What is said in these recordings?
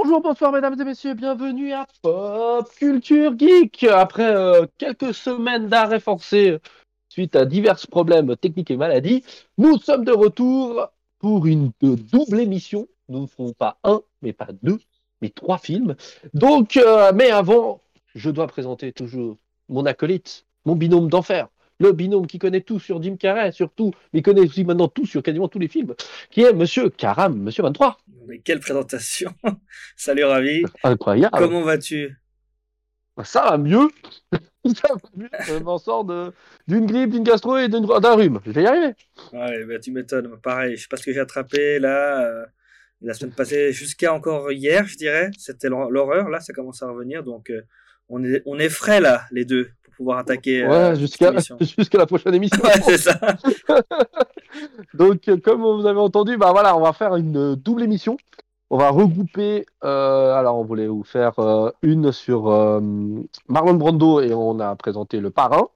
Bonjour, bonsoir mesdames et messieurs, bienvenue à Pop Culture Geek. Après euh, quelques semaines d'arrêt forcé suite à divers problèmes techniques et maladies, nous sommes de retour pour une double émission. Nous ne ferons pas un, mais pas deux, mais trois films. Donc, euh, mais avant, je dois présenter toujours mon acolyte, mon binôme d'enfer, le binôme qui connaît tout sur Jim Carrey, surtout, mais connaît aussi maintenant tout sur quasiment tous les films, qui est Monsieur Karam, Monsieur 23. Mais quelle présentation Salut Ravi Incroyable Comment vas-tu? Ça va mieux Ça va mieux Je m'en sors d'une grippe, d'une gastro et d'un rhume. Je vais y arriver. Ouais, bah, tu m'étonnes. Pareil, je sais pas ce que j'ai attrapé là. Euh, la semaine passée, jusqu'à encore hier, je dirais. C'était l'horreur. Là, ça commence à revenir. Donc, euh, on, est, on est frais là, les deux pouvoir attaquer. Ouais, jusqu'à jusqu'à la prochaine émission. ouais, c'est ça. Donc, comme vous avez entendu, bah voilà, on va faire une double émission. On va regrouper. Euh, alors, on voulait vous faire euh, une sur euh, Marlon Brando et on a présenté le parrain.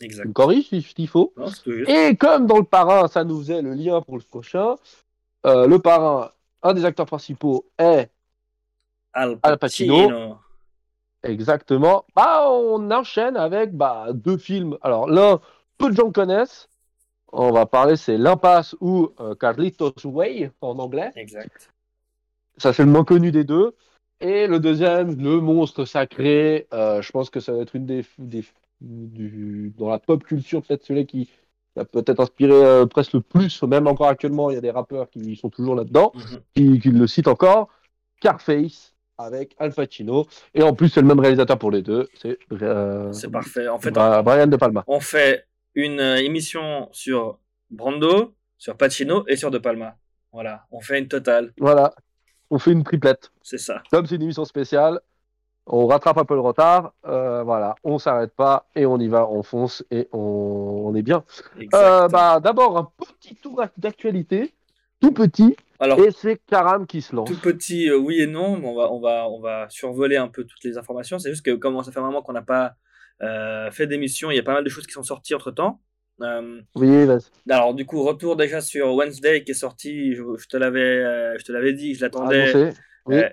Exact. Une corrige s'il faut. Non. Et comme dans le parrain, ça nous faisait le lien pour le prochain. le parrain, un des acteurs principaux est Al Al Pacino. Exactement. Bah, on enchaîne avec bah, deux films. Alors, l'un, peu de gens connaissent. On va parler, c'est L'Impasse ou euh, Carlitos Way en anglais. Exact. Ça, c'est le moins connu des deux. Et le deuxième, Le Monstre Sacré. Euh, je pense que ça va être une des. des du, dans la pop culture, peut-être celui qui a peut-être inspiré euh, presque le plus, même encore actuellement, il y a des rappeurs qui sont toujours là-dedans, Mhm. qui, qui le citent encore. Carface avec Al Pacino. Et en plus, c'est le même réalisateur pour les deux. C'est euh, parfait. En fait, Brian De Palma. on fait une euh, émission sur Brando, sur Pacino et sur De Palma. Voilà, on fait une totale. Voilà. On fait une triplette. C'est ça. Comme c'est une émission spéciale, on rattrape un peu le retard. euh, voilà, on s'arrête pas et on y va, on fonce et on, on est bien. Euh, bah, D'abord, un petit tour d'actualité, tout petit, Alors, et c'est Karam qui se lance. tout petit, euh, oui et non, mais on va, on, va, on va survoler un peu toutes les informations. C'est juste que comme ça fait un moment qu'on n'a pas euh, fait d'émission, il y a pas mal de choses qui sont sorties entre temps. Oui, vas-y. alors du coup, retour déjà sur Wednesday qui est sorti. Je, je te l'avais, euh, je te l'avais dit, je l'attendais. Oui. euh,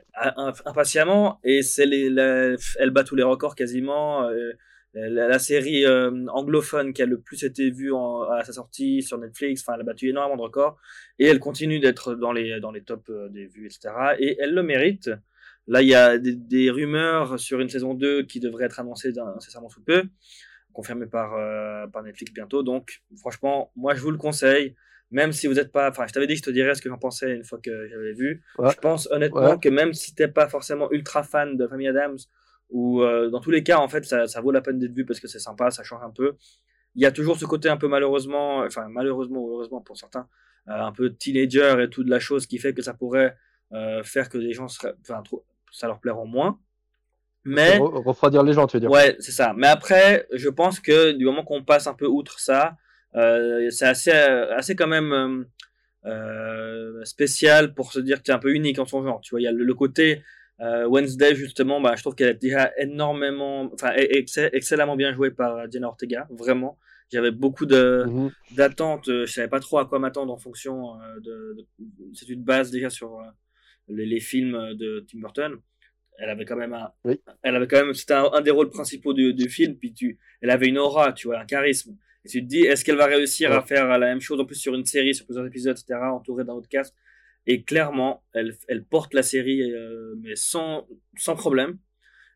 impatiemment et c'est les, la- elle bat tous les records quasiment. La, la série euh, anglophone qui a le plus été vue en- à sa sortie sur Netflix, enfin elle a battu énormément de records et elle continue d'être dans les dans les tops euh, des vues etc. Et elle le mérite. Là il y a des, des rumeurs sur une saison 2 qui devrait être annoncée incessamment sous peu, confirmée par euh, par Netflix bientôt. Donc franchement moi je vous le conseille. Même si vous n'êtes pas, enfin, je t'avais dit que je te dirais ce que j'en pensais une fois que j'avais vu. Ouais. Je pense honnêtement Ouais. que même si t'es pas forcément ultra fan de Family Adams, ou euh, dans tous les cas, en fait, ça, ça vaut la peine d'être vu parce que c'est sympa, ça change un peu. Il y a toujours ce côté un peu malheureusement, enfin malheureusement ou heureusement pour certains, euh, un peu teenager et tout de la chose qui fait que ça pourrait euh, faire que les gens seraient, enfin, trop- ça leur plaira moins. Mais Re- refroidir les gens, tu veux dire. Ouais, c'est ça. Mais après, je pense que du moment qu'on passe un peu outre ça, c'est assez, assez quand même euh, spécial pour se dire que c'est un peu unique en son genre. Tu vois, il y a le, le côté Wednesday justement. Bah, je trouve qu'elle est déjà énormément, enfin, e- ex- excellemment bien jouée par Jenna Ortega. Vraiment, j'avais beaucoup Mhm. d'attentes. euh, Je savais pas trop à quoi m'attendre en fonction euh, de. de- c'est une base déjà sur euh, les, les films de Tim Burton. Elle avait quand même un, Oui. elle avait quand même, c'était un, un des rôles principaux du, du film. Puis tu, elle avait une aura, tu vois, un charisme. Et tu te dis, est-ce qu'elle va réussir à faire la même chose en plus sur une série, sur plusieurs épisodes, etc., entourée d'un autre cast. Et clairement, elle, elle porte la série, euh, mais sans, sans problème.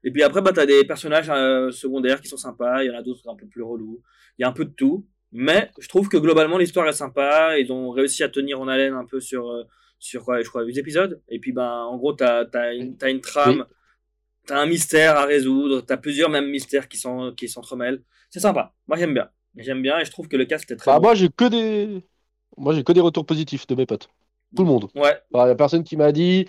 Et puis après, bah, t'as des personnages euh, secondaires qui sont sympas, il y en a d'autres un peu plus relous. Il y a un peu de tout. Mais je trouve que globalement, l'histoire est sympa. Ils ont réussi à tenir en haleine un peu sur, euh, sur quoi, je crois, 8 épisodes. Et puis, ben, en gros, t'as as une, trame, t'as un mystère à résoudre, t'as plusieurs mêmes mystères qui sont- qui s'entremêlent. C'est sympa. Moi, j'aime bien. J'aime bien et je trouve que le cast est très Bah, bon. moi, j'ai que des. Moi, j'ai que des retours positifs de mes potes. Tout le monde. Ouais, Il n'y a personne qui m'a dit.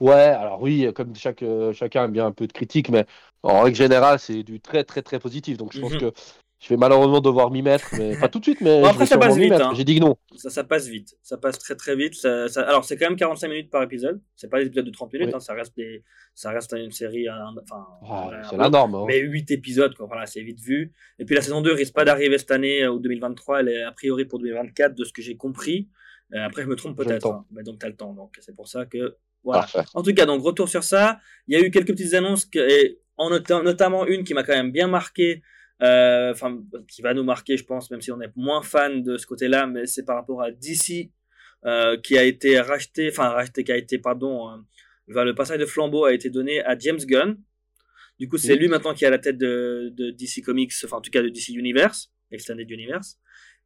Ouais, alors oui, comme chaque, euh, chacun aime bien un peu de critique, mais en règle générale, c'est du très, très, très positif. Donc, je pense Mhm. que je vais malheureusement devoir m'y mettre, mais pas tout de suite, mais Bon, après, ça passe vite, hein. J'ai dit que non. ça, ça passe vite. Ça passe très très vite. Ça, ça- Alors, c'est quand même 45 minutes par épisode. C'est pas des épisodes de 30 minutes. Oui. hein, ça, reste des... ça reste une série. un- Enfin, Ah, c'est la norme. hein. Mais 8 épisodes, quoi. Voilà, c'est vite vu. Et puis la saison 2 risque pas d'arriver cette année euh, ou 2023. Elle est a priori pour 2024, de ce que j'ai compris. Euh, après, je me trompe peut-être. hein. Mais donc, tu as le temps. Donc, c'est pour ça que Voilà. Parfait. En tout cas, donc retour sur ça. Il y a eu quelques petites annonces, que, et en nota- notamment une qui m'a quand même bien marqué, euh, enfin qui va nous marquer, je pense, même si on est moins fan de ce côté-là, mais c'est par rapport à DC euh, qui a été racheté, enfin racheté, qui a été, pardon, enfin, le passage de flambeau a été donné à James Gunn. Du coup, c'est Oui. lui maintenant qui est à la tête de, de DC Comics, enfin en tout cas de DC Universe, Extended Universe.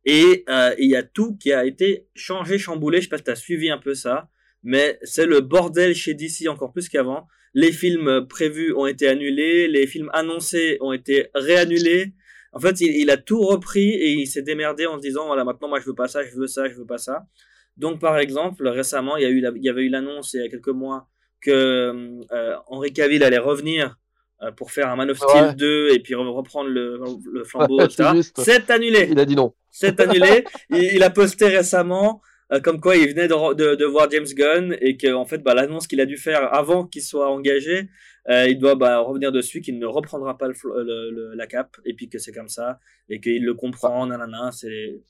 Et euh, il y a tout qui a été changé, chamboulé. Je sais pas si tu as suivi un peu ça, mais c'est le bordel chez DC encore plus qu'avant. Les films prévus ont été annulés, les films annoncés ont été réannulés. En fait, il, a tout repris et il s'est démerdé en se disant voilà maintenant moi je veux pas ça, je veux ça, je veux pas ça. Donc par exemple récemment il y a eu il y avait eu l'annonce il y a quelques mois que euh, Henry Cavill allait revenir pour faire un Man of Steel Ouais. 2 et puis re- reprendre le, le flambeau Ouais, etc. c'est annulé Il a dit non. c'est annulé. il, il a posté récemment euh, comme quoi il venait de, de, de voir James Gunn et que en fait bah, l'annonce qu'il a dû faire avant qu'il soit engagé, euh, il doit bah, revenir dessus qu'il ne reprendra pas le, le- le- la cape et puis que c'est comme ça et qu'il le comprend. Nanana, c'est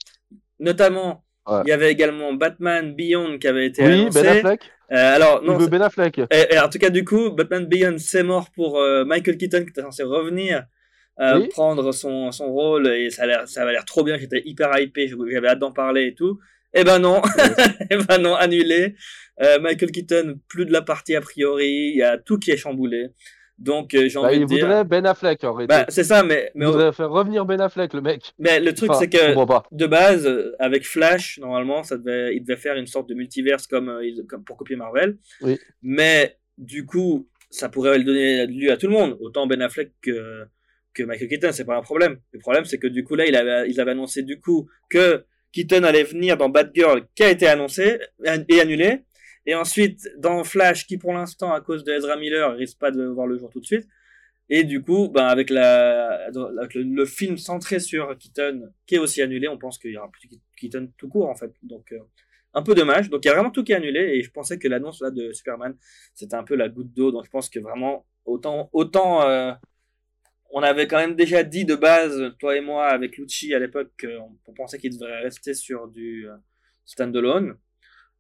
notamment. Ouais. Il y avait également Batman Beyond qui avait été Oui, annoncé. Ben Affleck. Euh, alors Il non, veut Ben Affleck. et, et en tout cas, du coup, Batman Beyond, c'est mort pour euh, Michael Keaton qui était censé revenir euh, Oui. prendre son, son rôle et ça, a l'air- ça avait l'air trop bien. J'étais hyper hypé, j'avais hâte d'en parler et tout. Eh ben non, eh ben non, annulé. Euh, Michael Keaton, plus de la partie a priori, il y a tout qui est chamboulé. Donc euh, j'ai Bah, envie de dire. voudrait Ben Affleck en. Bah, c'est ça, mais, mais, il voudrait faire revenir Ben Affleck, le mec. mais le truc Enfin, c'est que de base, euh, avec Flash, normalement, ça devait, il devait faire une sorte de multiverse comme, euh, comme pour copier Marvel. Oui. Mais du coup, ça pourrait le donner lieu à tout le monde, autant Ben Affleck que, que Michael Keaton, c'est pas un problème. Le problème, c'est que du coup, là, il avait, ils avaient annoncé du coup que Keaton allait venir dans Batgirl, qui a été annoncé et annulé. Et ensuite, dans Flash, qui pour l'instant, à cause de Ezra Miller, risque pas de voir le jour tout de suite. Et du coup, ben avec, le, film centré sur Keaton, qui est aussi annulé, on pense qu'il y aura plus Keaton tout court en fait. Donc euh, un peu dommage. Donc il y a vraiment tout qui est annulé et je pensais que l'annonce là de Superman, c'était un peu la goutte d'eau. Donc je pense que vraiment autant autant euh, on avait quand même déjà dit de base, toi et moi, avec Lucci à l'époque, qu'on on pensait qu'il devrait rester sur du euh, standalone.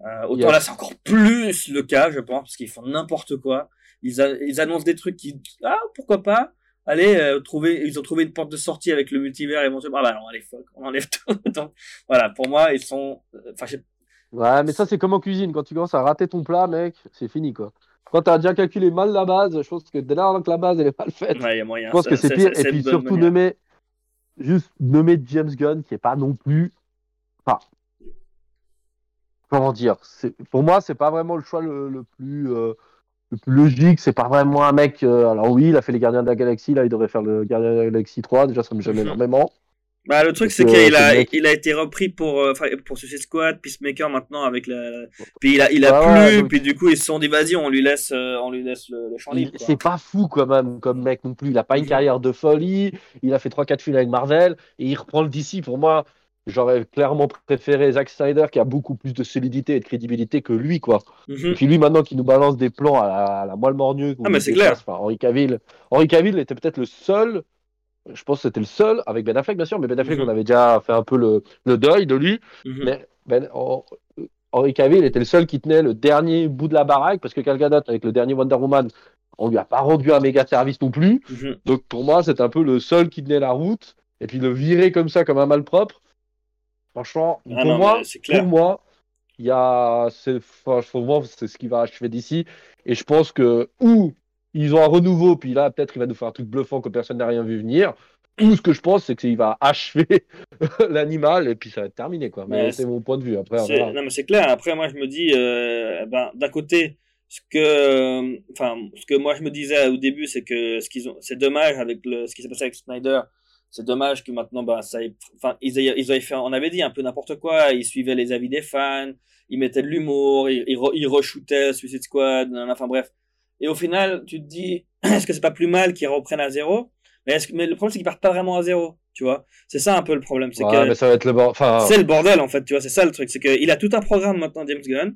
Euh, autant là, c'est encore plus le cas, je pense, parce qu'ils font n'importe quoi. Ils, a- ils annoncent des trucs qui, ah, pourquoi pas. Allez, euh, trouver, ils ont trouvé une porte de sortie avec le multivers éventuellement. Ah bah non, allez, fuck, on enlève tout. Donc, voilà, pour moi, ils sont, euh, enfin, je sais- Ouais, mais ça, c'est comme en cuisine. Quand tu commences à rater ton plat, mec, c'est fini, quoi. Quand tu as déjà calculé mal la base, je pense que dès là que la base, elle est mal faite, ouais, il y a moyen. je pense Ça- que c'est pire. Et puis surtout, nommer, juste nommer James Gunn, qui est pas non plus. Enfin. Comment dire Pour moi, c'est pas vraiment le choix le, le plus. euh, le plus logique, c'est pas vraiment un mec. euh, alors, oui, il a fait les Gardiens de la Galaxie, là, il devrait faire le Gardien de la Galaxie 3, déjà, ça me gêne énormément. Bah, le truc, c'est qu'il euh, a, ce mec- il a été repris pour, euh, pour Suicide Squad, Peacemaker maintenant avec la, puis il a, il a Ah plu, ouais, donc- puis du coup, ils se sont dit, vas-y, on lui laisse, euh, on lui laisse le, le champ libre. C'est pas fou quand même comme mec non plus. Il a pas une Mhm. carrière de folie. Il a fait 3-4 films avec Marvel et il reprend le DC. Pour moi, j'aurais clairement préféré Zack Snyder qui a beaucoup plus de solidité et de crédibilité que lui quoi. Mhm. Et puis lui maintenant qui nous balance des plans à la, à la moelle morgneux. Ah, mais c'est clair. Enfin, Henri Cavill, Henri Cavill était peut-être le seul. Je pense que c'était le seul avec Ben Affleck bien sûr, mais Ben Affleck Mhm. on avait déjà fait un peu le, le deuil de lui. Mhm. Mais ben, en- Henry Cavill était le seul qui tenait le dernier bout de la baraque parce que Gal Gadot avec le dernier Wonder Woman, on lui a pas rendu un méga service non plus. Donc pour moi, c'est un peu le seul qui tenait la route et puis le virer comme ça comme un malpropre. Franchement, Ah pour non, moi, pour moi, il y a c'est enfin, pour moi, c'est ce qui va achever d'ici et je pense que ou ils ont un renouveau puis là peut-être il va nous faire un truc bluffant que personne n'a rien vu venir. Ou ce que je pense, c'est qu'il va achever l'animal et puis ça va être terminé quoi. Mais Mais c'est mon point de vue. Après, C'est-. Non, mais c'est clair. Après, moi, je me dis, euh, ben, d'un côté, ce que, enfin, ce que moi je me disais au début, c'est que ce qu'ils ont, c'est dommage avec le, ce qui s'est passé avec Snyder. C'est dommage que maintenant, ben, ça, enfin, ils aient, ils avaient fait, on avait dit un peu n'importe quoi. Ils suivaient les avis des fans, ils mettaient de l'humour, ils, ils, re- ils re-shootaient Suicide Squad, enfin bref. Et au final, tu te dis, est-ce que c'est pas plus mal qu'ils reprennent à zéro? Mais, est-ce que, mais le problème, c'est qu'ils partent pas vraiment à zéro, tu vois. C'est ça un peu le problème, c'est Ouais, que mais ça va être le bord. Enfin, c'est le bordel en fait, tu vois, c'est ça le truc, c'est qu'il a tout un programme maintenant James Gunn.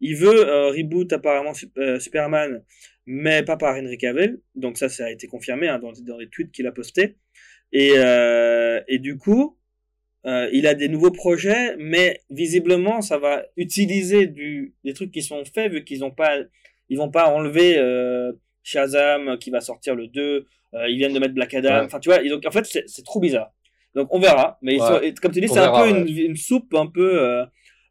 Il veut euh, reboot apparemment euh, Superman, mais pas par Henry Cavill. Donc ça, ça a été confirmé hein, dans, dans les tweets qu'il a postés. Et, euh, et du coup, euh, il a des nouveaux projets, mais visiblement, ça va utiliser du, des trucs qui sont faits vu qu'ils n'ont pas ils vont pas enlever euh, Shazam qui va sortir le 2. euh, ils viennent de mettre Black Adam. Ouais. Enfin, tu vois, et donc en fait, c'est trop bizarre. Donc on verra. Mais Ouais. sont- comme tu dis, c'est un peu ouais. une, une soupe un peu euh,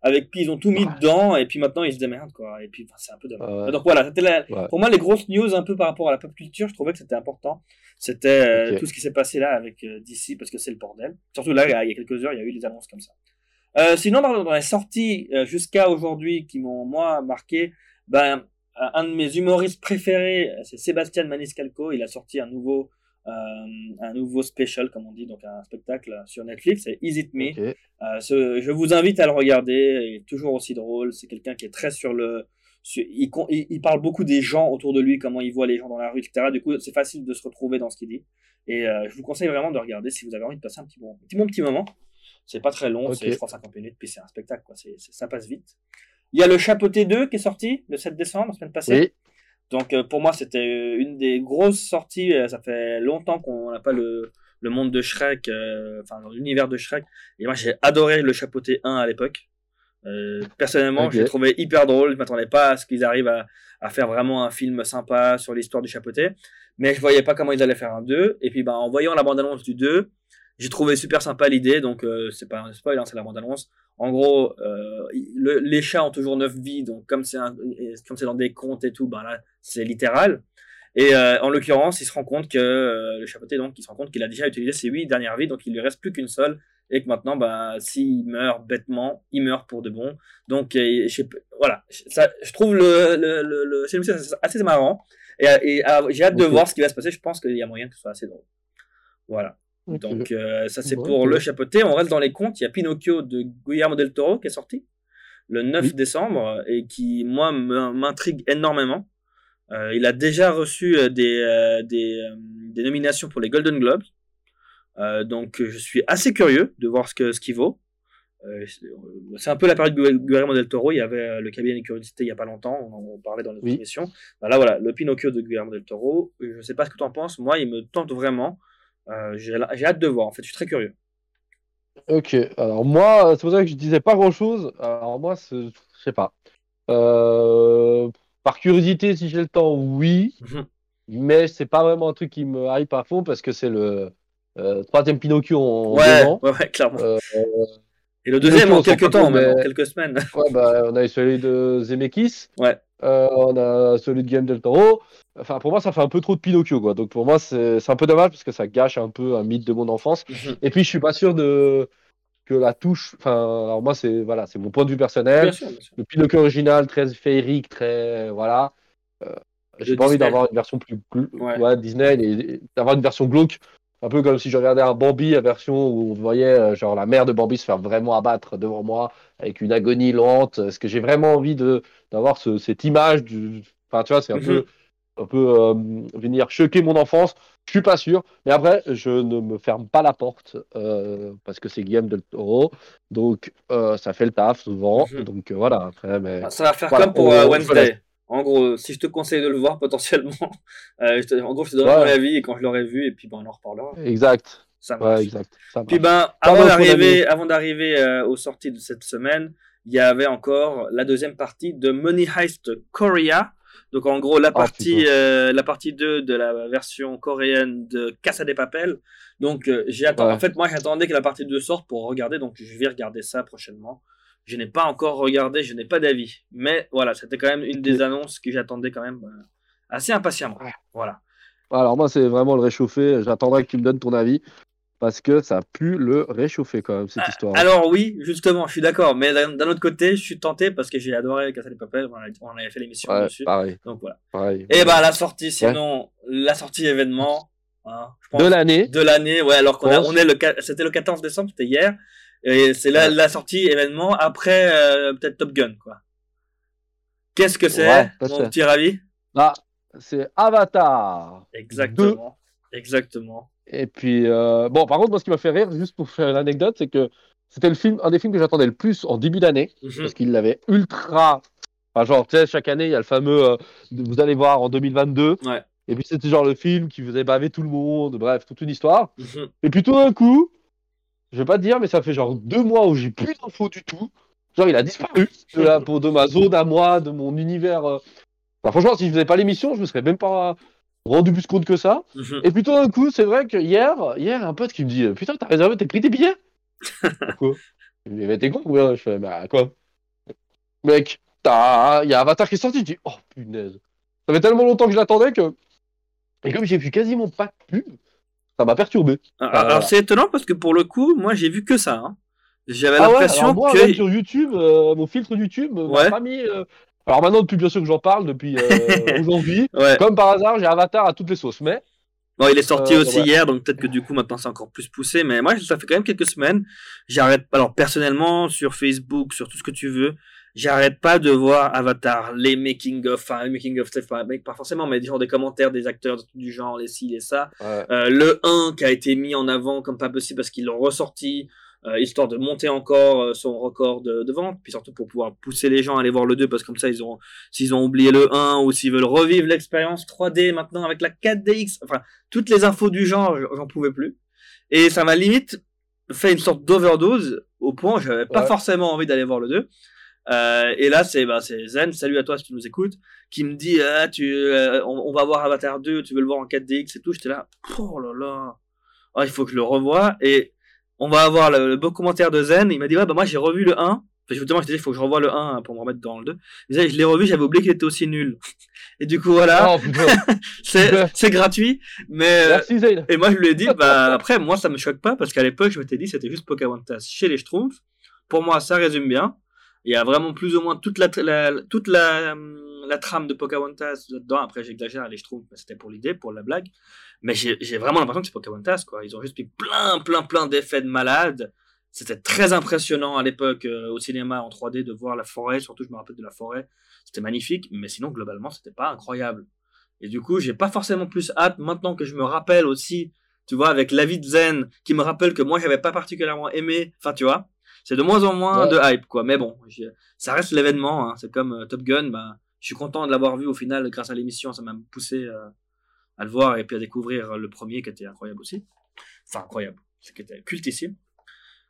avec puis ils ont tout mis Ouais. dedans et puis maintenant ils se démerdent quoi. Et puis enfin, c'est un peu dommage. Ouais. Donc voilà, c'était la- Ouais. pour moi les grosses news un peu par rapport à la pop culture. Je trouvais que c'était important. C'était euh, tout ce qui s'est passé là avec euh, DC parce que c'est le bordel. Surtout là, il y a- quelques heures, il y a eu des annonces comme ça. Euh, sinon, dans, dans les sorties euh, jusqu'à aujourd'hui qui m'ont moi marqué, ben un un de mes humoristes préférés, c'est Sébastien Maniscalco. Il a sorti un nouveau euh, un nouveau special, comme on dit, donc un spectacle sur Netflix, c'est Is It Me. Euh, ce- je vous invite à le regarder, il est toujours aussi drôle. C'est quelqu'un qui est très sur le. sur- il, con- il, il parle beaucoup des gens autour de lui, comment il voit les gens dans la rue, etc. Du coup, c'est facile de se retrouver dans ce qu'il dit. Et euh, je vous conseille vraiment de regarder si vous avez envie de passer un petit bon, petit, bon petit moment. C'est pas très long, c'est je crois 50 minutes, puis c'est un spectacle, quoi. Ça passe vite. Il y a le Chapeauté 2 qui est sorti le 7 décembre, la semaine passée. Oui. Donc euh, pour moi, c'était euh, une des grosses sorties. Euh, Ça fait longtemps qu'on n'a pas le, le monde de Shrek, euh, enfin l'univers de Shrek. Et moi, j'ai adoré le Chapeauté 1 à l'époque. Euh, personnellement, Ok. je l'ai trouvé hyper drôle. Je m'attendais pas à ce qu'ils arrivent à, à faire vraiment un film sympa sur l'histoire du Chapeauté. Mais je voyais pas comment ils allaient faire un 2. Et puis, bah, en voyant la bande-annonce du 2, j'ai trouvé super sympa l'idée. Donc, euh, c'est pas un spoil, hein, c'est la bande-annonce. En gros, euh, le- les chats ont toujours 9 vies. Donc, comme c'est dans des contes et tout, ben là, c'est littéral. Et euh, en l'occurrence, il se rend compte que euh, le chapeauté, donc, il se rend compte qu'il a déjà utilisé ses 8 dernières vies. Donc, il lui reste plus qu'une seule. Et que maintenant, bah, s'il meurt bêtement, il meurt pour de bon. Donc, je sais voilà. Ça, je trouve le, le, le, le c'est assez- marrant. Et, et, euh, j'ai hâte de voir ce qui va se passer. Je pense qu'il y a moyen que ce soit assez drôle. Voilà. Donc, euh, ça, c'est Bon, pour le chapeauté. On reste dans les contes. Il y a Pinocchio de Guillermo del Toro qui est sorti le 9 Oui. décembre et qui, moi, m'intrigue énormément. Euh, il a déjà reçu euh, des, euh, des, des nominations pour les Golden Globes. Donc, je suis assez curieux de voir ce que ce qu'il vaut. C'est- un peu la période de Gu- Guillermo del Toro. Il y avait le cabinet des curiosités il y a pas longtemps. On en parlait dans notre Oui. émission. Bah là, voilà, le Pinocchio de Guillermo del Toro. Je sais pas ce que tu en penses. Moi, il me tente vraiment. Euh, J'ai hâte de voir. En fait, je suis très curieux. Ok, alors moi, c'est pour ça que je disais pas grand-chose. Alors moi, je sais pas. Euh, Par curiosité, si j'ai le temps, oui. Mhm. Mais c'est pas vraiment un truc qui me hype à fond parce que c'est le euh, troisième Pinocchio en Ouais, deux ans. ouais, ouais, clairement. Euh, Et le deuxième en quelques temps, même, en mais- quelques semaines. ouais, bah, on a eu celui de Zemeckis. Ouais. Euh, on a celui de Guillaume del Toro. Enfin, pour moi, ça fait un peu trop de Pinocchio, quoi. Donc pour moi, c'est un peu dommage parce que ça gâche un peu un mythe de mon enfance. Mhm. Et puis, je suis pas sûr de que la touche. Enfin, alors moi, c'est voilà, c'est mon point de vue personnel. Bien sûr, bien sûr. Le Pinocchio original, très féerique, très voilà. Euh, j'ai pas envie d'avoir une version plus gl- Ouais. ouais, Disney et, et d'avoir une version glauque. Un peu comme si je regardais un Bambi, la version où on voyait euh, genre la mère de Bambi se faire vraiment abattre devant moi avec une agonie lente. Est-ce que j'ai vraiment envie de d'avoir ce- cette image du. Enfin, tu vois, c'est un Mhm. peu un peu euh, venir choquer mon enfance. Je suis pas sûr, mais après, je ne me ferme pas la porte euh, parce que c'est Guillaume del Toro, donc euh, ça fait le taf souvent. Mhm. Donc euh, voilà, après, mais Ah, Ça va faire Voilà, comme pour euh, Wednesday. En gros, si je te conseille de le voir potentiellement, euh, je te- en gros, je te donnerai Ouais. mon avis et quand je l'aurai vu, et puis ben, on en reparlera. exact, Ça marche. ouais, exact. Ça Puis ben, avant d'arriver, avant d'arriver euh, aux sorties de cette semaine, il y avait encore la deuxième partie de Money Heist Korea. Donc en gros la Oh, partie, euh, la partie 2 de la version coréenne de Casa de Papel. Donc euh, j'ai. Ouais. En fait moi j'attendais que la partie 2 sorte pour regarder. Donc je vais regarder ça prochainement. Je n'ai pas encore regardé, je n'ai pas d'avis. Mais voilà, c'était quand même une des annonces que j'attendais quand même euh, assez impatiemment. Ouais. Voilà. Alors moi, c'est vraiment le réchauffé. J'attendrai que tu me donnes ton avis parce que ça pue le réchauffer quand même cette histoire. Ah, Alors oui, justement, je suis d'accord. Mais d'un autre côté, je suis tenté parce que j'ai adoré Casa de Papel. On avait- on avait fait l'émission ouais, dessus. pareil, Donc voilà. pareil. Et bah la sortie, sinon la sortie événement hein, je pense, de l'année. de l'année, ouais. Alors qu'on a- on est le, c'était le 14 décembre, c'était hier, et c'est la, Ouais. la sortie événement après euh, peut-être Top Gun, quoi. Qu'est-ce que c'est, Ouais, mon petit ravi? Ah, c'est Avatar. Exactement, exactement. Et puis, euh, bon, par contre, moi, ce qui m'a fait rire, juste pour faire l'anecdote, c'est que c'était le film, un des films que j'attendais le plus en début d'année, Mhm. parce qu'il l'avait ultra. Enfin, genre, tu sais, chaque année, il y a le fameux. euh, vous allez voir en 2022. Ouais. Et puis, c'était genre le film qui faisait baver tout le monde, bref, toute une histoire. Mhm. Et puis, tout d'un coup, je vais pas te dire, mais ça fait genre deux mois où j'ai plus d'infos du tout. Genre, il a disparu de, la, de ma zone à moi, de mon univers. euh, Enfin, franchement, si je faisais pas l'émission, je me serais même pas rendu plus compte que ça. Mhm. Et puis tout d'un coup, c'est vrai que hier, hier, un pote qui me dit Putain, t'as réservé, t'as pris tes billets? Quoi? Il me dit Mais t'es con ou Je fais Bah quoi? Mec, il y a Avatar qui est sorti. Je dis Oh punaise. Ça fait tellement longtemps que je l'attendais que. Et comme j'ai vu quasiment pas de pub, ça m'a perturbé. Alors, Ah, alors, voilà. c'est étonnant parce que pour le coup, moi j'ai vu que ça. hein. J'avais Ah ouais, l'impression alors moi, que. sur YouTube, euh, mon filtre YouTube m'a Ouais. pas mis. euh, Alors maintenant, depuis bien sûr que j'en parle, depuis euh, aujourd'hui, Ouais. comme par hasard, j'ai Avatar à toutes les sauces. Mais Bon, il est sorti Euh, aussi ouais. hier, donc peut-être que du coup maintenant c'est encore plus poussé. Mais moi, ça fait quand même quelques semaines. J'arrête. Alors personnellement, sur Facebook, sur tout ce que tu veux, j'arrête pas de voir Avatar, les making of, enfin les making of, pas, pas forcément, mais genre des commentaires des acteurs du genre, les ci, les ça. ouais. Euh, le 1 qui a été mis en avant comme pas possible parce qu'ils l'ont ressorti, euh, histoire de monter encore euh, son record de, de vente, puis surtout pour pouvoir pousser les gens à aller voir le 2 parce que comme ça ils ont s'ils ont oublié le 1 ou s'ils veulent revivre l'expérience 3D maintenant avec la 4DX, enfin toutes les infos du genre, j'en pouvais plus. Et ça m'a limite fait une sorte d'overdose au point où j'avais pas Ouais. forcément envie d'aller voir le 2. Euh, et là, c'est bah, c'est Zen, salut à toi si tu nous écoutes, qui me dit ah, tu, euh, on, on va voir Avatar 2, tu veux le voir en 4DX et tout. J'étais là, oh là là, Ah, il faut que je le revoie. Et on va avoir le, le beau commentaire de Zen. Il m'a dit ouais, bah moi j'ai revu le 1. Enfin, justement, je dit, il faut que je revoie le 1 pour me remettre dans le 2. Il disait, je l'ai revu, j'avais oublié qu'il était aussi nul. Et du coup, voilà, Oh, c'est gratuit. Mais euh, Merci et moi, je lui ai dit, bah, après, moi, ça me choque pas parce qu'à l'époque, je m'étais dit, c'était juste Pocahontas chez les Schtroumpfs. Pour moi, ça résume bien. Il y a vraiment plus ou moins toute la, toute la, trame de Pocahontas là-dedans. Après, j'exagère, les mais c'était pour l'idée, pour la blague. Mais j'ai j'ai vraiment l'impression que c'est Pocahontas, quoi. Ils ont juste mis plein, plein, plein d'effets de malade. C'était très impressionnant à l'époque euh, au cinéma en 3D de voir la forêt, surtout je me rappelle de la forêt. C'était magnifique, mais sinon, globalement, c'était pas incroyable. Et du coup, j'ai pas forcément plus hâte maintenant que je me rappelle aussi, tu vois, avec l'avis de Zen, qui me rappelle que moi, j'avais pas particulièrement aimé. Enfin, tu vois, c'est de moins en moins Ouais. de hype, quoi. Mais bon, ça reste l'événement. Hein. C'est comme euh, Top Gun. Ben, je suis content de l'avoir vu au final grâce à l'émission. Ça m'a poussé euh, à le voir et puis à découvrir le premier qui était incroyable aussi. Enfin, incroyable. Qui était cultissime.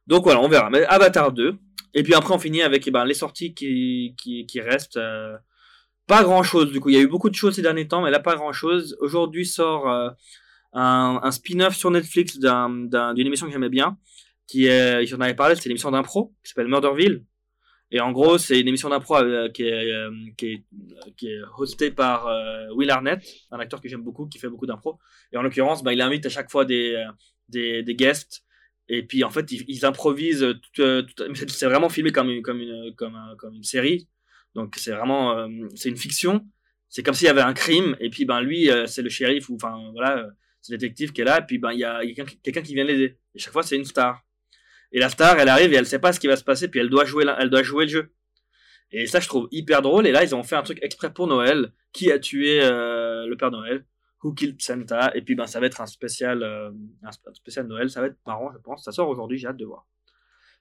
Donc voilà, on verra. Mais Avatar 2. Et puis après, on finit avec eh ben, les sorties qui, qui, qui restent. euh, pas grand chose du coup. Il y a eu beaucoup de choses ces derniers temps, mais là, pas grand chose. Aujourd'hui sort euh, un, un spin-off sur Netflix d'un- d'un- d'une émission que j'aimais bien. Qui est, j'en avais parlé, c'est une émission d'impro qui s'appelle Murderville. Et en gros, c'est une émission d'impro euh, qui, est, euh, est, qui est hostée par euh, Will Arnett, un acteur que j'aime beaucoup, qui fait beaucoup d'impro. Et en l'occurrence, bah, il invite à chaque fois des, euh, des, des guests. Et puis en fait, ils, improvisent. Euh, c'est vraiment filmé comme une, comme une, comme comme une série. Donc c'est vraiment, euh, c'est une fiction. C'est comme s'il y avait un crime. Et puis ben lui, euh, c'est le shérif ou enfin voilà, euh, c'est le détective qui est là. Et puis ben il y a, quelqu'un qui vient l'aider. Et chaque fois, c'est une star. Et la star, elle arrive et elle sait pas ce qui va se passer. Puis elle doit jouer, la- elle doit jouer le jeu. Et ça, je trouve hyper drôle. Et là, ils ont fait un truc exprès pour Noël. Qui a tué euh, le Père Noël? Who Killed Santa? Et puis, ben, ça va être un spécial, euh, un sp- spécial Noël. Ça va être marrant, je pense. Ça sort aujourd'hui, j'ai hâte de voir.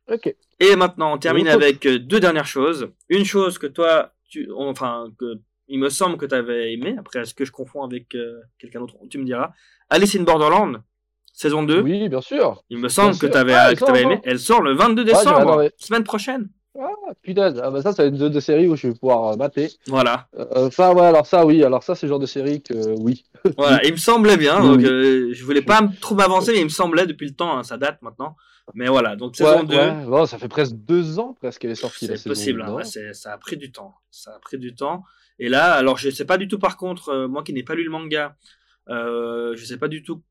Ok. Et maintenant, on termine avec euh, deux dernières choses. Une chose que toi, tu, enfin, que il me semble que tu avais aimé. Après, est-ce que je confonds avec euh, quelqu'un d'autre? Tu me diras. Alice in Borderland, saison 2. Oui, bien sûr. Il me semble Bien que tu avais, Ah, sort, aimé. Elle sort le 22 j'ai décembre, adoré. semaine prochaine. Ah, putain. Ah, bah ça, c'est une de, de séries où je vais pouvoir euh, mater. Voilà. Euh, ça, ouais, alors ça, oui. Alors ça, c'est le genre de série que, euh, oui. Voilà, il me semblait bien. Oui, donc, oui. euh, je voulais pas trop m'avancer, mais il me semblait depuis le temps, hein, ça date maintenant. Mais voilà, donc saison Ouais, 2, ouais. Non, ça fait presque deux ans presque qu'elle est sortie. c'est possible. hein, ouais, ça a pris du temps. Ça a pris du temps. Et là, alors je sais pas du tout par contre, euh, moi qui n'ai pas lu le manga, euh, je sais pas du tout.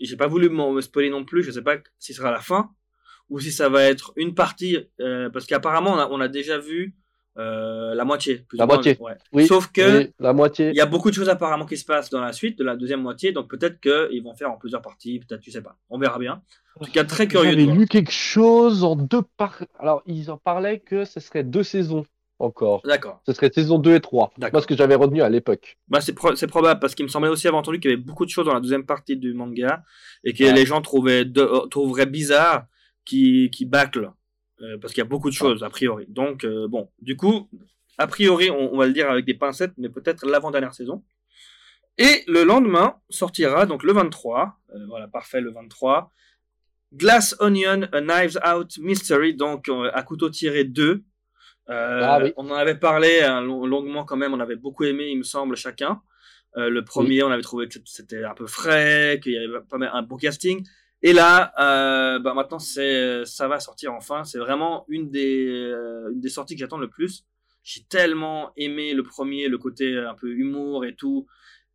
J'ai pas voulu me spoiler non plus. Je sais pas si ce sera la fin ou si ça va être une partie, euh, parce qu'apparemment on a, on a déjà vu euh, la moitié. plus La ou moins, moitié. ouais. Oui, Sauf que oui, la moitié. il y a beaucoup de choses apparemment qui se passent dans la suite de la deuxième moitié, donc peut-être qu'ils vont faire en plusieurs parties, peut-être, tu sais pas. On verra bien. En tout cas, très curieux J'avais lu quelque chose en deux parties. Alors, ils en parlaient que ce serait deux saisons encore. D'accord. Ce serait saison 2 et 3. D'accord. Moi, ce que j'avais retenu à l'époque. Bah, c'est pro- c'est probable parce qu'il me semblait aussi avoir entendu qu'il y avait beaucoup de choses dans la deuxième partie du manga et que Ouais. les gens trouvaient de- euh, trouveraient bizarre qui qui bâclent euh, parce qu'il y a beaucoup de choses a priori. Donc euh, bon, du coup, a priori, on, on va le dire avec des pincettes, mais peut-être l'avant-dernière saison. Et le lendemain sortira donc le 23, euh, voilà parfait le 23, Glass Onion, A Knives Out Mystery, donc à couteau tiré 2. Euh, Ah oui. On en avait parlé hein, long- longuement quand même, on avait beaucoup aimé, il me semble, chacun. Euh, le premier, on avait trouvé que c'était un peu frais, qu'il y avait pas mal un bon casting. Et là, euh, bah maintenant, c'est, ça va sortir enfin. C'est vraiment une des, euh, une des sorties que j'attends le plus. J'ai tellement aimé le premier, le côté un peu humour et tout,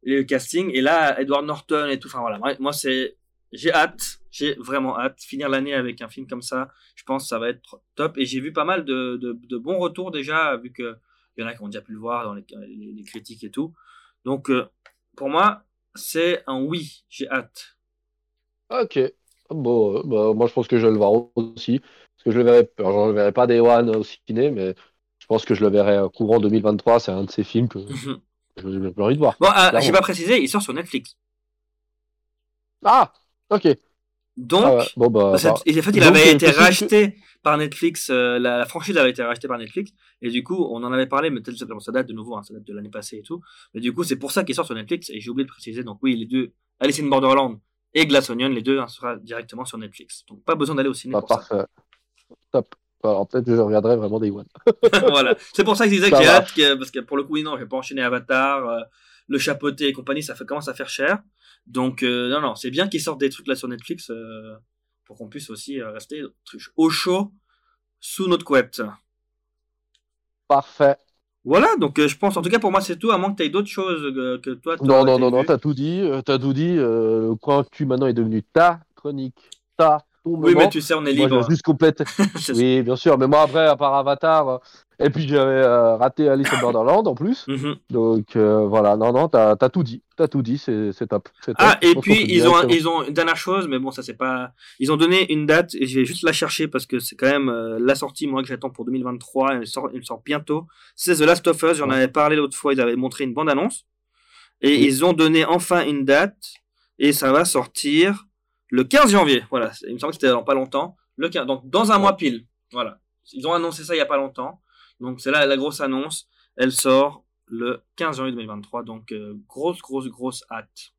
et le casting. Et là, Edward Norton et tout. Enfin voilà, moi c'est, j'ai hâte, j'ai vraiment hâte. Finir l'année avec un film comme ça, je pense que ça va être top. Et j'ai vu pas mal de, de, de bons retours déjà, vu que il y en a qui ont déjà pu le voir dans les, les, les critiques et tout. Donc euh, pour moi, c'est un oui, j'ai hâte. Ok. Bon, euh, bah, moi je pense que je vais le voir aussi. Parce que je le verrai, je le verrai pas Day One au ciné, mais je pense que je le verrai euh, courant 2023. C'est un de ces films que Mhm. j'ai envie de voir. Bon, Clairement. j'ai pas précisé, il sort sur Netflix. Ah, ok. Donc, Ah ouais. Bon, bah, bah, et en fait, il donc, avait euh, été racheté par Netflix. euh, la, la franchise avait été rachetée par Netflix. Et du coup, on en avait parlé, mais peut-être bon, ça date de nouveau, hein, ça date de l'année passée et tout. Mais du coup, c'est pour ça qu'il sort sur Netflix. Et j'ai oublié de préciser. Donc oui, les deux, Alice in Borderland et Glass Onion, les deux hein, sera directement sur Netflix. Donc pas besoin d'aller au ciné bah, parfait. Top. Alors peut-être que je regarderai vraiment Day One. voilà. C'est pour ça que je disais que j'ai hâte, que- parce que pour le coup, non, je vais pas enchaîner Avatar, euh, le chapeauté et compagnie, ça fait, commence à faire cher. Donc, euh, non, non, c'est bien qu'ils sortent des trucs là sur Netflix euh, pour qu'on puisse aussi euh, rester au chaud sous notre couette. Parfait. Voilà, donc je pense, en tout cas pour moi c'est tout, à moins que tu aies d'autres choses que toi. Non, non, non, non, t'as tout dit. T'as tout dit. Le coin tu maintenant est devenu ta chronique. Ta, ton Oui, moment. mais tu sais, on est Moi, libre. je juste complète. Oui, bien sûr. Mais moi, après, à part Avatar, euh, et puis j'avais euh, raté Alice in Borderland en plus. Mhm. Donc euh, voilà, non, non, t'as as tout dit. T'as tout dit, c'est c'est top. c'est top. Ah, et puis ils ont, ils ont une dernière chose, mais bon, ça c'est pas. Ils ont donné une date, et je vais juste la chercher parce que c'est quand même euh, la sortie, moi, que j'attends pour 2023. Elle sort, elle sort bientôt. C'est The Last of Us, j'en Ouais. avais parlé l'autre fois, ils avaient montré une bande-annonce. Et Oui. ils ont donné enfin une date, et ça va sortir le 15 janvier. Voilà, il me semble que c'était dans pas longtemps. Le 15, donc dans un mois pile. Voilà. Ils ont annoncé ça il y a pas longtemps. Donc c'est là la grosse annonce. Elle sort le 15 janvier 2023. Donc euh, grosse, grosse, grosse hâte.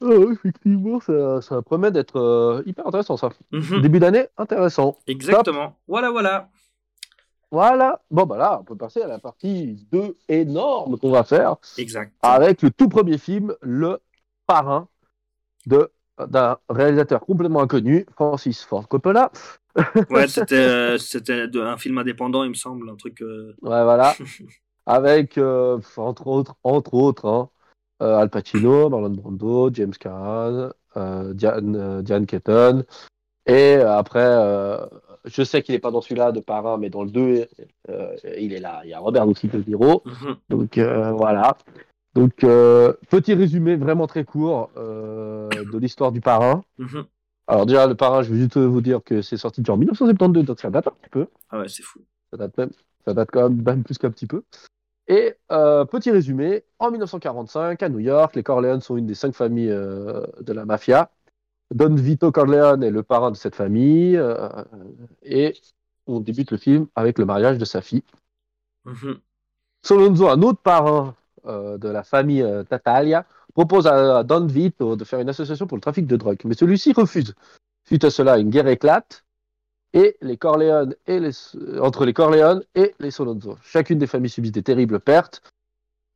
Ouais, effectivement, ça, ça promet d'être euh, hyper intéressant ça. Mhm. Début d'année, intéressant. Exactement. Voilà, voilà. Voilà. Bon, bah là, on peut passer à la partie 2 énorme qu'on va faire Exact. avec le tout premier film, Le Parrain, de d'un réalisateur complètement inconnu, Francis Ford Coppola. Ouais, c'était euh, c'était un film indépendant, il me semble, un truc. euh, Ouais, voilà. Avec, euh, entre autres, entre autres hein, Al Pacino, Marlon Brando, James Caan, Diane, Diane Keaton. Et après, je sais qu'il n'est pas dans celui-là de Parrain, mais dans le 2, euh, il est là. Il y a Robert Lucy De Niro. Donc voilà. Donc euh, petit résumé vraiment très court euh, de l'histoire du Parrain. Mhm. Alors déjà, le Parrain, je vais juste vous dire que c'est sorti en 1972, donc ça date un petit peu. Ah ouais, c'est fou. Ça date même, ça date quand même, même plus qu'un petit peu. Et euh, petit résumé, en 1945, à New York, les Corleone sont une des cinq familles de la mafia. Don Vito Corleone est le parrain de cette famille. et on débute le film avec le mariage de sa fille. Mhm. Solonzo, un autre parrain euh, de la famille euh, propose à, Don Vito de faire une association pour le trafic de drogue. Mais celui-ci refuse. Suite à cela, une guerre éclate et les Corleone et les, euh, entre les Corleone et les Solonzo. Chacune des familles subit des terribles pertes.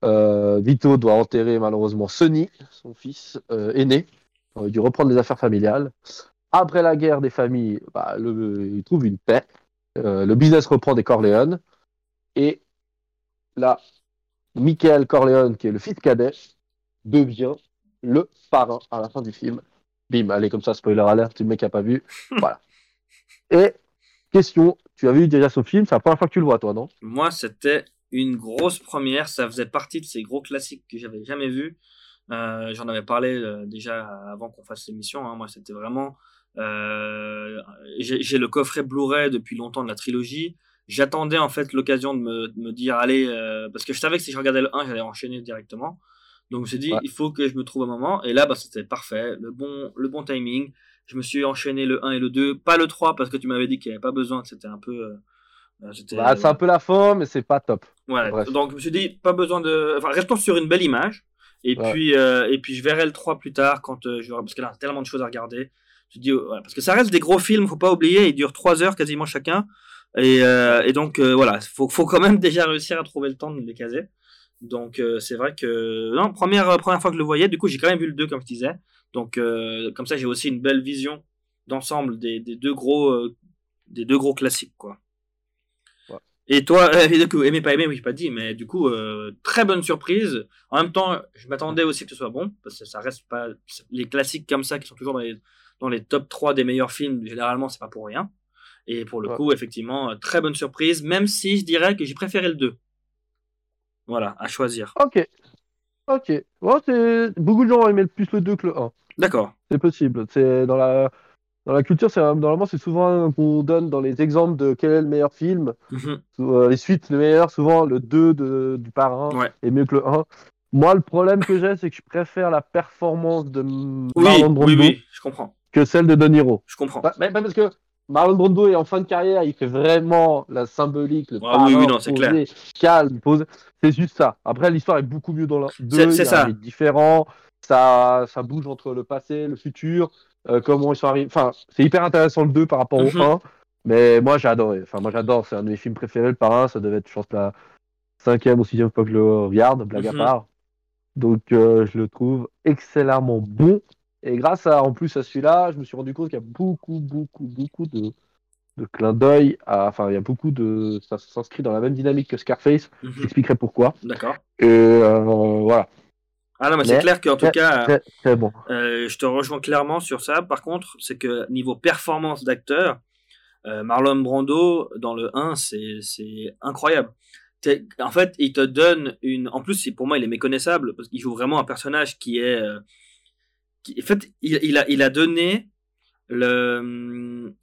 Euh, Vito doit enterrer malheureusement Sonny, son fils aîné. Dû reprendre les affaires familiales. Après la guerre des familles, bah, il trouve une paix. Le business reprend des Corleone. Et là, Michael Corleone, qui est le fils cadet, devient le parrain à la fin du film. Bim, allez, comme ça, spoiler alert, le mec n'a pas vu. Voilà. Et, question, tu as vu déjà ce film, c'est la première fois que tu le vois, toi, non? Moi, c'était une grosse première. Ça faisait partie de ces gros classiques que j'avais jamais vus. Euh, J'en avais parlé euh, déjà avant qu'on fasse l'émission. hein. Moi, c'était vraiment. euh, J'ai j'ai le coffret Blu-ray depuis longtemps de la trilogie. J'attendais en fait l'occasion de me, de me dire allez, euh, parce que je savais que si je regardais le 1, j'allais enchaîner directement. Donc je me suis dit, Ouais. il faut que je me trouve un moment. Et là, bah, c'était parfait, le bon, le bon timing. Je me suis enchaîné le 1 et le 2, pas le 3 parce que tu m'avais dit qu'il n'y avait pas besoin, que c'était un peu. euh, euh, bah, C'est un peu la fin, mais c'est pas top. Ouais, donc je me suis dit, pas besoin de. Enfin, restons sur une belle image. Et, Ouais. puis, euh, et puis, je verrai le 3 plus tard, quand je... parce que là, a tellement de choses à regarder. Je dis, parce que ça reste des gros films, faut pas oublier, ils durent 3 heures quasiment chacun. Et, euh, et donc euh, voilà, faut faut quand même déjà réussir à trouver le temps de les caser. Donc euh, c'est vrai que non première première fois que je le voyais, du coup j'ai quand même vu le 2 comme je disais. Donc comme ça j'ai aussi une belle vision d'ensemble des, des deux gros des deux gros classiques quoi. Et toi, euh, du coup, aimé pas aimé, oui, j'ai pas dit, mais du coup, euh, très bonne surprise. En même temps, je m'attendais aussi que ce soit bon, parce que ça reste pas les classiques comme ça qui sont toujours dans les, dans les top 3 des meilleurs films, généralement, c'est pas pour rien. Et pour le Ouais. coup, effectivement, euh, très bonne surprise, même si je dirais que j'ai préféré le 2. Voilà, à choisir. Ok. Ok. Bon. Beaucoup de gens ont aimé le plus le 2 que le 1. D'accord. C'est possible. C'est dans la dans la culture, c'est normalement c'est souvent qu'on donne dans les exemples de quel est le meilleur film. Mhm. Euh, les suites, le meilleur, souvent le 2 de, du parrain Ouais. est mieux que le 1. Moi, le problème que j'ai, c'est que je préfère la performance de Oui, Marlon Brando oui, oui, je comprends. que celle de De Niro. Je comprends. Bah, parce que Marlon Brando est en fin de carrière, il fait vraiment la symbolique, le Ah oui, oui, non, posé, clair. calme, posé. C'est juste ça. Après, l'histoire est beaucoup mieux dans le 2. C'est- ça. différent. Ça, ça bouge entre le passé, le futur, euh, comment ils sont arrivés. Enfin, c'est hyper intéressant le 2 par rapport Mhm. au 1. Mais moi, j'ai adoré. Enfin, moi, j'adore. C'est un de mes films préférés, le parrain. Ça devait être, je pense, la cinquième ou sixième fois que je le regarde, blague Mhm. à part. Donc, euh, je le trouve excellemment bon. Et grâce à, en plus à celui-là, je me suis rendu compte qu'il y a beaucoup, beaucoup, beaucoup de, de clins d'œil. à- Enfin, il y a beaucoup de. Ça s'inscrit dans la même dynamique que Scarface. Mhm. J'expliquerai pourquoi. D'accord. Et euh, voilà. Ah non, mais c'est clair qu'en tout cas, Très, bon. Euh, je te rejoins clairement sur ça. Par contre, c'est que niveau performance d'acteur, euh, Marlon Brando dans le 1, c'est incroyable. En fait, il te donne une. En plus, pour moi, il est méconnaissable parce qu'il joue vraiment un personnage qui est. En fait, il, il a, il a donné le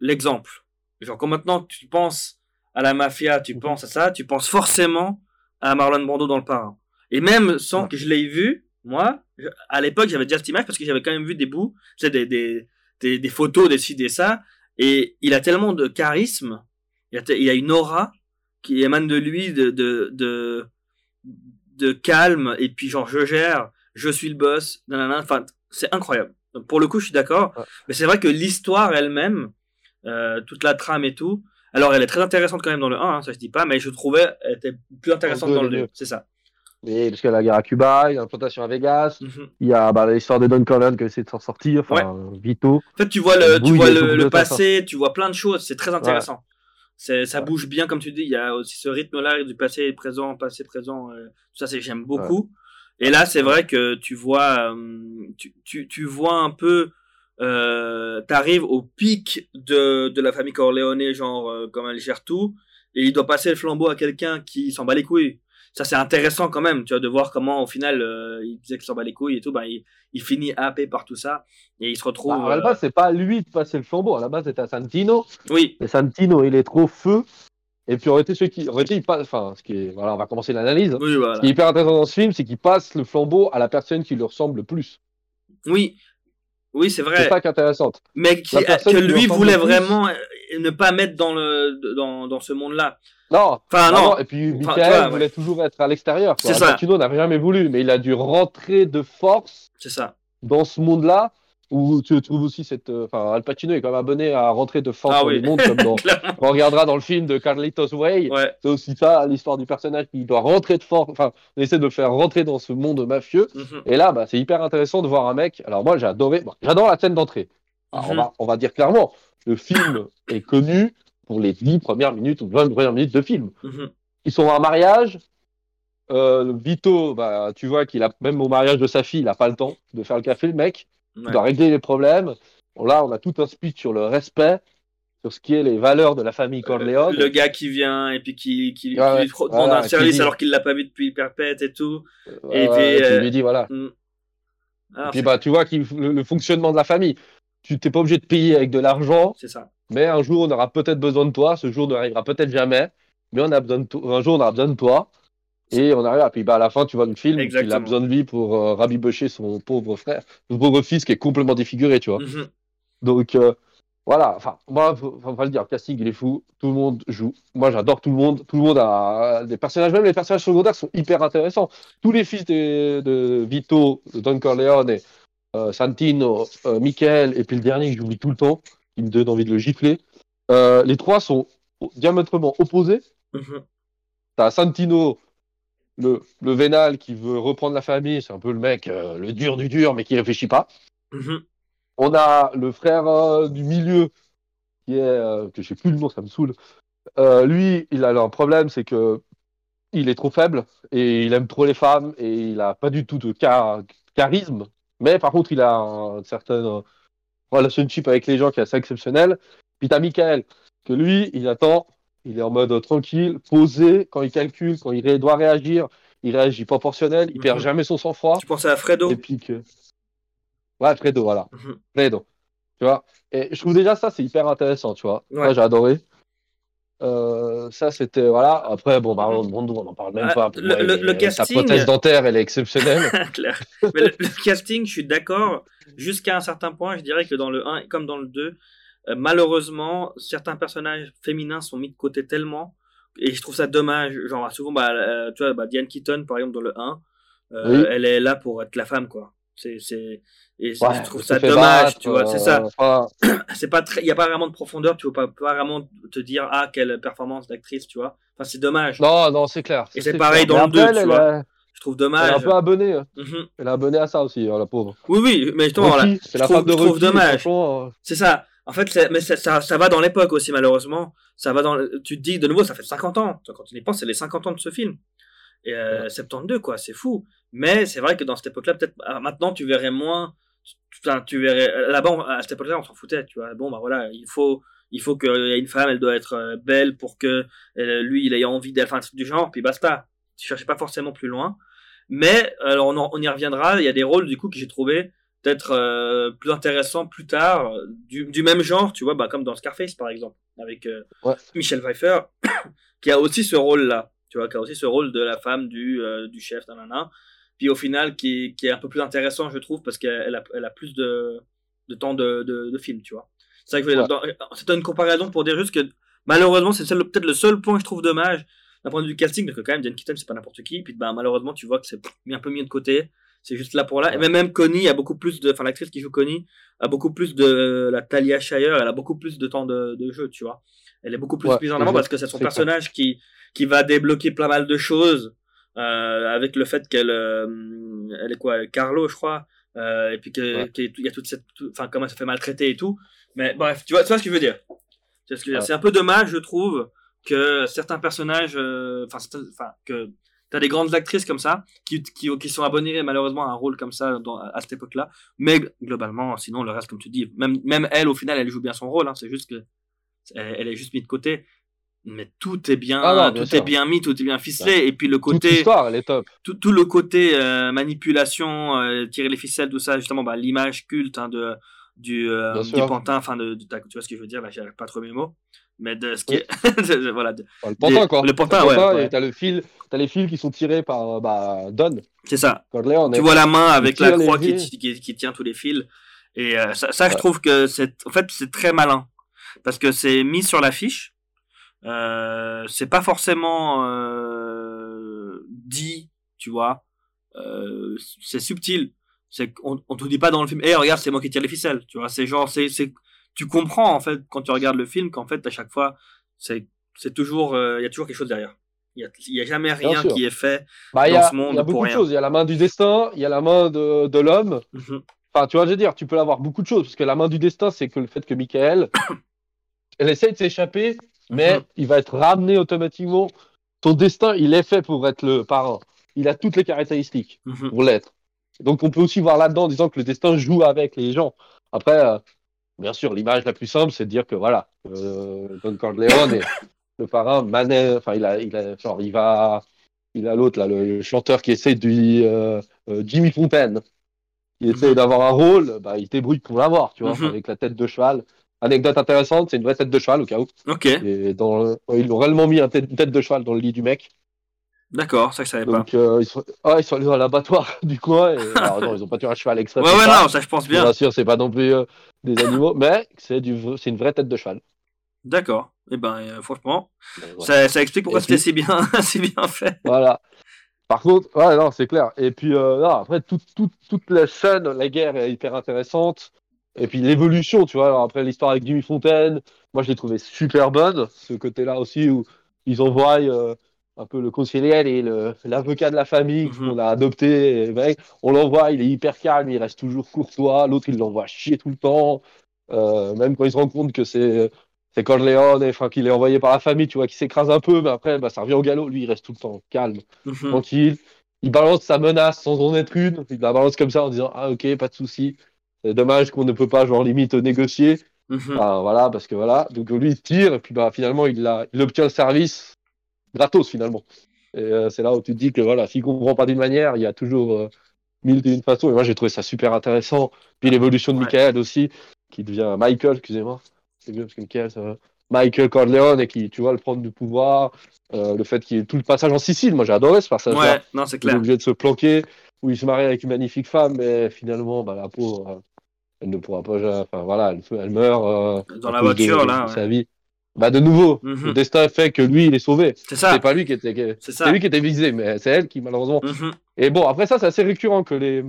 l'exemple. Genre, quand maintenant tu penses à la mafia, tu Mhm. penses à ça, tu penses forcément à Marlon Brando dans le parrain. Et même sans que je l'ai vu, moi, à l'époque, j'avais déjà cette image parce que j'avais quand même vu des bouts, tu sais, des, des, des, des photos, des ci, des ça. Et il a tellement de charisme, il a, il a une aura qui émane de lui, de, de, de, de calme, et puis genre, je gère, je suis le boss, nanana. enfin, c'est incroyable. Donc, pour le coup, je suis d'accord. Ouais. Mais c'est vrai que l'histoire elle-même, euh, toute la trame et tout, alors elle est très intéressante quand même dans le 1, hein, ça je dis pas, mais je trouvais elle était plus intéressante Dans le le deux, 2, mieux. c'est ça. Et parce qu'il y a la guerre à Cuba, il y a l'implantation à Vegas, Mhm. il y a bah, l'histoire de Don Corleone qui essaie de s'en sortir, enfin, euh, Vito. En fait, tu vois le, tu vois le, passé, tu vois plein de choses, c'est très intéressant. C'est, ça Ouais. bouge bien, comme tu dis, il y a aussi ce rythme-là du passé et présent, passé, présent, euh, tout ça, c'est, j'aime beaucoup. Et là, c'est vrai que tu vois, euh, tu, tu, tu vois un peu, euh, t'arrives au pic de, de la famille Corleone, genre, euh, comme elle gère tout, et il doit passer le flambeau à quelqu'un qui s'en bat les couilles. Ça, c'est intéressant quand même, tu vois, de voir comment, au final, euh, il disait qu'il s'en bat les couilles et tout, ben, il, il finit happé par tout ça, et il se retrouve. Bah, à la base, c'est pas lui de passer le flambeau, à la base, c'était à Santino. oui, Et Santino, il est trop feu. Et puis, été celui qui. Aurait été, il passe. Enfin, ce qui est. Voilà, on va commencer l'analyse. oui, voilà. Ce qui est hyper intéressant dans ce film, c'est qu'il passe le flambeau à la personne qui lui ressemble le plus. Oui, oui, c'est C'est vrai. ça qui est intéressant. Mais qui, que lui voulait vraiment euh, ne pas mettre dans le dans, dans ce monde-là. Non, Enfin, non, non. Et puis, Michael voulait toujours être à l'extérieur. C'est ça. Santino n'a jamais voulu, mais il a dû rentrer de force C'est ça. dans ce monde-là où tu trouves aussi cette. euh, Enfin, Al Pacino est quand même abonné à rentrer de force Ah dans oui. le monde, comme dans. On regardera dans le film de Carlitos Way. Ouais. C'est aussi ça, l'histoire du personnage qui doit rentrer de force. Enfin, on essaie de le faire rentrer dans ce monde mafieux. Mhm. Et là, bah, c'est hyper intéressant de voir un mec. Alors, moi, j'ai adoré. bon, J'adore la scène d'entrée. Alors, on, Mhm. va, on va dire clairement, le film est connu pour les 10 premières minutes ou 20 premières minutes de film. Mhm. Ils sont à un mariage. Euh, Vito, bah, tu vois qu'il a même au mariage de sa fille, il n'a pas le temps de faire le café, le mec. Il Ouais. doit régler les problèmes. Bon, là, on a tout un speech sur le respect, sur ce qui est les valeurs de la famille Corleone. Le gars qui vient et puis qui, qui, Ouais, qui ouais. lui demande Voilà, un service dit- alors qu'il l'a pas vu depuis perpète et tout. Ouais, et puis, euh, lui dis, voilà. Mm. Alors, Et puis, bah, tu vois le, le fonctionnement de la famille. Tu t'es pas obligé de payer avec de l'argent, c'est ça. mais un jour, on aura peut-être besoin de toi. Ce jour n'arrivera peut-être jamais, mais on a besoin de. Un jour, on aura besoin de toi. Et on arrive, et puis bah, à la fin, tu vois le film, il a besoin de lui pour euh, rabibocher son pauvre frère, son pauvre fils qui est complètement défiguré, tu vois. Mhm. Donc euh, voilà, enfin, moi, faut, faut pas le dire, casting il est fou, tout le monde joue. Moi j'adore tout le monde, tout le monde a des personnages, même les personnages secondaires sont hyper intéressants. Tous les fils de, de Vito, de Don Corleone, et, euh, Santino, euh, Michael, et puis le dernier que j'oublie tout le temps, qui me donne envie de le gifler. Les trois sont diamétralement opposés. Mhm. T'as Santino, le, le vénal qui veut reprendre la famille, c'est un peu le mec, euh, le dur du dur, mais qui réfléchit pas. Mhm. On a le frère euh, du milieu, qui est, euh, que je sais plus le nom, ça me saoule. Euh, lui, il a un problème, c'est que il est trop faible et il aime trop les femmes et il a pas du tout de char- charisme. Mais par contre, il a un certain euh, relationship avec les gens qui est assez exceptionnel. Puis t'as Michael, que lui, il attend, il est en mode tranquille, posé, quand il calcule, quand il doit réagir, il réagit proportionnel, il perd Mhm. jamais son sang-froid. Tu pensais à Fredo Et puis que. Ouais, Fredo, voilà. Mhm. Fredo. Tu vois? Et je trouve déjà ça, c'est hyper intéressant, tu vois. Ouais. Moi, j'ai adoré. Euh, ça, c'était. Voilà. Après, bon, Marlon Brando, on n'en parle même Ah, pas. Le- moi, le- Sa prothèse dentaire, elle est exceptionnelle. Claire. Mais le, le casting, je suis d'accord. Jusqu'à un certain point, je dirais que dans le 1 comme dans le 2, euh, malheureusement, certains personnages féminins sont mis de côté tellement. Et je trouve ça dommage. Genre, souvent, bah, euh, tu vois, bah, Diane Keaton, par exemple, dans le 1, euh, Oui. elle est là pour être la femme, quoi. C'est, c'est, et Ouais, je trouve ça dommage, battre, tu vois, c'est ça. C'est pas très, il y a pas vraiment de profondeur, tu peux pas, pas vraiment te dire, ah, quelle performance d'actrice, tu vois. Enfin, c'est dommage. non, non, c'est clair. Et c'est pareil clair. dans Mais le après, 2, tu vois. Je trouve Elle est dommage. un peu abonnée. hein. Mhm. Elle est abonnée à ça aussi, hein, la pauvre. Oui, oui, mais justement. Rocky, c'est je la trouve- femme de je trouve dommage. C'est ça. En fait, mais ça, ça, ça va dans l'époque aussi, malheureusement. Ça va dans, le- tu te dis, de nouveau, ça fait 50 ans. Quand tu y penses, c'est les 50 ans de ce film. Et, euh, 72, quoi, c'est fou. Mais c'est vrai que dans cette époque-là, peut-être, ah, maintenant, tu verrais moins, enfin, tu verrais, là-bas, on- à cette époque-là, on s'en foutait, tu vois. Bon, bah voilà, il faut, il faut qu'il y ait une femme, elle doit être euh, belle pour que euh, lui, il ait envie d'elle, enfin, un truc du genre, puis basta. Tu cherchais pas forcément plus loin. Mais, alors, on, en- on y reviendra, il y a des rôles, du coup, que j'ai trouvé peut-être euh, plus intéressants plus tard, du, du même genre, tu vois, bah, comme dans Scarface, par exemple, avec euh, Ouais. Michel Pfeiffer, qui a aussi ce rôle-là, tu vois, qui a aussi ce rôle de la femme du, euh, du chef, nanana. Puis au final, qui, qui est un peu plus intéressant, je trouve, parce qu'elle a, elle a plus de, de temps de, de, de film, tu vois. C'est vrai que Ouais. c'était une comparaison pour dire juste que malheureusement, c'est peut-être le seul point que je trouve dommage d'un point de vue casting, parce que quand même, Diane Keaton, c'est pas n'importe qui. Puis bah, malheureusement, tu vois que c'est mis un peu mis de côté. C'est juste là pour là. Et même, même Connie a beaucoup plus de, enfin, l'actrice qui joue Connie a beaucoup plus de, la Talia Shire, elle a beaucoup plus de temps de, de jeu, tu vois. Elle est beaucoup plus Ouais, mise en avant parce que c'est son personnage qui, qui va débloquer pas mal de choses, euh, avec le fait qu'elle, euh, elle est quoi, Carlo, je crois, euh, et puis que- Ouais. qu'il y a toute cette, tout- enfin, comment elle se fait maltraiter et tout. Mais bref, tu vois, tu vois ce que je veux dire. C'est ce que je veux dire. Ouais. C'est un peu dommage, je trouve, que certains personnages, euh, enfin, que t'as des grandes actrices comme ça qui, qui, qui sont abonnées malheureusement à un rôle comme ça dans, à cette époque-là. Mais globalement, sinon le reste, comme tu dis, même même elle au final, elle joue bien son rôle. Hein, c'est juste que elle, elle est juste mise de côté. Mais tout est bien, Ah non, bien tout sûr. est bien mis, tout est bien ficelé. Et puis le Toute côté, elle est top. tout, tout le côté euh, manipulation, euh, tirer les ficelles, tout ça, justement, bah, l'image culte hein, de du, euh, du pantin, enfin de, de- tu vois ce que je veux dire? Là, j'arrive pas trouver mes mots, mais de ce qui est, voilà, de- Enfin, le pantin, Des- quoi. le pantin, ouais, ouais. Et t'as le fil, t'as les fils qui sont tirés par euh, bah, Don c'est ça. Corleone. Tu vois la main avec la croix qui, qui, qui tient tous les fils, et euh, ça, ça je trouve que c'est, en fait, c'est très malin parce que c'est mis sur l'affiche. Euh, c'est pas forcément euh, dit, tu vois. C'est subtil. C'est qu'on on te dit pas dans le film, hé regarde, c'est moi qui tire les ficelles. Tu vois, c'est genre, c'est, tu comprends en fait quand tu regardes le film qu'en fait à chaque fois, c'est, c'est toujours, euh, il y a toujours quelque chose derrière. Il y a, jamais rien qui est fait. Bah, dans a, ce monde il y a pour beaucoup de rien. choses. Il y a la main du destin, il y a la main de, de l'homme. Mhm. Enfin, tu vois, je veux dire, tu peux avoir beaucoup de choses. Parce que la main du destin, c'est que le fait que Michael, elle essaye de s'échapper, mais Mhm. il va être ramené automatiquement. Son destin, il est fait pour être le parrain. Il a toutes les caractéristiques Mhm. pour l'être. Donc, on peut aussi voir là-dedans en disant que le destin joue avec les gens. Après, euh, bien sûr, l'image la plus simple, c'est de dire que voilà, euh, Don Corleone est le parrain Manet, enfin, il a, il a, genre, il va, il a l'autre là, le, chanteur qui essaie de euh, euh, Jimmy Fontaine, qui essaie Mhm. d'avoir un rôle, bah, il débrouille pour l'avoir, tu vois, Mhm. avec la tête de cheval. Anecdote intéressante, c'est une vraie tête de cheval au cas où. Ok, Et dans, le- ils ont réellement mis une tête de cheval dans le lit du mec. D'accord, ça je savais pas. Euh, ils, sont, ah, ils sont allés dans l'abattoir du coin. Et, alors, non, ils ont pas tué un cheval exprès. Ouais, ouais, non, ça je pense vous bien. rassure, c'est pas non plus euh, des animaux, mais c'est du, c'est une vraie tête de cheval. D'accord. Et ben, euh, franchement, ça, ça explique pourquoi c'était puis- si bien, si bien fait. Voilà. Par contre, ouais, non, c'est clair. Et puis, euh, non, après, toute, toute, toute la scène, la guerre est hyper intéressante. Et puis l'évolution, tu vois. Alors après l'histoire avec Jimmy Fontaine, moi je l'ai trouvé super bonne. Ce côté-là aussi où ils envoient un peu le conseiller et l'avocat de la famille Mhm. qu'on a adopté. et mec, on l'envoie, il est hyper calme, il reste toujours courtois. L'autre, il l'envoie chier tout le temps. Euh, même quand il se rend compte que c'est c'est Corleone, enfin qu'il est envoyé par la famille, tu vois, qui s'écrase un peu, mais après, bah, ça revient au galop. Lui, il reste tout le temps calme, Mhm. tranquille. Il balance sa menace sans en être une. Il la balance comme ça en disant Ah, ok, pas de souci. C'est dommage qu'on ne peut pas, genre, limite négocier. Mhm. Voilà, parce que voilà. Donc lui, il tire, et puis bah, finalement, il, a, il obtient le service gratos, finalement. Et euh, c'est là où tu te dis que voilà, s'il comprend pas d'une manière, il y a toujours euh, mille et une façons. Et moi, j'ai trouvé ça super intéressant. Puis l'évolution de Ouais. Michael aussi, qui devient Michael, excusez-moi. C'est mieux parce que Michael, ça va. Michael Corleone, et qui, tu vois, le prendre du pouvoir. Euh, le fait qu'il y ait tout le passage en Sicile, moi j'ai adoré ce passage. Ouais, non, c'est Il est clair. obligé de se planquer, où il se marie avec une magnifique femme, mais finalement, bah, la pauvre, elle ne pourra pas. Enfin voilà, elle, elle meurt. Dans la de- voiture, de là, Sa vie. Bah, de nouveau, Mhm. le destin fait que lui, il est sauvé. C'est ça. C'est pas lui qui était. C'est lui qui était visé, mais c'est elle qui, malheureusement. Mhm. Et bon, après ça, c'est assez récurrent que les.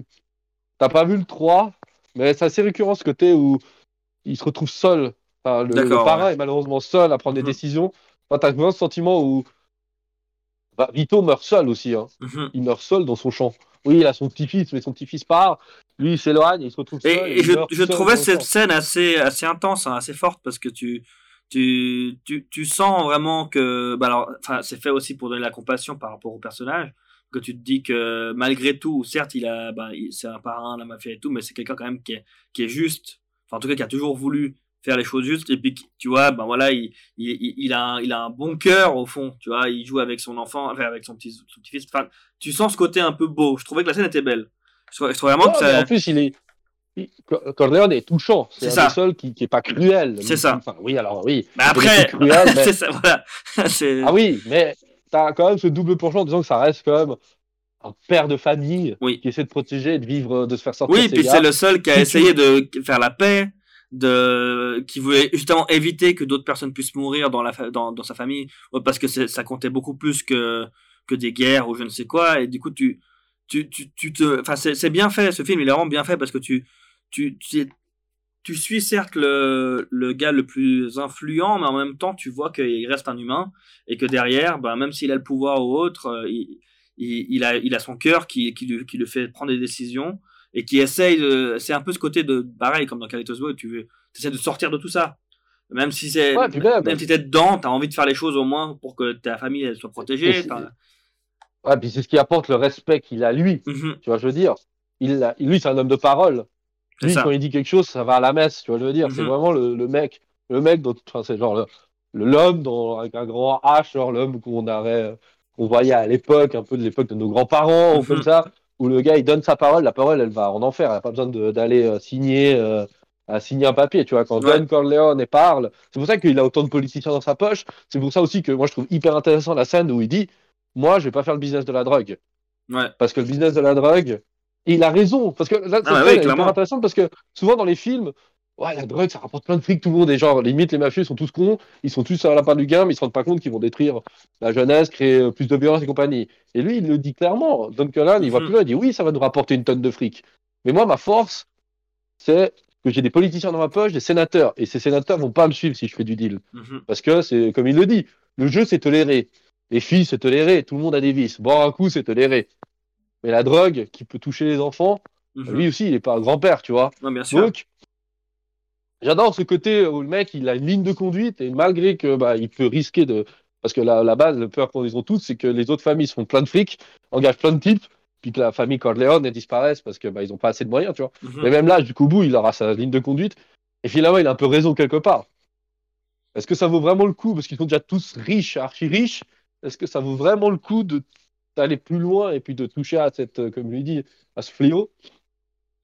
T'as pas vu le 3, mais c'est assez récurrent ce côté où il se retrouve seul. Enfin, le, le parrain ouais. est malheureusement seul à prendre Mhm. des décisions. Enfin, t'as vraiment ce sentiment où. Bah, Vito meurt seul aussi. Hein. Mhm. Il meurt seul dans son champ. Oui, il a son petit-fils, mais son petit-fils part. Lui, il s'éloigne, il se retrouve seul. Et, je, meurt je seul trouvais cette champ. scène assez, assez intense, hein, assez forte, parce que tu, tu, tu, tu sens vraiment que, bah alors, enfin, c'est fait aussi pour donner la compassion par rapport au personnage, que tu te dis que malgré tout, certes, il a, bah, c'est un parrain, la mafia et tout, mais c'est quelqu'un quand même qui est, qui est juste, enfin, en tout cas, qui a toujours voulu faire les choses justes, et puis, tu vois, ben voilà, il, il, il- a, un, il a un bon cœur, au fond, tu vois, il joue avec son enfant, enfin, avec son petit, son petit fils, enfin, tu sens ce côté un peu beau, je trouvais que la scène était belle. Je trouvais, je trouvais vraiment que ça, En plus, il est. Corleone est touchant. C'est ça. seuls qui n'est pas cruel. C'est ça. Enfin, oui, alors oui. Mais après, cruel, mais- ça, voilà. Ah oui, mais t'as quand même ce double penchant en disant que ça reste quand même un père de famille Oui. qui essaie de protéger, de vivre, de se faire sortir. Oui, puis c'est le seul qui a tu- essayé de faire la paix, de qui voulait justement éviter que d'autres personnes puissent mourir dans la fa- dans, dans sa famille parce que ça comptait beaucoup plus que que des guerres ou je ne sais quoi et du coup tu tu tu, tu te enfin c'est bien fait ce film il est vraiment bien fait parce que tu tu tu, tu suis certes le, le gars le plus influent, mais en même temps, tu vois qu'il reste un humain et que derrière, ben, même s'il a le pouvoir ou autre, euh, il, il, il a, il a son cœur qui, qui, lui, qui le fait prendre des décisions et qui essaye de. C'est un peu ce côté de. Pareil, comme dans Carlitos Boy, tu essaies de sortir de tout ça. Même si c'est. Ouais, même- même si t'es dedans, t'as envie de faire les choses au moins pour que ta famille elle soit protégée. Ouais, puis c'est ce qui apporte le respect qu'il a lui. Mhm, Tu vois, je veux dire? Il a- Lui, c'est un homme de parole. Lui, ça. quand il dit quelque chose, ça va à la messe. Tu vois, je veux dire. C'est Mhm. vraiment le, le mec. Le mec, dont- enfin, c'est genre le- le- l'homme dans- avec un grand H, genre l'homme qu'on aurait, qu'on voyait à l'époque, un peu de l'époque de nos grands-parents, ou comme ça, où le gars, il donne sa parole. La parole, elle va en enfer. Elle n'a pas besoin d'aller euh, signer. euh, à signer un papier, tu vois, quand Ouais. Don Corleone parle, c'est pour ça qu'il a autant de politiciens dans sa poche, c'est pour ça aussi que moi je trouve hyper intéressant la scène où il dit, moi je vais pas faire le business de la drogue, Ouais. parce que le business de la drogue, et il a raison, parce que là, Ah scène oui, elle est clairement. hyper intéressante parce que souvent dans les films, ouais, la drogue ça rapporte plein de fric, tout le monde est genre, limite les mafieux ils sont tous cons, ils sont tous à la part du gain, mais ils se rendent pas compte qu'ils vont détruire la jeunesse, créer euh, plus de violence et compagnie. Et lui il le dit clairement, Don Cullen il va Mhm. plus loin, il dit oui ça va nous rapporter une tonne de fric, mais moi ma force c'est que j'ai des politiciens dans ma poche, des sénateurs, et ces sénateurs vont pas me suivre si je fais du deal. Mhm. Parce que c'est comme il le dit, le jeu c'est toléré. Les filles c'est toléré, tout le monde a des vices. Boire un coup c'est toléré. Mais la drogue qui peut toucher les enfants, Mhm. lui aussi il est pas un grand-père, tu vois. Ouais, bien sûr. Donc j'adore ce côté où le mec il a une ligne de conduite et malgré que bah, il peut risquer de parce que la, la base, le peur qu'ils ont tous, c'est que les autres familles se font plein de fric, engagent plein de types, puis que la famille Corleone elle disparaisse parce que bah, ils ont pas assez de moyens, tu vois. Mhm. Mais même là, du coup, bout, il aura sa ligne de conduite. Et finalement, il a un peu raison quelque part. Est-ce que ça vaut vraiment le coup Parce qu'ils sont déjà tous riches, archi riches. Est-ce que ça vaut vraiment le coup de d'aller plus loin et puis de toucher à cette, euh, comme lui dit, à ce fléau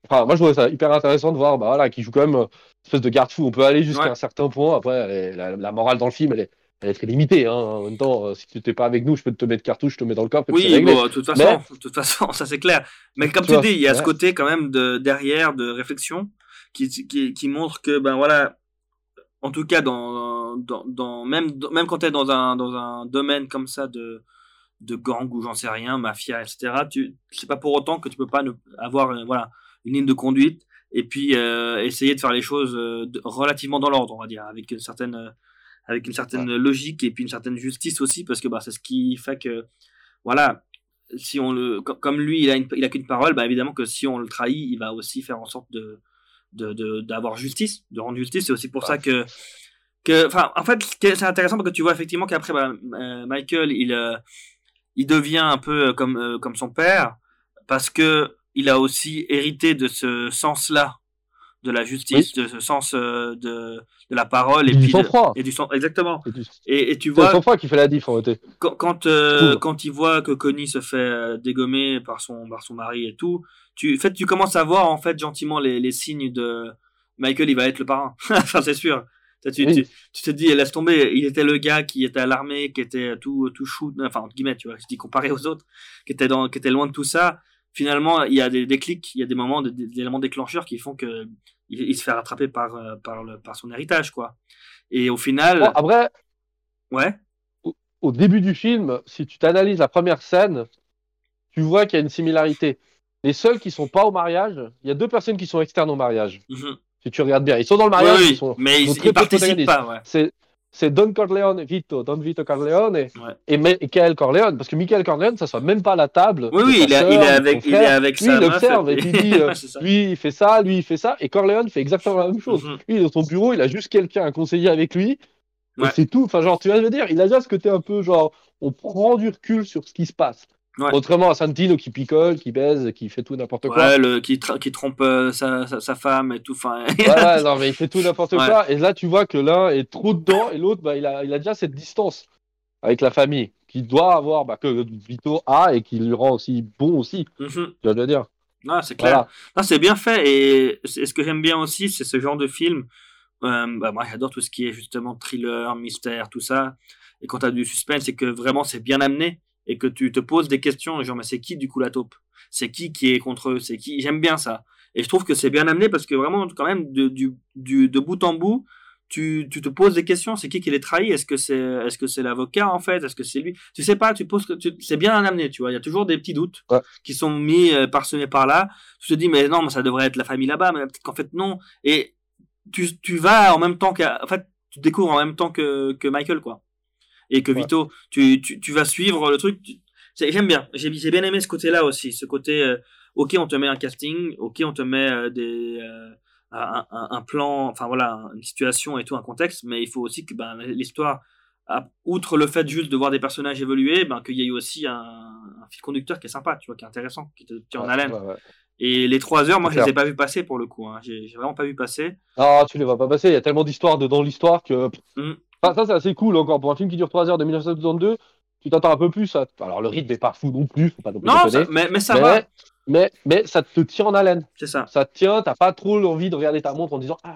Enfin, moi, je trouvais ça hyper intéressant de voir, bah voilà, qu'il joue quand même euh, une espèce de garde-fou. On peut aller jusqu'à Ouais. un certain point. Après, est- la, la morale dans le film, elle est, elle est très limitée. Hein. En même temps, euh, si tu n'es pas avec nous, je peux te mettre cartouche, je te mets dans le c'est Oui, bon, de toute façon, de toute façon, ça c'est clair. Mais comme Tu dis, il y a ce côté quand même de derrière de réflexion qui, qui, qui montre que ben voilà, en tout cas dans dans, dans même même quand tu es dans un dans un domaine comme ça de de gang ou j'en sais rien, mafia, etc. Tu c'est pas pour autant que tu peux pas ne, avoir euh, voilà une ligne de conduite et puis euh, essayer de faire les choses euh, de- relativement dans l'ordre, on va dire, avec une certaine, avec une certaine logique et puis une certaine justice aussi, parce que bah, c'est ce qui fait que, voilà, si on le, co- comme lui, il a, une, il a qu'une parole, bah, évidemment que si on le trahit, il va aussi faire en sorte de de- de- d'avoir justice, de rendre justice. C'est aussi pour ça que, que, enfin, en fait, c'est intéressant parce que tu vois effectivement qu'après, bah, Michael, il, il devient un peu euh, comme, euh, comme son père parce que il a aussi hérité de ce sens-là de la justice, de ce sens euh, de, de la parole et Du puis de- et du sang exactement. Et et tu C'est le vois sang-froid qui fait la diff en réalité. quand quand, euh, il voit que Connie se fait dégommer par son par son mari et tout, tu en fait tu commences à voir en fait gentiment les, les signes de Michael, il va être le parrain. enfin c'est sûr. Tu, Oui. tu, tu te dis laisse tomber, il était le gars qui était à l'armée, qui était tout tout chou, enfin entre guillemets, tu vois, je dis comparé aux autres, qui était dans qui était loin de tout ça. Finalement, il y a des déclics, il y a des moments, des, des éléments déclencheurs qui font que il, il se fait rattraper par euh, par le par son héritage quoi. Et au final, Bon, après, ouais, au début du film, si tu t'analyses la première scène, tu vois qu'il y a une similarité. Les seuls qui sont pas au mariage, il y a deux personnes qui sont externes au mariage. mhm. Si tu regardes bien, ils sont dans le mariage, oui, ils sont, mais ils sont très ils participent pas, ouais. c'est c'est Don Corleone, Vito, Don Vito Corleone et Michael Corleone, parce que Michael Corleone, ça soit même pas à la table. Oui, il, est- il avec, il est frère. avec Lui, sa il observe et puis il dit, euh, lui il fait ça, lui il fait ça, et Corleone fait exactement la même chose. Mhm. Lui, dans son bureau, il a juste quelqu'un à conseiller avec lui, et c'est tout. Enfin, genre, tu vas me dire, il a déjà ce côté un peu genre, on prend du recul sur ce qui se passe. Ouais. Autrement, à Santino qui picole, qui baise, qui fait tout n'importe quoi. Ouais, le, qui, trompe euh, sa, sa, sa femme et tout. Enfin, Ouais, non, mais il fait tout n'importe quoi. Et là, tu vois que l'un est trop dedans et l'autre, bah, il, a, il a déjà cette distance avec la famille qu'il doit avoir, bah, que Vito a et qui lui rend aussi bon aussi. mhm. Tu vas le dire? Non, c'est clair. Voilà. C'est bien fait. Et ce que j'aime bien aussi, c'est ce genre de film. Euh, bah, moi, j'adore tout ce qui est justement thriller, mystère, tout ça. Et quand tu as du suspense, c'est que vraiment c'est bien amené et que tu te poses des questions. Genre, mais c'est qui du coup la taupe? C'est qui qui est contre eux? C'est qui? J'aime bien ça. Et je trouve que c'est bien amené parce que vraiment, quand même, de, du, du, de bout en bout, tu, tu te poses des questions. C'est qui qui les trahit? Est-ce que c'est est-ce que c'est l'avocat en fait? Est-ce que c'est lui? Tu sais pas. Tu poses que c'est bien amené. Tu vois, il y a toujours des petits doutes Ouais. qui sont mis euh, parsemés par là. Tu te dis mais non, mais ça devrait être la famille là-bas, mais peut-être qu'en fait non. Et tu, tu vas en même temps qu'à, en fait, tu découvres en même temps que, que Michael quoi. Et que Ouais. Vito, tu, tu, tu vas suivre le truc. tu- J'aime bien. J'ai bien aimé ce côté-là aussi, ce côté. euh, ok, on te met un casting, ok, on te met euh, des euh, un, plan, enfin voilà, une situation et tout, un contexte, mais il faut aussi que ben, l'histoire, outre le fait juste de voir des personnages évoluer, ben, qu'il y ait aussi un, un fil conducteur qui est sympa, tu vois, qui est intéressant, qui te tient en haleine. ouais. Et les trois heures, moi, je les ai pas vu passer pour le coup. Hein. J'ai vraiment pas vu passer. Ah, tu les vois pas passer. Il y a tellement d'histoires dedans l'histoire que. Mm. Enfin, ça, c'est assez cool encore. Pour un film qui dure 3 heures de 1972, tu t'attends un peu plus. À... Alors, le rythme est pas fou non plus. Faut pas non plus Non, déconner. ça- mais, mais ça mais, va. mais, mais ça te tient en haleine. C'est ça. ça te tient, t'as pas trop envie de regarder ta montre en disant Ah,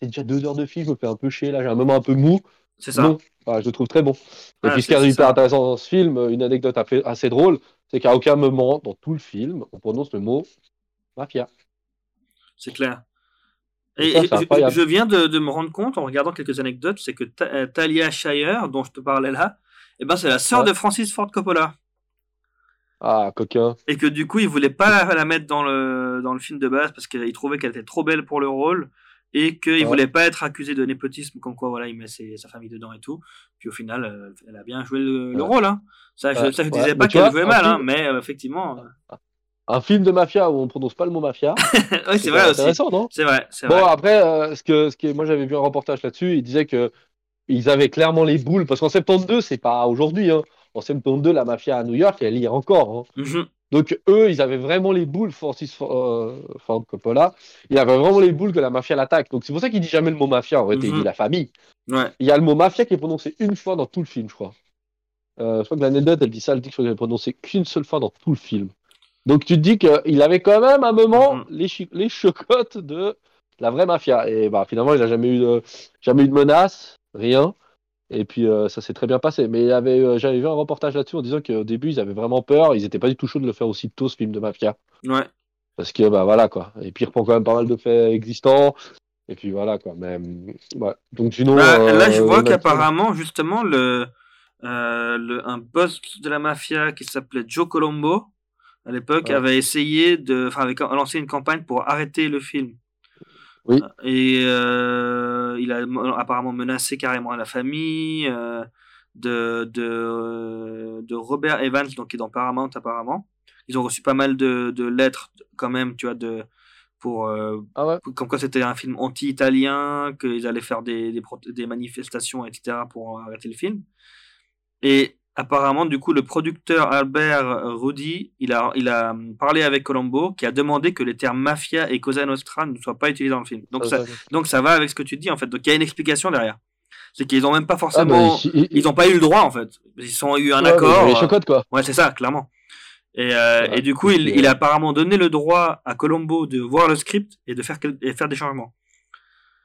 c'est déjà deux heures de film, je me fais un peu chier, là j'ai un moment un peu mou. C'est ça. Non, Enfin, je le trouve très bon. Et puis ce qui est hyper intéressant dans ce film, une anecdote assez assez drôle, c'est qu'à aucun moment dans tout le film, on prononce le mot mafia. C'est clair. Et ça, je, je viens de, de me rendre compte en regardant quelques anecdotes, c'est que Ta- euh, Talia Shire, dont je te parlais là, eh ben, c'est la sœur Ouais. de Francis Ford Coppola. Ah, coquin. Et que du coup, il voulait pas la, la mettre dans le, dans le film de base parce qu'il trouvait qu'elle était trop belle pour le rôle et qu'il Ouais. voulait pas être accusé de népotisme, comme quoi voilà, il met ses- sa famille dedans et tout. Puis au final, euh, elle a bien joué le, rôle. Hein. Ça, je, Ouais, ça, je disais pas qu'elle jouait mal, hein, mais euh, effectivement. Un film de mafia où on prononce pas le mot mafia. oui, c'est vrai aussi. intéressant, non? C'est vrai, c'est Bon, vrai. après, euh, ce que, ce qui moi j'avais vu un reportage là-dessus, il disait que ils avaient clairement les boules, parce qu'en 72, c'est pas aujourd'hui, hein. En 72, la mafia à New York, elle y est encore. hein. Mhm. Donc eux, ils avaient vraiment les boules, Francis euh, Ford Coppola, il avait vraiment les boules que la mafia l'attaque. Donc c'est pour ça qu'il dit jamais le mot mafia, en réalité, il Mhm. dit la famille. Ouais. Il y a le mot mafia qui est prononcé une fois dans tout le film, je crois. Euh, je crois que l'anecdote, elle dit ça, elle dit qu'il est prononcé qu'une seule fois dans tout le film. Donc tu te dis qu'il avait quand même à un moment Mhm. les, les chocottes de la vraie mafia. Et bah finalement, il n'a jamais eu de, jamais eu de menace, rien. Et puis euh, ça s'est très bien passé. Mais euh, j'avais vu un reportage là-dessus en disant qu'au début, ils avaient vraiment peur. Ils n'étaient pas du tout chauds de le faire aussitôt, ce film de mafia. Ouais. Parce que bah voilà quoi. Et puis il reprend quand même pas mal de faits existants. Et puis voilà quoi. Mais hum, ouais. Donc sinon. Bah, là, euh, je vois qu'apparemment, justement, le, le, un boss de la mafia qui s'appelait Joe Colombo à l'époque, Ouais. avait essayé de, enfin, avait lancé une campagne pour arrêter le film. Oui. Et euh, il a apparemment menacé carrément la famille euh, de, de, de Robert Evans, donc qui est dans Paramount apparemment. Ils ont reçu pas mal de, de lettres quand même, tu vois, de, pour, euh, Ah ouais comme quoi c'était un film anti-italien, qu'ils allaient faire des, des, des manifestations, etc. pour arrêter le film. Et apparemment, du coup, le producteur Albert Rudy, il a, il a parlé avec Colombo, qui a demandé que les termes mafia et Cosa Nostra ne soient pas utilisés dans le film. Donc ça, donc ça va avec ce que tu dis, en fait. Donc il y a une explication derrière. C'est qu'ils ont même pas Ah, forcément... bah, ils- Ils n'ont pas eu le droit, en fait. Ils ont eu un ouais, accord. mais Les euh, chocottes, quoi. Ouais, c'est ça, clairement. Et, euh, Ouais, et du coup, il, il a apparemment donné le droit à Colombo de voir le script et de faire, et faire des changements.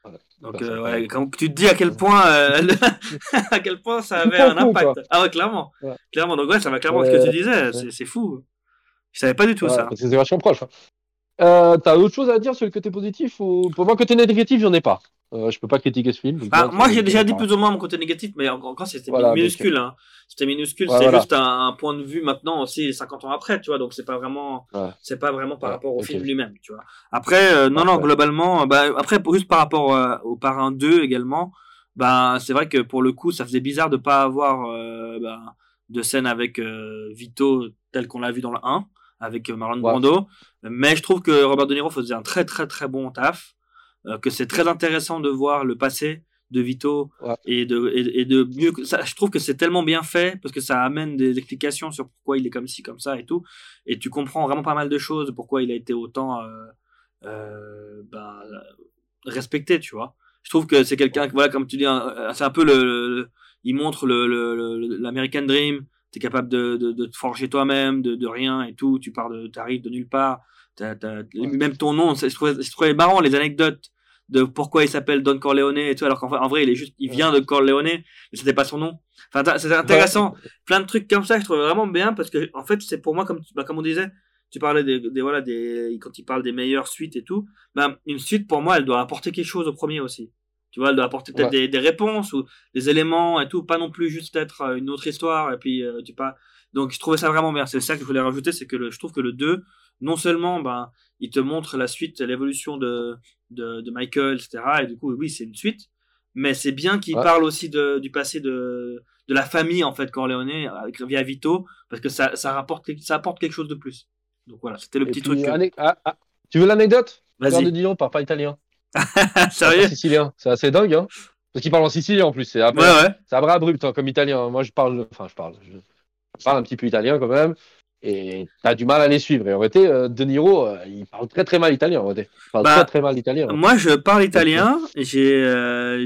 Voilà. Donc, euh, ouais, quand tu te dis à quel point, euh, à quel point ça avait un impact. quoi. Ah ouais, clairement. Ouais. Clairement. Donc ouais, ça va clairement ce que tu disais. C'est, fou. Je savais pas du tout ça. c'est vachement proche. hein. Euh, T'as autre chose à dire sur le côté positif ou... Pour moi, côté négatif, j'en ai pas. Euh, je peux pas critiquer ce film. donc Ah, moi, j'ai déjà dit plus ou moins mon côté négatif, mais encore, encore, c'était Voilà, minuscule. Hein. C'était minuscule. Ouais, c'est voilà. juste un, un point de vue maintenant aussi 50 ans après, tu vois. Donc c'est pas vraiment, Ouais. c'est pas vraiment par Ouais, rapport au film lui-même, tu vois. Après, euh, non, non, globalement, bah, après, juste par rapport euh, au Parrain 2 également, ben, c'est vrai que pour le coup, ça faisait bizarre de pas avoir euh, ben, de scène avec euh, Vito tel qu'on l'a vu dans le 1, avec euh, Marlon. Brando. Mais je trouve que Robert De Niro faisait un très, très, très bon taf. Euh, que c'est très intéressant de voir le passé de Vito Ouais. et de et, et de mieux ça je trouve que c'est tellement bien fait parce que ça amène des explications sur pourquoi il est comme ci comme ça et tout. Et tu comprends vraiment pas mal de choses pourquoi il a été autant euh, euh, ben, respecté tu vois. Je trouve que c'est quelqu'un que voilà comme tu dis c'est un peu le, le- il montre le le- le- l'American Dream. T'es capable de, de, de te forger toi-même de, de rien et tout. Tu pars de t'arrives de nulle part. Même ton nom c'est- je trouvais, je trouvais marrant les anecdotes de pourquoi il s'appelle Don Corleone et tout alors qu'en en vrai il est juste il vient de Corleone mais c'était pas son nom. Enfin c'était intéressant. Plein de trucs comme ça je trouvais vraiment bien parce que en fait c'est pour moi comme bah, comme on disait tu parlais des, des voilà des quand il parle des meilleures suites et tout bah, une suite pour moi elle doit apporter quelque chose au premier aussi. Tu vois elle doit apporter peut-être Ouais. des, des réponses ou des éléments et tout pas non plus juste être euh, une autre histoire et puis euh, tu pas. Donc je trouvais ça vraiment bien. C'est ça que je voulais rajouter c'est que le, je trouve que le 2 non seulement ben il te montre la suite l'évolution de, de de Michael etc et du coup oui c'est une suite mais c'est bien qu'il Ouais. parle aussi de, du passé de de la famille en fait Corleone avec via Vito parce que ça ça rapporte ça apporte quelque chose de plus donc voilà c'était le Et petit puis, truc ah, ah, Tu veux l'anecdote? Robert De vas-y Niro parle pas italien. sérieux? sicilien. C'est assez dingue, hein. Parce qu'il parle en sicilien en plus. C'est un peu- ouais ouais abrupt hein, comme italien. Moi, je parle, enfin, je parle, je parle un petit peu italien quand même. Et t'as du mal à les suivre. Et en réalité, euh, De Niro, euh, il parle très très mal italien. En réalité. Il parle Bah, très très mal italien. Moi, je parle italien. et J'ai euh,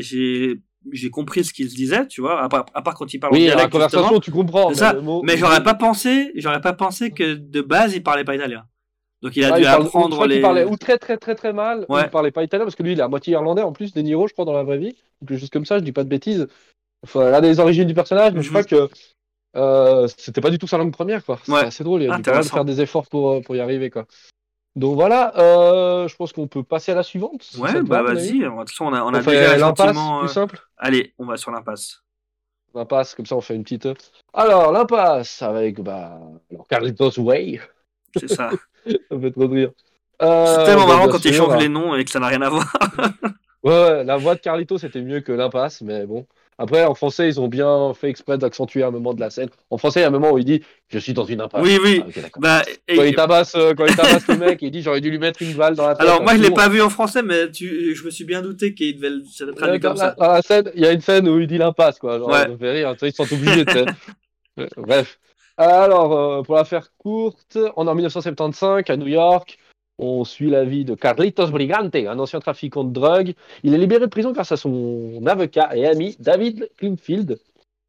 j'ai compris ce qu'il se disait, tu vois. À part, à part quand il parle en Oui, dans la conversation, tu comprends. Ça. mot- Mais j'aurais pas pensé, j'aurais pas pensé que de base il parlait pas italien. Donc il a Ah, dû il je apprendre les. parlait ou très très très très mal, ou Ouais. il parlait pas italien parce que lui il est à moitié irlandais en plus, De Niro, je crois, dans la vraie vie, ou quelque chose comme ça, je dis pas de bêtises. Il faut regarder les origines du personnage, mais je Mhm. crois que euh, c'était pas du tout sa langue première, quoi. Ouais. assez drôle, il a dû Intéressant. faire des efforts pour, euh, pour y arriver, quoi. Donc voilà, euh, je pense qu'on peut passer à la suivante. Ouais, bah vas-y. De toute façon, on a, on a fait déjà l'impasse, plus simple? Allez, on va sur l'impasse. L'impasse, comme ça on fait une petite. Alors, l'impasse avec bah, alors, Carlitos Way. C'est ça. ça fait trop de rire. Euh, C'est tellement bah, marrant quand ils changent bah, les noms et que ça n'a rien à voir. Ouais, ouais, la voix de Carlito c'était mieux que l'impasse, mais bon. Après, en français, ils ont bien fait exprès d'accentuer un moment de la scène. En français, il y a un moment où il dit Je suis dans une impasse. Oui, oui. Ah. Bah, et- Quand il tabasse, euh, quand il tabasse le mec, il dit J'aurais dû lui mettre une balle dans la tête. Alors moi je Tout l'ai pas vu en français, mais tu, je me suis bien douté qu'il devait le- dans, comme ça. dans la scène, il y a une scène où il dit l'impasse, quoi. Genre, Ouais. fait rire, ils sont obligés, tu sais. Ouais, Bref. Alors, euh, pour la faire courte, on est en 1975 à New York. On suit la vie de Carlitos Brigante, un ancien trafiquant de drogue. Il est libéré de prison grâce à son avocat et ami David Clinfield,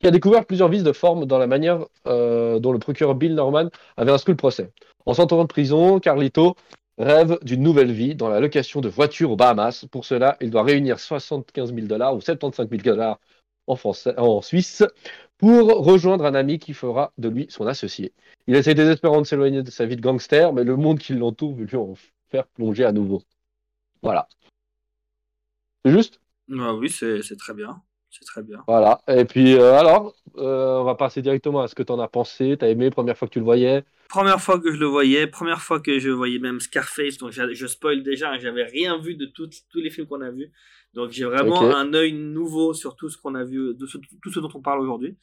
qui a découvert plusieurs vices de forme dans la manière euh, dont le procureur Bill Norman avait instruit le procès. En sortant de prison, Carlito rêve d'une nouvelle vie dans la location de voitures aux Bahamas. Pour cela, il doit réunir 75 000 dollars ou 75 000 dollars en, français, en Suisse pour rejoindre un ami qui fera de lui son associé. Il essaie désespérément de s'éloigner de sa vie de gangster, mais le monde qui l'entoure veut lui en faire plonger à nouveau. Voilà. C'est juste? Ah oui, c'est c'est très bien. C'est très bien. Voilà. Et puis, euh, alors, euh, on va passer directement à ce que tu en as pensé. T'as aimé, première fois que tu le voyais? Première fois que je le voyais, première fois que je voyais même Scarface, donc je spoil déjà, hein, j'avais rien vu de tous les films qu'on a vus. Donc j'ai vraiment un œil nouveau sur tout ce qu'on a vu, de tout ce dont on parle aujourd'hui.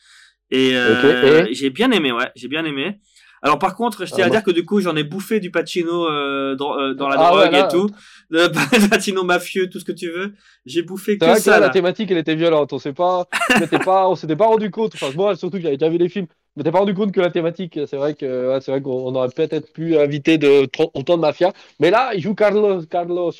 Et, euh, j'ai bien aimé, ouais, j'ai bien aimé. Alors par contre, je tiens à ah, dire que du coup, j'en ai bouffé du Pacino euh, dans, euh, dans, la ah, drogue et tout, le Pacino mafieux, tout ce que tu veux. J'ai bouffé que ça. la thématique, elle était violente. On s'est pas, pas, on s'était pas rendu compte. Enfin, moi, surtout que j'avais déjà vu les films. Je m'étais pas rendu compte que la thématique, c'est vrai que, ouais, c'est vrai qu'on aurait peut-être pu inviter de autant de mafia. Mais là, il joue Carlos, Carlos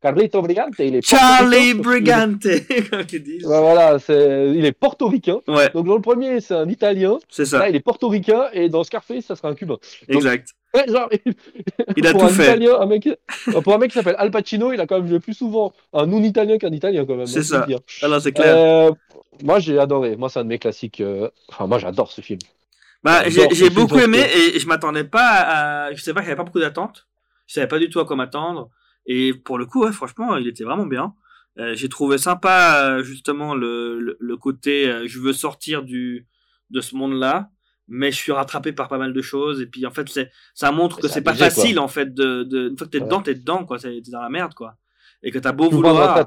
Carlito Brigante, il est Charlie Brigante, comme ils disent. voilà, il est portoricain. Ouais. Donc dans le premier, c'est un Italien. C'est ça. Là, il est portoricain et dans Scarface, ça sera un Cubain. exact. Ouais, genre, il a tout fait. Italien, un mec, pour un mec qui s'appelle Al Pacino, il a quand même joué plus souvent un non-italien qu'un italien quand même. C'est ça. Alors ah c'est clair. Euh, moi j'ai adoré. Moi c'est un de mes classiques. Euh, enfin moi j'adore ce film. Bah j'ai beaucoup aimé et je m'attendais pas à. Je sais pas avait pas beaucoup d'attentes. Je savais pas du tout à quoi m'attendre. Et pour le coup, ouais, franchement, il était vraiment bien. Euh, j'ai trouvé sympa euh, justement le, le, côté euh, je veux sortir du de ce monde-là, mais je suis rattrapé par pas mal de choses. Et puis en fait, c'est ça montre que c'est pas facile en fait de, de une fois que t'es dedans, t'es dedans quoi. T'es dans la merde quoi. Et que t'as beau vouloir.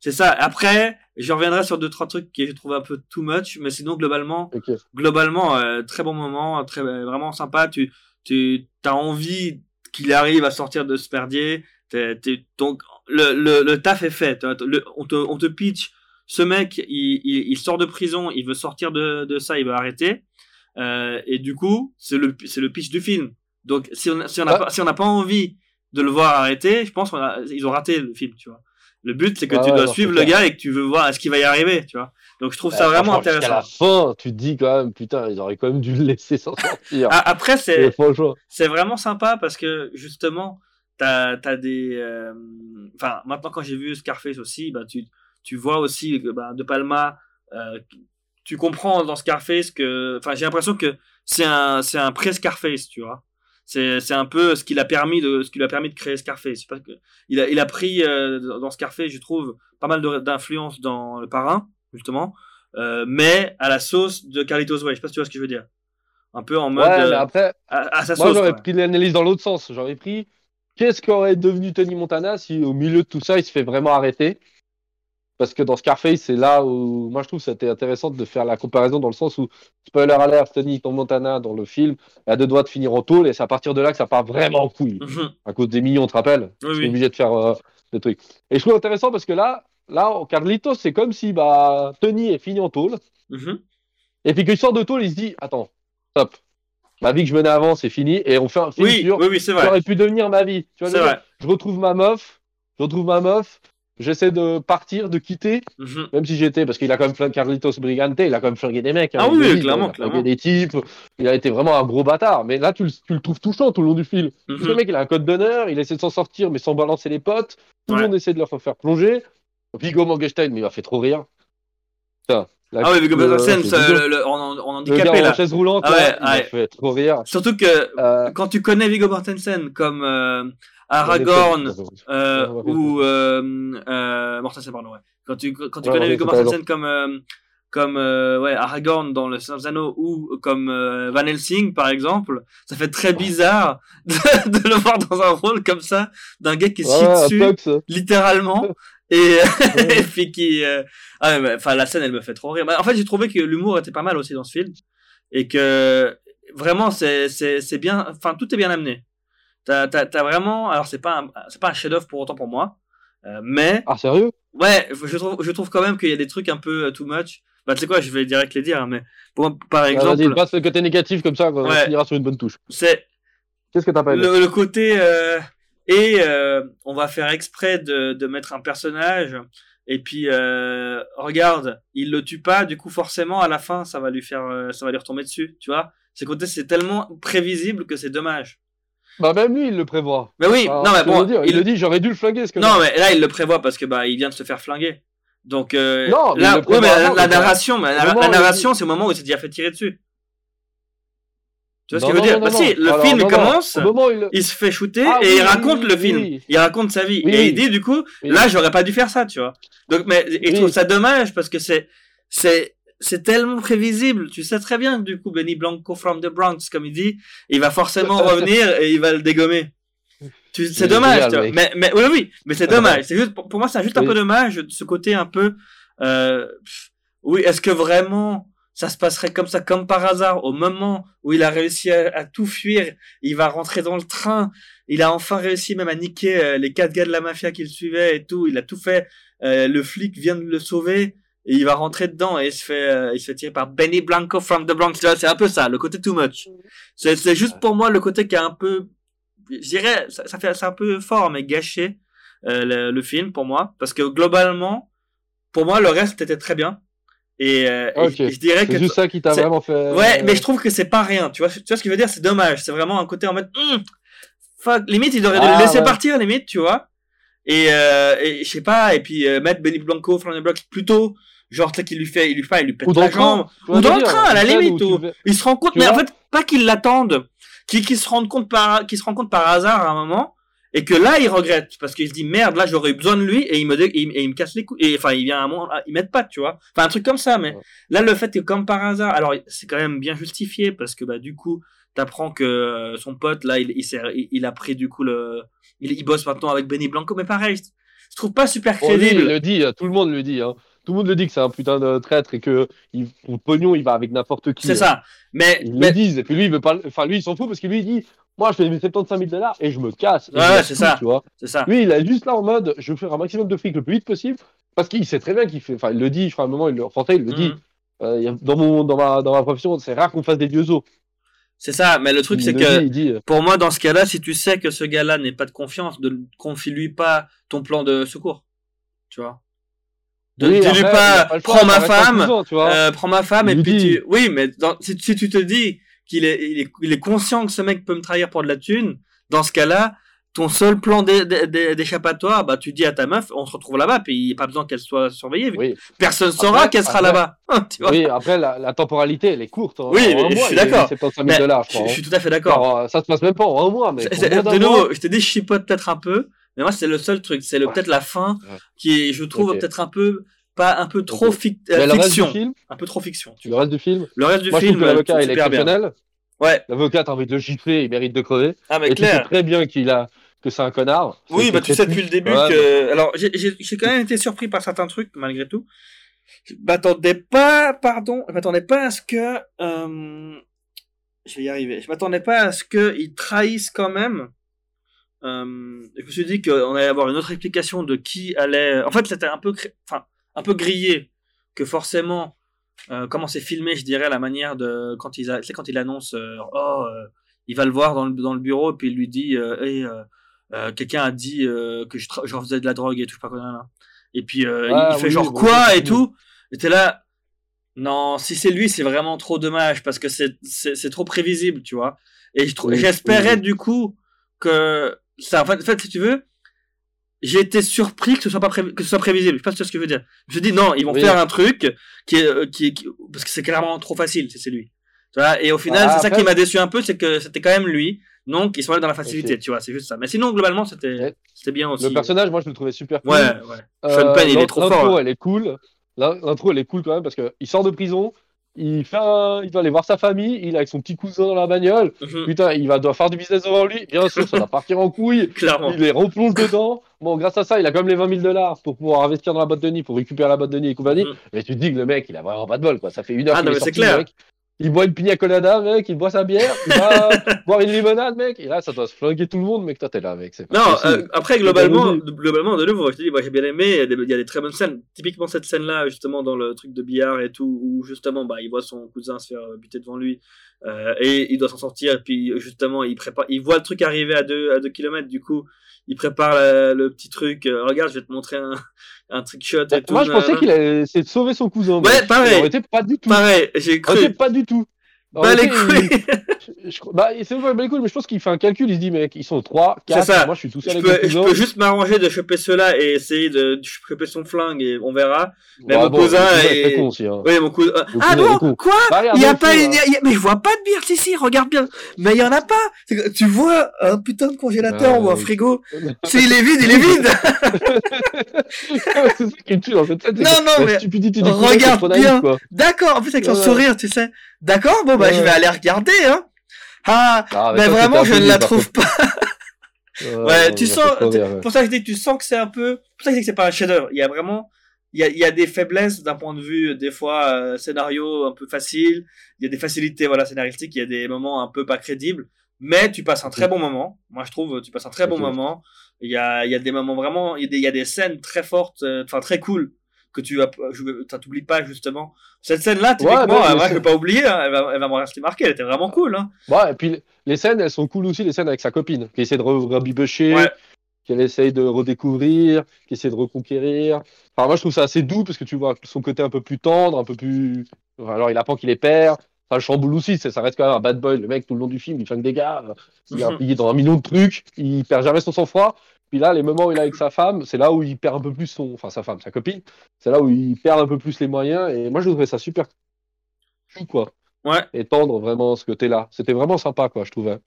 C'est ça. Après, je reviendrai sur deux trois trucs que j'ai trouvé un peu too much, mais sinon globalement, globalement très bon moment, très vraiment sympa. Tu tu as envie qu'il arrive à sortir de ce perdier donc le, le, le, taf est fait. on, te, on te pitch, ce mec, il, il, sort de prison, il veut sortir de, de ça, il veut arrêter. Euh, et du coup, c'est le, c'est le pitch du film. Donc si on si on n'a pas si on n'a pas envie de le voir arrêter, je pense qu'ils ont raté le film, tu vois. Le but c'est que tu dois suivre le gars et que tu veux voir est-ce qu'il va y arriver, tu vois. Donc je trouve ça vraiment intéressant. À la fin, tu te dis quand même putain, ils auraient quand même dû le laisser s'en sortir. Ah, après c'est c'est vraiment sympa parce que justement t'as as des euh, enfin maintenant quand j'ai vu Scarface aussi bah tu tu vois aussi bah, de Palma euh, tu comprends dans Scarface que enfin j'ai l'impression que c'est un c'est un pré Scarface tu vois. C'est c'est un peu ce qu'il a permis de ce qui lui a permis de créer Scarface. Parce que il a il a pris euh, dans Scarface je trouve pas mal d'influence dans le parrain justement mais à la sauce de Carlitos Way. Je sais pas si tu vois ce que je veux dire. Un peu en mode ouais, après à, sa moi j'aurais pris l'analyse dans l'autre sens. J'aurais pris Qu'est-ce qu'aurait devenu Tony Montana si au milieu de tout ça, il se fait vraiment arrêter? Parce que dans Scarface, c'est là où moi je trouve que c'était intéressant de faire la comparaison dans le sens où, spoiler alert, Tony Montana dans le film a deux doigts de finir en tôle et c'est à partir de là que ça part vraiment en couille. Mhm. À cause des millions, on te rappelle oui, oui. obligé de faire euh, des trucs. Et je trouve intéressant parce que là, là, Carlitos, c'est comme si bah, Tony est fini en tôle. Mhm. Et puis qu'il sort de tôle, il se dit Attends, stop, ma vie que je menais avant, c'est fini, et on fait un film oui, sur oui, oui, c'est vrai. aurait pu devenir ma vie. Tu vois, je retrouve ma meuf, je retrouve ma meuf, j'essaie de partir, de quitter, mhm. même si j'étais, parce qu'il a quand même flingué Carlitos Brigante, il a quand même flingué des mecs. Hein, ah oui, clairement, il a des types, il a été vraiment un gros bâtard. Mais là, tu le, tu le trouves touchant tout le long du film. Le mhm. mec, il a un code d'honneur, il essaie de s'en sortir, mais sans balancer les potes. Tout le monde essaie de leur faire plonger. Vigo Morgenstein, mais il m'a fait trop rire. Putain, ah oui, Viggo Mortensen, en, en handicapé là. En chaise roulante, ah ouais, ouais. fait trop rire. Surtout que euh... quand tu connais Viggo Mortensen comme euh, Aragorn euh, ou euh, euh, Mortensen pardon ouais. Quand tu quand tu connais Viggo Mortensen comme euh, comme euh, ouais Aragorn dans le Seigneur des Anneaux ou comme euh, Van Helsing par exemple, ça fait très bizarre de, de, le voir dans un rôle comme ça d'un gars qui se chie dessus littéralement et, et puis qui euh... ah, enfin la scène elle me fait trop rire. Bah, en fait j'ai trouvé que l'humour était pas mal aussi dans ce film et que vraiment c'est bien enfin tout est bien amené. T'as t'as as vraiment alors c'est pas c'est pas un chef-d'œuvre pour autant pour moi euh, mais ah sérieux? Ouais je trouve je trouve quand même qu'il y a des trucs un peu too much bah, tu sais quoi, je vais direct les dire, mais pour, par exemple. Vas-y, passe le côté négatif comme ça, quoi. Ouais. on finira sur une bonne touche. C'est. Qu'est-ce que t'as pas aimé le, le côté, euh, et euh, on va faire exprès de, de mettre un personnage. Et puis euh, regarde il le tue pas. Du coup forcément à la fin ça va lui faire euh, ça va lui retomber dessus tu vois. C'est côté c'est tellement prévisible que c'est dommage. Bah même lui il le prévoit. Mais oui non mais bon il, le dit j'aurais dû le flinguer ce que non mais là il le prévoit parce que bah il vient de se faire flinguer. Donc euh, non, là ouais, mais la, narration mais la, narration c'est au moment où il s'est déjà fait tirer dessus tu vois ce que je veux dire bah, si, le film commence, il... se fait shooter ah et il raconte le film, il raconte sa vie et il dit du coup, là j'aurais pas dû faire ça, tu vois. Donc mais et je trouve ça dommage parce que c'est c'est c'est tellement prévisible. Tu sais très bien que du coup, Benny Blanco from the Bronx, comme il dit, il va forcément revenir et il va le dégommer. C'est dommage, tu vois. mais, mais oui, oui, mais c'est Ah, dommage. C'est juste, pour pour moi, c'est juste un peu dommage de ce côté un peu. Euh, oui, est-ce que vraiment ça se passerait comme ça, comme par hasard, au moment où il a réussi à, tout fuir, il va rentrer dans le train, il a enfin réussi même à niquer euh, les quatre gars de la mafia qui le suivaient et tout, il a tout fait. Euh, le flic vient de le sauver il va rentrer dedans et il se fait, euh, il se fait tirer par Benny Blanco from the Bronx. C'est un peu ça, le côté too much. C'est c'est juste pour moi le côté qui est un peu, je dirais, ça fait c'est un peu fort mais gâché euh, le, le film pour moi parce que globalement, pour moi le reste était très bien et, euh, je- et je dirais que C'est juste ça qui t'a vraiment fait. Ouais, mais je trouve que c'est pas rien. Tu vois, tu vois ce que je veux dire? C'est dommage. C'est vraiment un côté en mode, Hum, fuck. Limite, il devrait Ah, le laisser ouais. partir, limite, tu vois. Et, euh, et je sais pas. Et puis euh, mettre Benny Blanco, Flan Block plutôt. Genre, tu sais qu'il lui fait, il lui fait, il lui pète Ou dans la jambe. Ou dans le train, à la limite, ou- veux- Il se rend compte, Tu mais en fait, pas qu'il l'attende, qu'il qu'il se rende compte par, qu'il se rend compte par hasard à un moment, et que là, il regrette, parce qu'il se dit, merde, là, j'aurais eu besoin de lui, et il me, et il, et il me casse les couilles, et enfin, il vient à un moment, ah, il m'aide pas, tu vois. Enfin, un truc comme ça, mais Ouais. là, le fait que comme par hasard, alors, c'est quand même bien justifié, parce que, bah, du coup, t'apprends que euh, son pote, là, il, il, il, a pris, du coup, le, il, il bosse maintenant avec Benny Blanco, mais pareil, je trouve pas super Bon, lui, il crédible. le dit, tout le monde le dit. Hein. Tout le monde le dit que c'est un putain de traître et que il, pour le pognon, il va avec n'importe qui. C'est ça. Mais, Ils mais- le disent. Et puis lui, il veut pas. Enfin, lui, il s'en fout parce que lui, il dit Moi, je fais mes 75 000 dollars et je me casse. Et Ouais, c'est ça. Tu vois. c'est ça. Lui, il est juste là en mode Je veux faire un maximum de fric le plus vite possible parce qu'il sait très bien qu'il fait. Enfin, il le dit, je crois, à un moment, il le, français, il le dit. Mhm. Euh, dans, mon, dans, ma, dans ma profession, c'est rare qu'on fasse des vieux os. C'est ça. Mais le truc, c'est que, dit, il dit, euh, Pour moi, dans ce cas-là, si tu sais que ce gars-là n'est pas de confiance, ne confie-lui pas ton plan de secours. Tu vois? De, oui, dis-lui il pas, prends ma femme, cousin, tu vois. euh, prends ma femme, Il et puis dit. tu... Oui, mais dans- si, si tu te dis qu'il est, il est, il est conscient que ce mec peut me trahir pour de la thune, dans ce cas-là, ton seul plan d'é- d'é- d'é- d'échappatoire, bah, tu dis à ta meuf, on se retrouve là-bas, puis il n'y a pas besoin qu'elle soit surveillée. vu que Oui. Personne saura Après- qu'elle sera là-bas. oui, après, la, la temporalité, elle est courte. hein. Oui, mais je mois, suis d'accord. 75 Mais 000 dollars, je suis tout à fait d'accord. Alors, ça se passe même pas en un mois, mais de mois, nouveau, je te dis, je chipote peut-être un peu, mais moi, c'est le seul truc. C'est peut-être la fin qui est, je trouve, Ok. peut-être un peu, pas un peu trop fic- euh, Mais le reste du fiction. film, Un peu trop fiction. Tu le reste du film, Le reste du moi film, que l'avocat euh, il est bien. exceptionnel. Ouais. L'avocat, t'as envie de le gifler, il mérite de crever. Ah, mais Et tu sais clair. très bien qu'il a que c'est un connard. Oui, bah, tu sais depuis le début Ouais, que, alors, j'ai, quand même été surpris par certains trucs, malgré tout. Je m'attendais pas, pardon, je m'attendais pas à ce que, euh, je vais y arriver. Je m'attendais pas à ce qu'ils trahissent quand même. Euh, je me suis dit qu'on allait avoir une autre explication de qui allait. En fait, c'était un peu, cré- enfin, un peu grillé que forcément, euh, comment c'est filmé, je dirais, la manière de quand ils, a... tu sais, quand il annonce, euh, oh, euh, il va le voir dans le, dans le bureau et puis il lui dit, Hey, quelqu'un a dit que je, tra- je faisais de la drogue et tout, je sais pas quoi. là. Et puis il- Ah, il fait genre quoi et tout. Et t'es là. Non, si c'est lui, c'est vraiment trop dommage parce que c'est trop prévisible, tu vois. Et je trou- Oui, j'espérais du coup que ça. En fait, en fait, si tu veux, j'ai été surpris que ce soit pas pré- que ce soit prévisible. Je sais pas si tu vois ce que je veux dire. Je me suis dit non, ils vont Oui. faire un truc qui est euh, qui, est- qui- parce que c'est clairement trop facile, c'est lui. Tu vois. Et au final, Ah, c'est ça qui m'a déçu un peu, c'est que c'était quand même lui. Donc ils sont allés dans la facilité, tu vois. C'est juste ça. Mais sinon, globalement, c'était Ouais. c'était bien aussi. Le personnage, moi je le trouvais super cool. Ouais, ouais. Euh, Sean Penn, il est l'int- trop L'intro, fort. elle est cool. L'in- L'intro, elle est cool quand même parce que il sort de prison, il fait un- il doit aller voir sa famille, il est avec son petit cousin dans la bagnole. Mhm. Putain, il va devoir faire du business devant lui. Bien sûr, ça va partir en couille. Clairement. Il les replonge dedans. Bon, grâce à ça, il a quand même les 20 000 dollars pour pouvoir investir dans la boîte de nid, pour récupérer la boîte de nid et compagnie. Mhm. Mais tu te dis que le mec, il a vraiment pas de bol, quoi. Ça fait une heure Ah, qu'il est sorti, clair. le mec. Il boit une pina colada, mec, il boit sa bière, il va boire une limonade, mec. Et là, ça doit se flinguer tout le monde, mec. Toi, t'es là, mec. Pas Non, euh, après globalement, globalement de nouveau, je te dis, moi j'ai bien aimé. Il y, a des, très bonnes scènes. Typiquement cette scène-là, justement dans le truc de billard et tout, où justement, bah, il voit son cousin se faire buter devant lui euh, et il doit s'en sortir. Et puis justement, il prépare, il voit le truc arriver à deux à deux kilomètres. Du coup, il prépare la- le petit truc. euh, regarde, je vais te montrer un, un trick shot. Et tout, Moi, je pensais qu'il allait essayer de sauver son cousin. Ouais, pareil. Pas du tout. Pareil, j'ai cru. pas du tout. En Bah les il- couilles je- je- bah, c'est pas les couilles, mais je pense qu'il fait un calcul. Il se dit, mec, ils sont 3, C'est 4. ça. Moi, je suis tout seul je avec peux, mon je peux juste m'arranger de choper cela et essayer de, de choper son flingue et on verra. mais Ouais, mon bon, cousin est- très con aussi. Hein. Oui, mon cousin. Ah cousin est bon? Quoi? Bah, Il y a pas une. hein. y a- Mais je vois pas de bière, si, si, regarde bien. Mais il y en a pas. C'est Tu vois un putain de congélateur Bah, ou un oui. frigo? S'il est vide, il est vide. c'est ça qui tue dans cette c'est Non, non, mais regarde c'est bien. D'accord, en plus avec ouais. sourire, tu sais. D'accord, bon, bah Ouais, je vais aller regarder, hein. Ah, Ah, mais vraiment, je ne la trouve pas. Ouais, tu sens. pour ça que je dis tu sens que c'est un peu. Pour ça que je dis que c'est pas un chef-d'œuvre. Il y a vraiment. Il y a, il y a des faiblesses d'un point de vue, des fois, euh, scénario un peu facile. Il y a des facilités, voilà, scénaristiques. Il y a des moments un peu pas crédibles. Mais tu passes un très bon moment. Moi, je trouve, tu passes un très bon moment. Il y a, il y a des moments vraiment, il y a des, il y a des scènes très fortes, euh, enfin, très cool, que tu vas, t'oublies pas, justement. Cette scène-là, typiquement, mais moi, c'est- je vais pas oublier, hein, elle va, elle va me rester marquée. Elle était vraiment cool, hein. Ouais, et puis les scènes, elles sont cool aussi, les scènes avec sa copine, qui essaie de rabibocher, Ouais. qu'elle essaye de redécouvrir, qui essaie de reconquérir. Enfin, moi, je trouve ça assez doux parce que tu vois son côté un peu plus tendre, un peu plus. Enfin, alors, il apprend qu'il est père. Ça le chamboule aussi, ça reste quand même un bad boy. Le mec, tout le long du film, il flingue des gars, euh, il est impliqué dans un million de trucs, il perd jamais son sang-froid. Puis là, les moments où il est avec sa femme, c'est là où il perd un peu plus son. Enfin, sa femme, sa copine, c'est là où il perd un peu plus les moyens. Et moi, je trouvais ça super chou, quoi. Ouais. Et tendre vraiment ce côté-là. C'était vraiment sympa, quoi, je trouvais.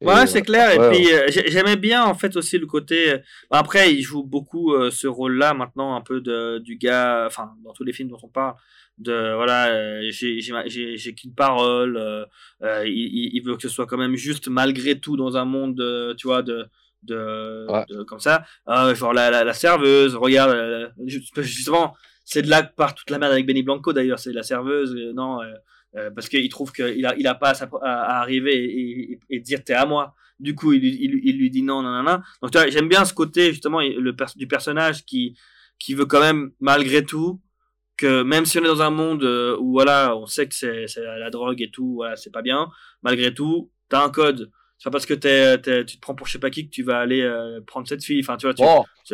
Et Ouais, c'est clair. Et puis euh, j'ai- j'aimais bien en fait aussi le côté. euh, Après, il joue beaucoup euh, ce rôle-là maintenant, un peu de du gars. Enfin, dans tous les films dont on parle, de voilà, euh, j'ai qu'une parole. euh, euh, il, veut que ce soit quand même juste malgré tout dans un monde, euh, tu vois, de de, Ouais. de- comme ça. Euh, genre la, la, la serveuse, regarde, euh, juste- justement, c'est de là que part toute la merde avec Benny Blanco d'ailleurs. C'est la serveuse, euh, non. euh, parce qu'il trouve qu'il a, il a pas à, à- arriver et, et, et dire t'es à moi. Du coup, il, lui- il, lui- il lui dit non, non, non, non. Donc, tu vois, j'aime bien ce côté, justement, le pers- du personnage qui, qui veut quand même, malgré tout, que même si on est dans un monde où, voilà, on sait que c'est, la drogue et tout, voilà, c'est pas bien, malgré tout, t'as un code. C'est pas parce que t'es, t'es- tu te prends pour je sais pas qui que tu vas aller euh, prendre cette fille. Enfin, tu vois, tu,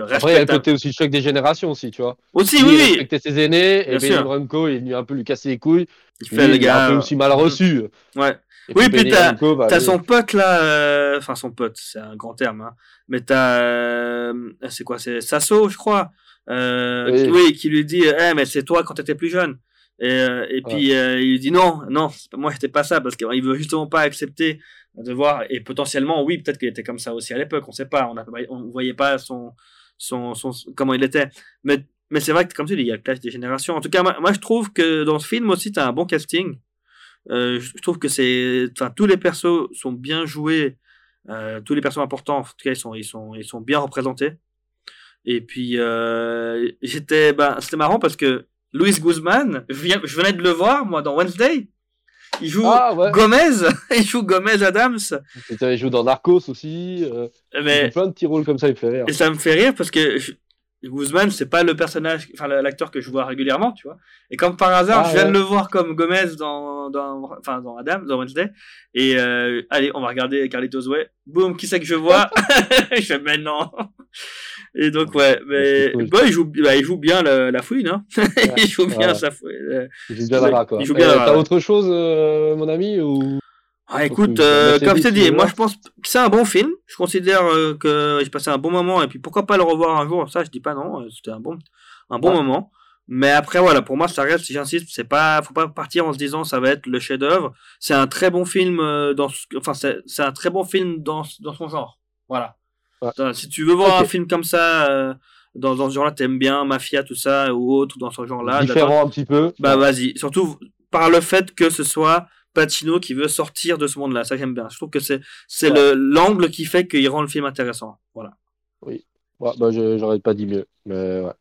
après, il y a le côté aussi choc des générations aussi, tu vois. Aussi, Lui, oui, il oui. respectait ses aînés, Bien et. Benny Blanco est venu un peu lui casser les couilles. Il Lui, fait le il est gars. un peu aussi mal euh, reçu. Ouais. Et Oui, puis Benny t'as- Blanco, bah, T'as son pote là, euh, enfin son pote, c'est un grand terme, hein. mais t'as, euh, c'est quoi, c'est Sasso, je crois, Oui. qui- oui, qui lui dit, eh mais c'est toi quand t'étais plus jeune, et, et puis il lui dit non, non, moi j'étais pas ça, parce qu'il veut justement pas accepter de voir, et potentiellement oui, peut-être qu'il était comme ça aussi à l'époque, on sait pas, on, on voyait pas son, son, son, comment il était, mais mais c'est vrai que comme tu dis, il y a le clash des générations. En tout cas, moi, je trouve que dans ce film aussi, t'as un bon casting. Euh, je trouve que c'est, enfin, tous les persos sont bien joués, euh, tous les persos importants, en tout cas, ils sont, ils sont, ils sont bien représentés. Et puis, euh, j'étais, ben, c'était marrant parce que Luis Guzman, je venais de le voir, moi, dans Wednesday. Il joue Ah, ouais. Gomez, il joue Gomez Adams. Il joue dans Narcos aussi. euh, il Mais, joue plein de petits rôles comme ça, il me fait rire. et ça me fait rire parce que je- Guzman, c'est pas le personnage, enfin l'acteur que je vois régulièrement, tu vois. Et comme par hasard, Ah, je viens ouais. de le voir comme Gomez dans, dans, enfin dans Adam, dans Wednesday. Et euh, allez, on va regarder Carlitos Way. Boum, qui c'est que je vois? Je fais mais non. Et donc ouais, mais cool. bah, il joue, bah, il joue bien la, la fouine, hein. il joue bien Ouais. sa fouine. euh. Il joue bien là-bas, quoi. Il joue bien Euh, là-bas, T'as autre chose, euh, mon ami ou... Ah, écoute, euh, comme je t'ai dit, moi je pense que c'est un bon film. Je considère euh, que j'ai passé un bon moment et puis pourquoi pas le revoir un jour? Ça, je dis pas non. euh, C'était un bon, un bon Ouais. moment. Mais après, voilà, pour moi, ça reste, j'insiste, c'est pas, faut pas partir en se disant ça va être le chef-d'œuvre. C'est un très bon film euh, dans, enfin, c'est un très bon film dans, dans son genre. Voilà. Ouais. Si tu veux voir un film comme ça, euh, dans, dans ce genre-là, t'aimes bien Mafia, tout ça, ou autre, dans ce genre-là, Différent un petit peu. bah vas-y. Surtout par le fait que ce soit Pacino qui veut sortir de ce monde-là. Ça j'aime bien. Je trouve que c'est c'est Ouais. le l'angle qui fait qu'il rend le film intéressant. Voilà. Ouais, bah, j'aurais pas dit mieux. Mais ouais.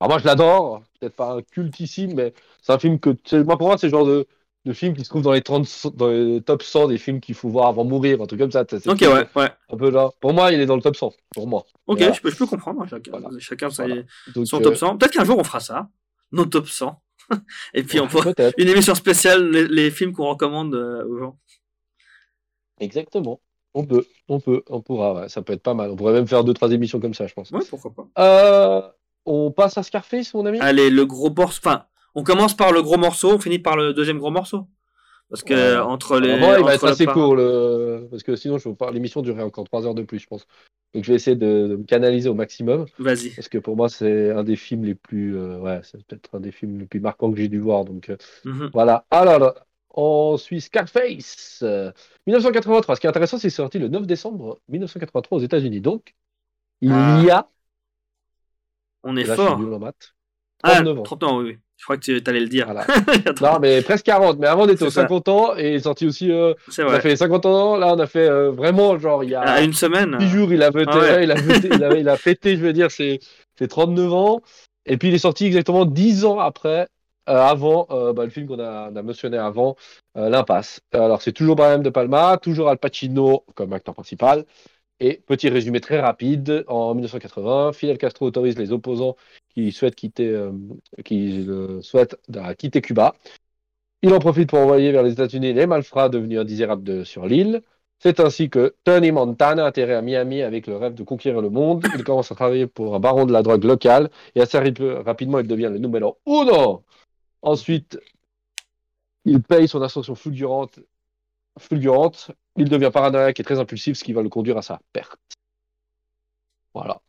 Alors moi, je l'adore. Peut-être pas cultissime, mais c'est un film que. Moi, pour moi, c'est le genre de, de film qui se trouve dans les, 30, dans les top 100 des films qu'il faut voir avant de mourir, un truc comme ça. c'est Ok le ouais ouais. Un peu là. Pour moi, il est dans le top 100. Pour moi. Ok Voilà. je peux je peux comprendre. hein, Chacun Voilà. chacun Voilà. Donc, son euh, top 100. Peut-être qu'un jour on fera ça. Nos top 100. Et puis on fera une émission spéciale les, les films qu'on recommande euh, aux gens. Exactement. On peut, on peut, on pourra. ouais, Ça peut être pas mal. On pourrait même faire deux, trois émissions comme ça, je pense. Ouais pourquoi pas. Euh, on passe à Scarface, mon ami? Allez le gros morceau. Enfin on commence par le gros morceau. On finit par le deuxième gros morceau. Parce que Ouais. entre les. Vraiment, il va être assez court, le... parce que sinon, je l'émission durerait encore 3 heures de plus, je pense. Donc, je vais essayer de, de me canaliser au maximum, Vas-y. parce que pour moi, c'est un des films les plus. euh, Ouais, c'est peut-être un des films les plus marquants que j'ai dû voir. Donc, euh, Mhm. voilà. Alors, on suit Scarface, euh, 1983. Ce qui est intéressant, c'est qu'il est sorti le 9 décembre 1983 aux États-Unis. Donc, il Ah. y a. On est Là, je suis fort. nul en maths. Ah, 39 ans. 30 ans, oui, oui. Je crois que tu allais le dire. Voilà. Non, mais presque 40. Mais avant, on était aux C'est ça. 50 ans et il est sorti aussi. euh, On a fait les 50 ans. Là, on a fait euh, vraiment, genre, il y a. À une semaine. 10 jours, il a fêté, Ah ouais. ouais, il a fêté, il a, il a fêté, je veux dire, ses, ses 39 ans. Et puis, il est sorti exactement 10 ans après, euh, avant euh, bah, le film qu'on a, on a mentionné avant, L'Impasse. Alors, c'est toujours Brian De Palma, toujours Al Pacino comme acteur principal. Et petit résumé très rapide, en 1980, Fidel Castro autorise les opposants qui souhaitent quitter, euh, euh, euh, quitter Cuba. Il en profite pour envoyer vers les États-Unis les malfrats devenus indésirables sur l'île. C'est ainsi que Tony Montana atterrit à Miami avec le rêve de conquérir le monde. Il commence à travailler pour un baron de la drogue local et assez rap- rapidement il devient le numéro uno. Ensuite, il paye son ascension fulgurante. Il devient paranoïaque et très impulsif, ce qui va le conduire à sa perte. Voilà.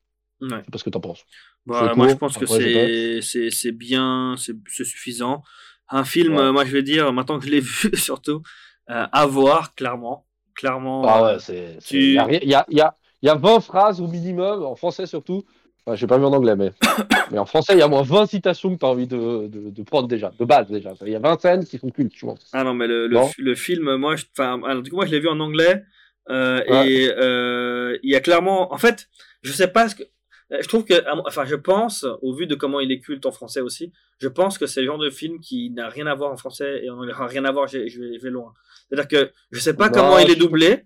Ouais. Je sais pas ce que t'en penses. Bah, moi, je pense que c'est bien, c'est suffisant. Un film, Ouais. euh, moi, je vais dire, maintenant que je l'ai vu, surtout, euh, à voir, clairement. Clairement. Ah euh, ouais, c'est. c'est- tu- Il y, a y a, y, a, y a 20 phrases au minimum, en français surtout. Enfin, je n'ai pas vu en anglais, mais, mais en français, il y a moins 20 citations que tu as envie de, de, de prendre déjà, de base déjà. Il y a 20 scènes qui sont cultes, tu vois. Ah non, mais le, le, film, moi, je, alors, du coup, moi, je l'ai vu en anglais. euh, Ouais. Et euh, il y a clairement. En fait, je sais pas ce que. euh, Je trouve que. Enfin, je pense, au vu de comment il est culte en français aussi, je pense que c'est le genre de film qui n'a rien à voir en français et en anglais. Enfin, rien à voir, je vais, je vais loin. C'est-à-dire que je sais pas Non, comment il est je- doublé,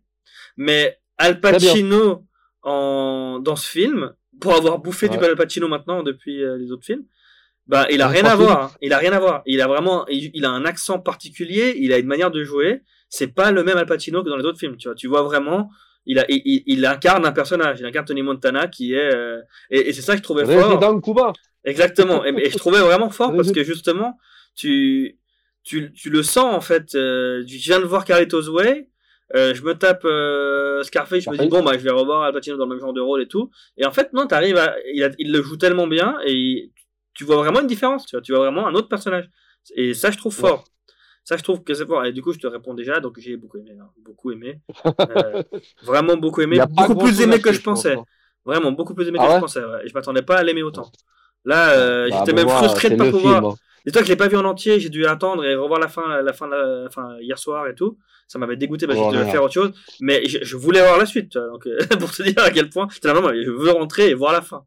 mais Al. Pacino en, dans ce film, pour avoir bouffé du Ouais. Al Pacino maintenant depuis euh, les autres films, bah, il a rien à voir. hein. Il a rien à voir. Il a vraiment, il, il a un accent particulier. Il a une manière de jouer. C'est pas le même Al Pacino que dans les autres films. Tu vois, tu vois vraiment. Il a, il, il- il incarne un personnage. Il incarne Tony Montana qui est, euh, et, et c'est ça que je trouvais fort. Résident Cuba. Exactement. Et, et je trouvais vraiment fort parce que justement, tu, tu, tu le sens en fait. euh, je viens de voir Carlitos Way. Euh, je me tape euh, Scarface, je me dis bon bah je vais revoir Al Pacino dans le même genre de rôle et tout. Et en fait non, t'arrives à, il, a- il le joue tellement bien et il- tu vois vraiment une différence. Tu vois, tu vois vraiment un autre personnage. Et ça je trouve Ouais. fort. Ça je trouve que c'est fort. Et du coup je te réponds déjà, donc j'ai beaucoup aimé, hein, beaucoup aimé, Euh, vraiment beaucoup aimé, beaucoup plus aimé que je pensais. pense, hein. Vraiment beaucoup plus aimé Ah que je pensais. ouais. Je m'attendais pas à l'aimer autant. Là, Bah, j'étais pour même frustré de pas pouvoir. film, hein. Dis-toi que je l'ai pas vu en entier, j'ai dû attendre et revoir la fin, la fin, de la, enfin, hier soir et tout. Ça m'avait dégoûté parce que Oh je devais faire autre chose. Mais je, je voulais voir la suite, vois, donc, euh, pour te dire à quel point, vraiment, je veux rentrer et voir la fin.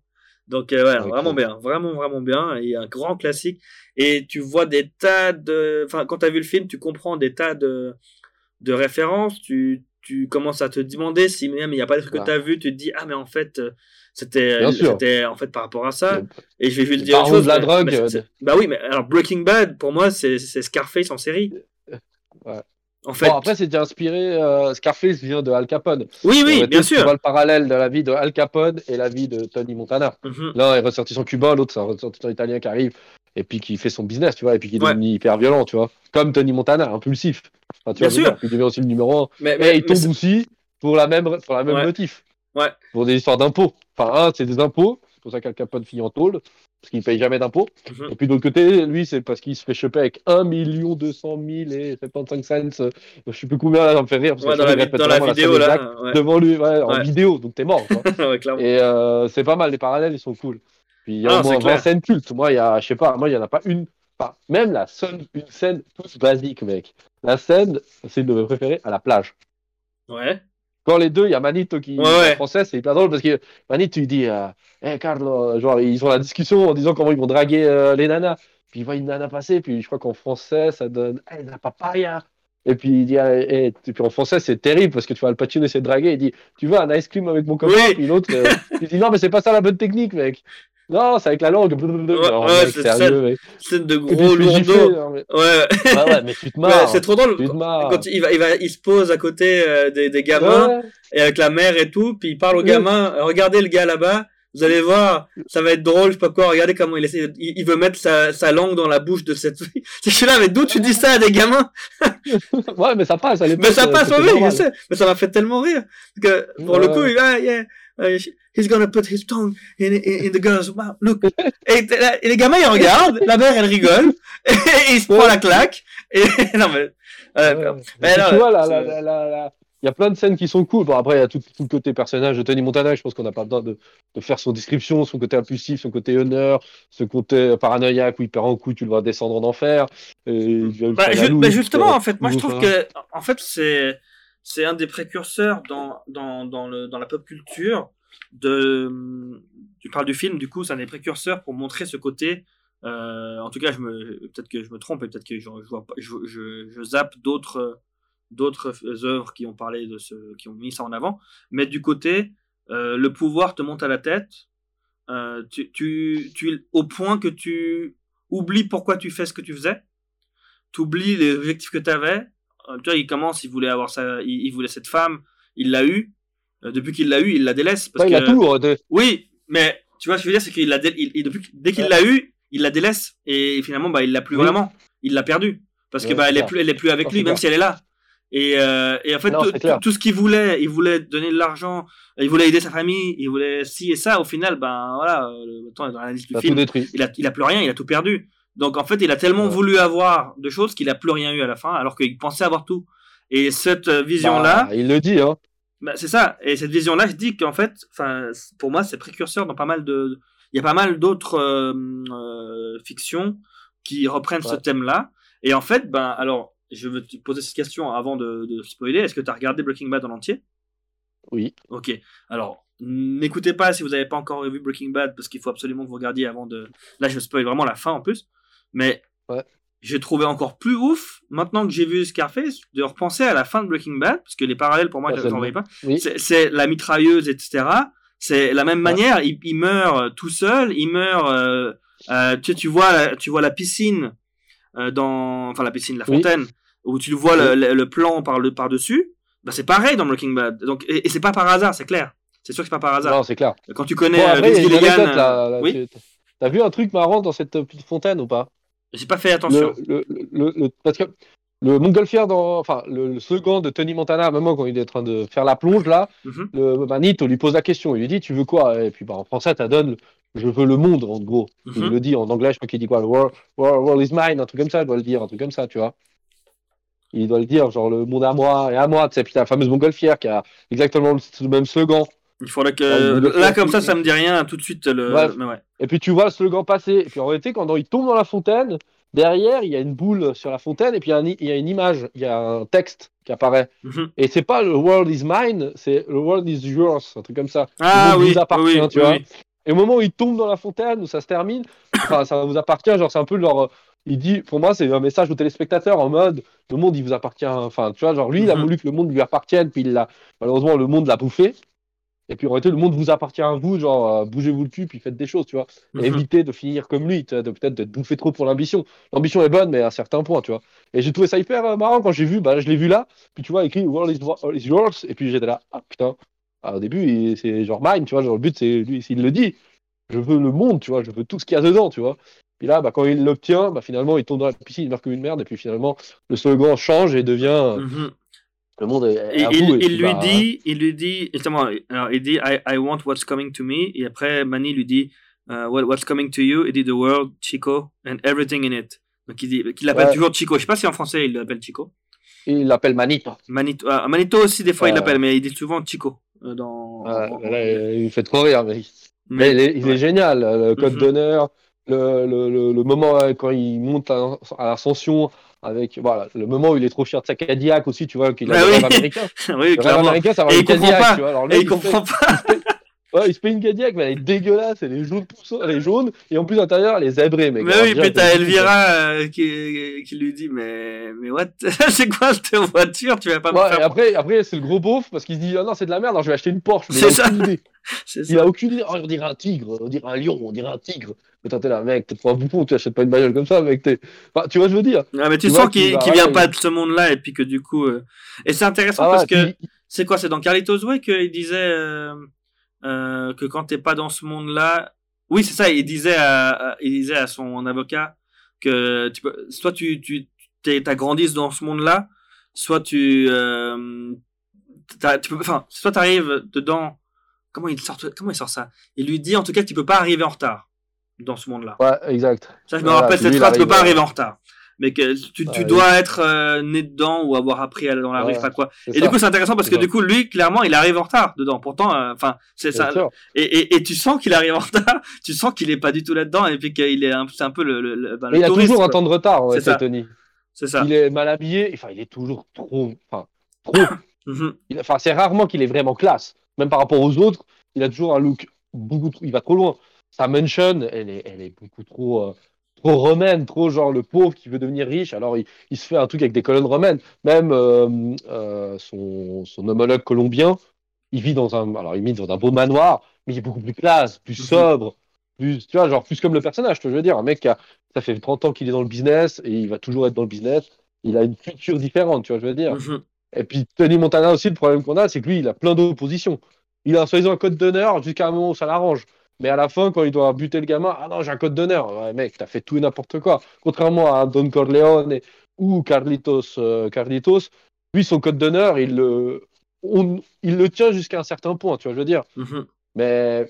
Donc, euh, ouais, Ok. vraiment bien, vraiment, vraiment bien. Et un grand classique. Et tu vois des tas de, enfin, quand t'as vu le film, tu comprends des tas de, de références. Tu, tu commences à te demander si même il n'y a pas des trucs Ouais. que t'as vu, tu te dis, ah, mais en fait, euh, c'était, sûr. c'était en fait par rapport à ça. Et je vais le dire baron chose. de la mais- drogue, mais euh, Bah oui, mais alors Breaking Bad, pour moi, c'est Scarface en série. Ouais. En fait. Bon, après, c'était inspiré. euh, Scarface vient de Al Capone. oui, oui, bien Tu sûr. vois le parallèle de la vie de Al Capone et la vie de Tony Montana. Mhm. L'un est ressortissant cubain, l'autre c'est un ressortissant italien qui arrive et puis qui fait son business, tu vois, et puis qui Ouais. devient hyper violent, tu vois. Comme Tony Montana, impulsif. Enfin, tu Bien vois, sûr. Il devient aussi le numéro un. Mais, Et mais- il tombe aussi pour la même, pour la même Ouais. motif. Ouais. Pour des histoires d'impôts. Enfin, un, c'est des impôts. C'est pour ça qu'Al Capone finit en tôle. Parce qu'il paye jamais d'impôts. Mhm. Et puis de l'autre côté, lui, c'est parce qu'il se fait choper avec 1 200 000 et 75 cents. euh, Je sais plus combien, ça me fait rire. Parce Ouais, que dans la, dans la vidéo, là. Ouais, Devant lui, en vidéo, donc t'es mort. quoi. Et euh, c'est pas mal, les parallèles, ils sont cool. Puis il y a Ah, au moins c'est 20 clair. scènes cultes. Moi, il y a, je sais pas, moi, il y en a pas une. Enfin, même la seule, une scène toute basique, mec. La scène, c'est une de mes préférées, à la plage. Ouais. Quand les deux, il y a Manito qui Ouais, ouais. en français, c'est hyper drôle parce que Manito, il dit euh, Hey Carlo, genre, ils ont la discussion en disant comment ils vont draguer euh, les nanas. Puis il voit une nana passer, puis je crois qu'en français, ça donne Hey, la papaya. Et puis il dit, ah, eh, et puis en français, c'est terrible parce que tu vois Al Pacino essayer de draguer. Il dit, tu veux un ice cream avec mon copain? Oui. Puis l'autre, euh, il dit, non, mais c'est pas ça la bonne technique, mec. Non, c'est avec la langue. Ouais, c'est sérieux. Scène de gros lourdeau. mais- Ouais. Ouais, mais tu te marres. c'est trop drôle. Quand il va, il va, il se pose à côté euh, des, des gamins et avec la mère et tout, puis il parle au Oui. gamin. Regardez le gars là-bas. Vous allez voir, ça va être drôle, je sais pas quoi. Regardez comment il essaie, il, il veut mettre sa, sa langue dans la bouche de cette fille. Je suis là, mais d'où tu dis ça à des gamins? Ouais, mais ça passe. à Mais ça euh, passe, oui, je sais. Mais ça m'a fait tellement rire. Parce que, pour le Ouais. coup, il ah, yeah, uh, he's gonna put his tongue in, in, in the girl's mouth. Look. Et, les gamins, ils regardent, la mère, elle rigole, et, il se prend Ouais. la claque. Et, non, mais, Ouais. Non, tu vois, là, là, là, il y a plein de scènes qui sont cool. Bon, après, il y a tout, tout le côté personnage de Tony Montana. Je pense qu'on n'a pas besoin de, de faire son description, son côté impulsif, son côté honneur, ce côté paranoïaque où il perd en couille, tu le vois descendre en enfer. Et Bah, bah, justement, euh, en fait, moi je trouve que, en fait, c'est c'est un des précurseurs dans dans dans le dans la pop culture de. Tu parles du film, du coup, c'est un des précurseurs pour montrer ce côté. euh, en tout cas, je me peut-être que je me trompe et peut-être que je, je vois je zappe d'autres d'autres œuvres qui ont parlé de ce, qui ont mis ça en avant, mais du côté euh, le pouvoir te monte à la tête. Euh, tu, tu, tu, au point que tu oublies pourquoi tu fais ce que tu faisais, tu oublies les objectifs que tu avais. Tu vois, il commence, il voulait avoir ça, il, il voulait cette femme, il l'a eu. Euh, depuis qu'il l'a eu, il la délaisse. Parce Ouais, il a tout. euh, de- Oui, mais tu vois, ce que je veux dire, c'est qu'il l'a dé- il- depuis, dès qu'il l'a eu, il la délaisse et finalement, bah, il l'a plus Oui. vraiment. Il l'a perdu parce que bah, elle est plus, elle est plus avec lui, même si elle est là. Et, euh, et en fait, Non, tout, ce qu'il voulait, il voulait donner de l'argent, il voulait aider sa famille, il voulait ci et ça. Au final, ben voilà, euh, le temps est dans l'analyse du film. détruit. Il a, il a plus rien, il a tout perdu. Donc en fait, il a tellement Ouais. voulu avoir de choses qu'il a plus rien eu à la fin, alors qu'il pensait avoir tout. Et cette vision-là, Bah, il le dit, hein. bah, c'est ça. Et cette vision-là, je dis qu'en fait, enfin, pour moi, c'est précurseur dans pas mal de. Il y a pas mal d'autres euh, euh, fictions qui reprennent ce thème-là. Et en fait, ben, alors, je veux te poser cette question avant de, de spoiler. Est-ce que tu as regardé Breaking Bad en entier? Oui. Ok. Alors, n'écoutez pas si vous n'avez pas encore vu Breaking Bad, parce qu'il faut absolument que vous regardiez avant de. Là, je spoil vraiment la fin en plus. Mais Ouais. j'ai trouvé encore plus ouf, maintenant que j'ai vu Scarface, de repenser à la fin de Breaking Bad, parce que les parallèles pour moi, je n'en voyais pas. Oui. C'est- la mitrailleuse, etc. C'est la même Ouais. manière. Il, il meurt euh, tout seul. Il meurt. euh, euh, tu, sais, tu vois, la- tu vois la piscine euh, dans, enfin la piscine, la Oui. fontaine, où tu vois le, le- le plan par le par dessus. Bah, c'est pareil dans Breaking Bad. Donc et, et c'est pas par hasard, c'est clair. C'est sûr que c'est pas par hasard. Non, c'est clair. Quand tu connais Bon, après, Vince Gilligan, anecdote, là, là, oui, tu- T'as vu un truc marrant dans cette petite fontaine ou pas? J'ai pas fait attention. le, le, parce que le montgolfière dans enfin le, second de Tony Montana à un moment quand il est en train de faire la plonge là Mhm. le Manito lui pose la question il lui dit tu veux quoi? Et puis bah, en français ça donne je veux le monde en gros il Mhm. le dit en anglais je crois qu'il dit quoi? Le world, world, world is mine un truc comme ça il doit le dire un truc comme ça tu vois il doit le dire genre le monde à moi et à moi tu sais puis la fameuse montgolfière qui a exactement le, le même slogan Il faudrait que là comme ça, ça me dit rien tout de suite. Le... Bref. Mais ouais. Et puis tu vois le slogan passer. Et puis en réalité, quand il tombe dans la fontaine, derrière, il y a une boule sur la fontaine et puis il y a, une image, il y a un texte qui apparaît. Mhm. Et c'est pas le world is mine, c'est le world is yours, un truc comme ça. Ah oui, vous appartient, oui, tu oui, vois. oui. Et au moment où il tombe dans la fontaine, où ça se termine, enfin, ça vous appartient, genre c'est un peu leur. Il dit, pour moi, c'est un message aux téléspectateurs en mode le monde, il vous appartient. Enfin, tu vois, genre lui, il a Mhm. voulu que le monde lui appartienne, puis il l'a. Malheureusement, le monde l'a bouffé. Et puis en réalité, le monde vous appartient à vous, genre euh, bougez-vous le cul, puis faites des choses, tu vois. Mhm. évitez de finir comme lui, de peut-être d'être bouffé trop pour l'ambition. L'ambition est bonne, mais à un certain point, tu vois. Et j'ai trouvé ça hyper euh, marrant quand j'ai vu, bah, je l'ai vu là, puis tu vois, écrit World is, yours, et puis j'étais là, ah putain. Ah, au début, c'est genre mine, tu vois, genre le but, c'est lui, s'il le dit, je veux le monde, tu vois, je veux tout ce qu'il y a dedans, tu vois. Puis là, bah, quand il l'obtient, bah, finalement, il tombe dans la piscine, il meurt comme une merde, et puis finalement, le slogan change et devient Mhm. Le monde est, à il, vous. lui bah, dit, il lui dit, justement, alors, il dit, I, I want what's coming to me. Et après, Manny lui dit, uh, what- what's coming to you? Il dit, the world, Chico, and everything in it. Donc il dit, qu'il l'appelle Ouais. toujours Chico. Je sais pas si en français il l'appelle Chico. il l'appelle Manito. Manito, ah, Manito aussi, des fois, il l'appelle, mais il dit souvent Chico. euh, dans, là, il me fait trop rire, mais, mais- mais il, est, il est ouais. génial. Le code Mhm. d'honneur, le, le, le, le moment euh, quand il monte à, à l'ascension, avec voilà, le moment où il est trop fier de sa Cadillac aussi, tu vois, qu'il a Bah le oui. rêve américain. oui, Le rêve américain, c'est avoir Et comprend Cadillac, pas. tu vois. Alors, le Et il il, se fait, comprend pas. ouais, il se fait une Cadillac, mais elle est dégueulasse, elle est jaune, pour ça, elle est jaune, et en plus, à l'intérieur, elle est zébrée, mec. Mais oui, puis t'as Elvira euh, qui, qui lui dit, mais, mais what? c'est quoi cette voiture? Tu vas pas me Ouais, et faire. après, après c'est le gros beauf parce qu'il se dit ah non c'est de la merde alors je vais acheter une Porsche mais il C'est a ça. aucune idée C'est il ça. a aucune idée Oh, on dirait un tigre on dirait un lion on dirait un tigre mais t'es là mec t'es trop un bouffon tu achètes pas une bagnole comme ça mec t'es enfin, tu vois ce que je veux dire? Ah, mais tu, Tu sens qu'il qu'il vient ouais, pas de ce monde-là et puis que du coup. euh, Et c'est intéressant Ah parce que c'est quoi C'est dans Carlitos Way qu'il disait. euh, euh, que quand t'es pas dans ce monde-là, oui, c'est ça. Il disait à, à- il disait à son avocat que tu peux, soit tu tu grandi dans ce monde-là, soit tu euh, tu peux, enfin, soit t'arrives dedans. Comment il sort, comment il sort ça? Il lui dit en tout cas que tu peux pas arriver en retard dans ce monde-là. Ouais, exact. Ça, je me Voilà, rappelle cette lui, phrase, tu peux pas arriver en retard. Mais que tu, tu Ouais, dois être euh, né dedans ou avoir appris à aller dans la rue, Ouais, quoi. Et ça. du coup, c'est intéressant parce que du coup, lui, clairement, il arrive en retard dedans. Pourtant, euh, enfin, c'est ça. Et, et, et tu sens qu'il arrive en retard. Tu sens qu'il est pas du tout là-dedans et puis qu'il est un, c'est un peu le, le, le, ben, Mais le il a toujours un temps de retard, ouais, C'est Tony. C'est ça. Il est mal habillé, enfin, il est toujours trop. Enfin, trop. Mhm. Enfin, c'est rarement qu'il est vraiment classe. Même par rapport aux autres, il a toujours un look beaucoup trop. Il va trop loin. Sa mention, elle est, elle est beaucoup trop, euh, trop romaine, trop genre le pauvre qui veut devenir riche. Alors, il, il se fait un truc avec des colonnes romaines. Même euh, euh, son, son homologue colombien, il vit dans un, alors il vit dans un beau manoir, mais il est beaucoup plus classe, plus Mhm. sobre, plus, tu vois, genre plus comme le personnage. Je veux dire, un mec qui a, ça fait 30 ans qu'il est dans le business et il va toujours être dans le business. Il a une culture différente, tu vois, je veux dire. Mhm. Et puis Tony Montana aussi, le problème qu'on a, c'est que lui, il a plein d'oppositions. Il a soi-disant un code d'honneur jusqu'à un moment où ça l'arrange. Mais à la fin, quand il doit buter le gamin, ah non, j'ai un code d'honneur. Ouais, mec, t'as fait tout et n'importe quoi. Contrairement à Don Corleone ou Carlitos, euh, Carlitos, lui, son code d'honneur, il le, on- il le tient jusqu'à un certain point, tu vois, je veux dire. Mhm. Mais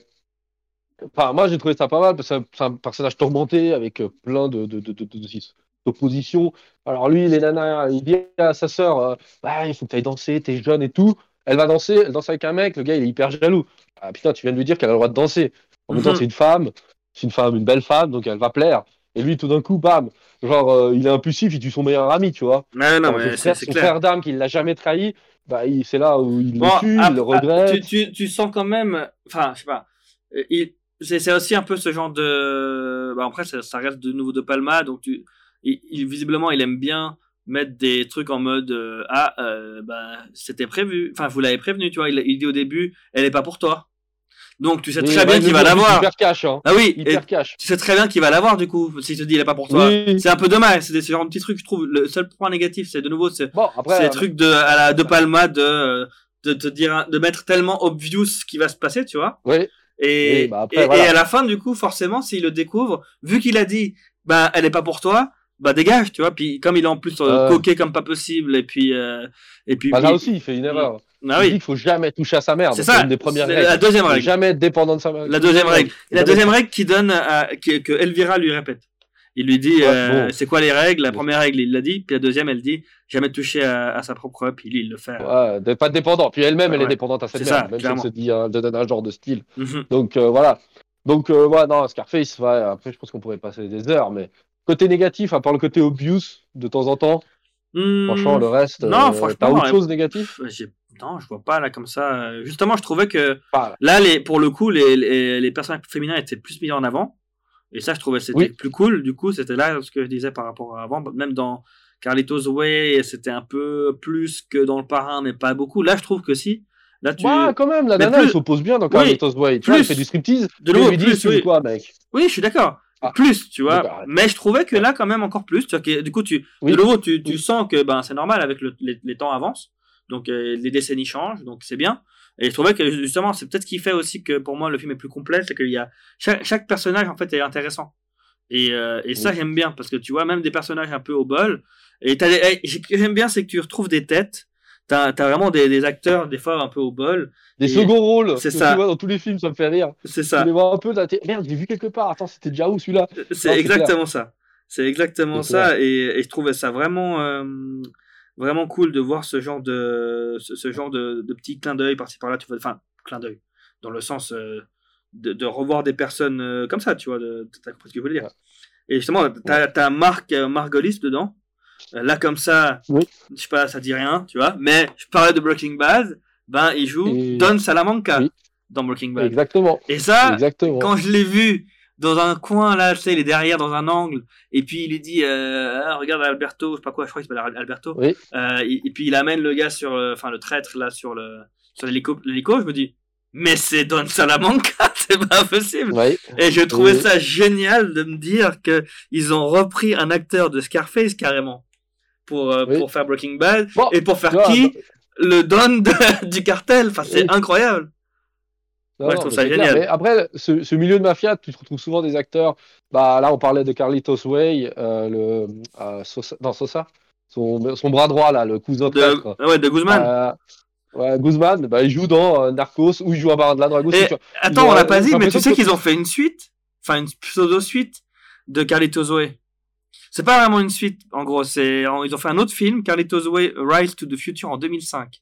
enfin, moi, j'ai trouvé ça pas mal parce que c'est un- personnage tourmenté avec euh, plein de, de, de, de- de- d'oppositions. Alors lui, les nanas, il dit à sa sœur, euh, bah, il faut que tu ailles danser, t'es jeune et tout. Elle va danser, elle danse avec un mec, le gars, il est hyper jaloux. Ah putain, tu viens de lui dire qu'elle a le droit de danser. En même temps, Mhm. c'est une femme, c'est une femme, une belle femme, donc elle va plaire. Et lui, tout d'un coup, bam, genre, euh, il est impulsif, il tue son meilleur ami, tu vois. Non, Alors, mais c'est son clair. frère d'âme qui ne l'a jamais trahi, bah, c'est là où il Bon, le tue, ap- il le ap- regrette. tu, tu, tu sens quand même, enfin, je sais pas, euh, il, c'est c'est aussi un peu ce genre de, bah après ça, ça reste de nouveau de Palma, donc tu, il, il- visiblement il aime bien mettre des trucs en mode euh, ah euh, bah c'était prévu, enfin vous l'avez prévenu, tu vois, il, il dit au début elle est pas pour toi, donc tu sais Oui, très bien il qu'il va l'avoir. Hyper cash, hein. Ah oui, Hyper cash. tu sais très bien qu'il va l'avoir du coup, s'il te dit il est pas pour toi. Oui. C'est un peu dommage, c'est des ce genre de petits trucs, je trouve. Le seul point négatif, c'est de nouveau, c'est Bon, après, c'est euh, trucs de à la de Palma de de te dire de mettre tellement obvious ce qui va se passer, tu vois. oui, Et, Oui, bah après, et, voilà. et à la fin, du coup, forcément, s'il le découvre, vu qu'il a dit, bah, elle est pas pour toi, bah, dégage, tu vois. Puis, comme il est en plus euh, Ouais. coquet comme pas possible, et puis, euh, et puis, bah, là aussi, il fait une erreur. Ah Il dit qu'il faut jamais toucher à sa mère. c'est ça. une des premières règles. la deuxième règle. Jamais être dépendant de sa mère. La deuxième règle. Et la Jamais- deuxième règle qui donne à, que, que Elvira lui répète. Il lui dit, Ouais, euh, bon. c'est quoi les règles? La première règle, il l'a dit. Puis la deuxième, elle dit, jamais toucher à, à sa propre, puis lui, il le fait. Ouais, de- pas dépendant. Puis elle-même, elle est dépendante à cette ça, même clairement. si elle se dit euh, de donner un genre de style. Mhm. Donc euh, voilà. Donc euh, ouais, non, Scarface, après je pense qu'on pourrait passer des heures, mais côté négatif, à part le côté obvious de temps en temps, Hmm. franchement le reste, Non, euh, franchement, t'as autre chose négatif? J'ai- Non, je vois pas là comme ça. Justement, je trouvais que là, les, pour le coup, les, les, les personnages féminins étaient plus mis en avant. Et ça, je trouvais c'était Oui. plus cool. Du coup, c'était là ce que je disais par rapport à avant. Même dans Carlitos Way, c'était un peu plus que dans le parrain, mais pas beaucoup. Là, je trouve que si. Là, tu. Ouais, quand même, la Mais nana, plus- elle s'oppose bien dans Oui, Carlitos Way. Tu vois, elle plus. fait du striptease. De dit, plus, tu veux oui. quoi, mec? Oui, je suis d'accord. Ah. Plus, tu vois. D'accord. Mais je trouvais que là, quand même, encore plus. Tu vois, que, du coup, tu, Oui. de nouveau, tu, tu Oui. sens que ben, c'est normal avec le, les, les temps avancent. Donc, euh, les décennies changent. Donc, c'est bien. Et je trouvais que, justement, c'est peut-être ce qui fait aussi que pour moi, le film est plus complet. C'est qu'il y a. Chaque, chaque personnage, en fait, est intéressant. Et, euh, et ça, j'aime bien. Parce que tu vois, même des personnages un peu au bol. Et eh, ce que j'aime bien, c'est que tu retrouves des têtes. T'as as vraiment des, des acteurs, des fois, un peu au bol. Des seconds rôles. c'est ça. Tu vois, dans tous les films, ça me fait rire. C'est Tu ça. les vois un peu, merde, j'ai vu quelque part. Attends, c'était déjà où celui-là? C'est exactement ça. C'est exactement ça. Et, et je trouvais ça vraiment, euh, vraiment cool de voir ce genre de, ce, ce genre de, de petits clins d'œil par-ci par-là. Tu vois, enfin, clin d'œil. Dans le sens euh, de, de revoir des personnes euh, comme ça, tu vois. T'as compris ce que je voulais dire. Et justement, t'as as Marc euh, Margolis dedans. Là, comme ça, Oui. je sais pas, ça dit rien, tu vois. Mais je parlais de Breaking Bad. Ben, il joue Et- Don Salamanca Oui. dans Breaking Bad. Exactement. Et ça, Exactement. quand je l'ai vu dans un coin là, tu sais, il est derrière dans un angle, et puis il lui dit, euh, Ah, regarde Alberto, je sais pas quoi, je crois qu'il s'appelle Alberto. Oui. Euh, et, et puis il amène le gars sur, euh, enfin le traître là sur le sur l'hélico, je me dis, mais c'est Don Salamanca, c'est pas possible. Et je trouvais Oui. ça génial de me dire que ils ont repris un acteur de Scarface carrément pour euh, pour faire Breaking Bad Bon, et pour faire qui? bah- le Don de- du cartel. Enfin, c'est incroyable. Non, Ouais, je non, trouve mais ça c'est clair. génial. Mais après, ce, ce milieu de mafia, tu te retrouves souvent des acteurs. Bah, là, on parlait de Carlitos Way, euh, le, euh, Sosa, non, Sosa, son, son bras droit, là, le cousin. De, ouais, de Guzman. Euh, ouais, Guzman, bah, il joue dans euh, Narcos ou il joue à Baron de la aussi. Et-. Attends, on l'a pas dit, mais tu sais qu'ils ont fait une suite, enfin une pseudo-suite de Carlitos Way. C'est pas vraiment une suite, en gros. C'est ils ont fait un autre film, Carlitos Way Rise to the Future en 2005.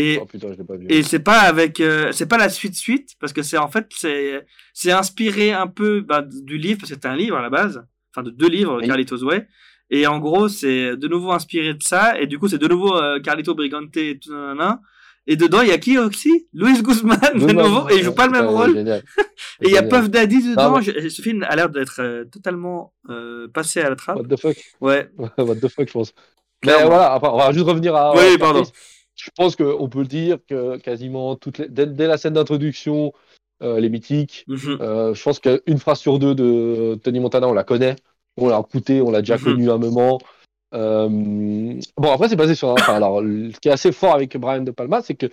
Et Oh putain, je l'ai pas vu. et c'est pas avec, euh, c'est pas la suite suite parce que c'est en fait c'est c'est inspiré un peu bah, du livre parce que c'est un livre à la base, enfin de deux livres, Oui. Carlitos Way. Et en gros, c'est de nouveau inspiré de ça. Et du coup, c'est de nouveau euh, Carlito Brigante et tout nanana. Et dedans, il y a qui aussi? Luis Guzman, de nouveau, et il joue pas le même rôle. génial. Et il y a. Puff Daddy dedans. Ce film a l'air d'être euh, totalement euh, passé à la trappe. What the fuck? Ouais. What the fuck, je pense. Mais voilà, on va juste revenir à. Oui, pardon. Je pense qu'on peut le dire que quasiment toutes les... dès, dès la scène d'introduction, euh, les mythiques, Mhm. euh, je pense qu'une phrase sur deux de Tony Montana, on la connaît. On l'a écouté, on l'a déjà Mhm. connu à un moment. Euh, Bon, après, c'est basé sur. Enfin, alors, ce qui est assez fort avec Brian De Palma, c'est que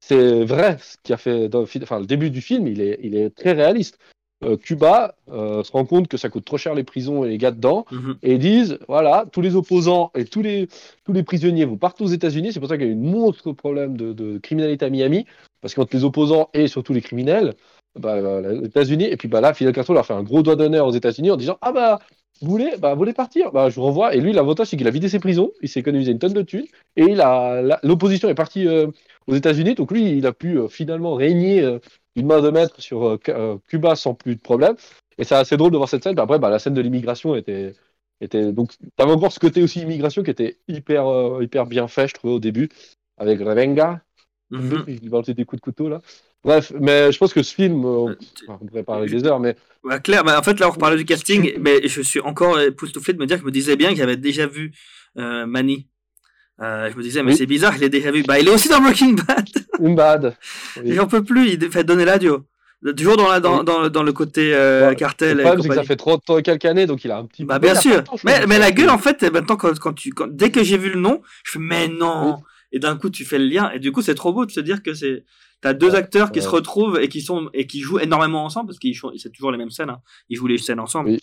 c'est vrai ce qui a fait dans le film. Enfin, le début du film, il est, il est très réaliste. Euh, Cuba euh, se rend compte que ça coûte trop cher les prisons et les gars dedans Mhm. et disent voilà, tous les opposants et tous les, tous les prisonniers vous partez aux États-Unis. C'est pour ça qu'il y a eu un monstre problème de, de criminalité à Miami, parce qu'entre les opposants et surtout les criminels, bah, euh, les États-Unis, et puis bah, là, Fidel Castro leur fait un gros doigt d'honneur aux États-Unis en disant ah bah vous voulez, bah, vous voulez partir? Bah, Je vous renvoie. Et lui, l'avantage, c'est qu'il a vidé ses prisons, il s'est économisé une tonne de thunes, et l'opposition est partie euh, aux États-Unis, donc lui, il a pu finalement régner d'une main de maître sur euh, euh, Cuba sans plus de problème. Et c'est assez drôle de voir cette scène. Après, bah, la scène de l'immigration était, était donc t'avais encore ce côté aussi immigration qui était hyper, euh, hyper bien fait, je trouvais au début, avec Revenga. Mhm. Il va des coups de couteau là. Bref, mais je pense que ce film, euh, on pourrait parler des heures, mais Ouais, Claire, bah, en fait, là, on reparlait du casting, mais je suis encore époustouflé de me dire que je me disais bien que j'avais déjà vu euh, Manny. Euh, je me disais, mais Oui. c'est bizarre, je l'ai déjà vu. Bah, il est aussi dans Breaking Bad. Umbad. Oui. J'en peux plus, il fait donner l'adieu. Toujours dans, la, dans, Oui. dans, dans le côté euh, Ouais, cartel Le et problème, c'est que ça fait 30 ans et quelques années, donc il a un petit Bah, peu- bien il sûr. temps, Mais, mais de la gueule, en fait, maintenant, quand, quand tu, quand- dès que j'ai vu le nom, je fais, mais non. Et d'un coup, tu fais le lien. Et du coup, c'est trop beau de se dire que c'est, t'as deux Ouais, acteurs qui ouais. se retrouvent et qui sont, et qui jouent énormément ensemble parce qu'ils jouent, c'est toujours les mêmes scènes, hein. Ils jouent les scènes ensemble. Oui.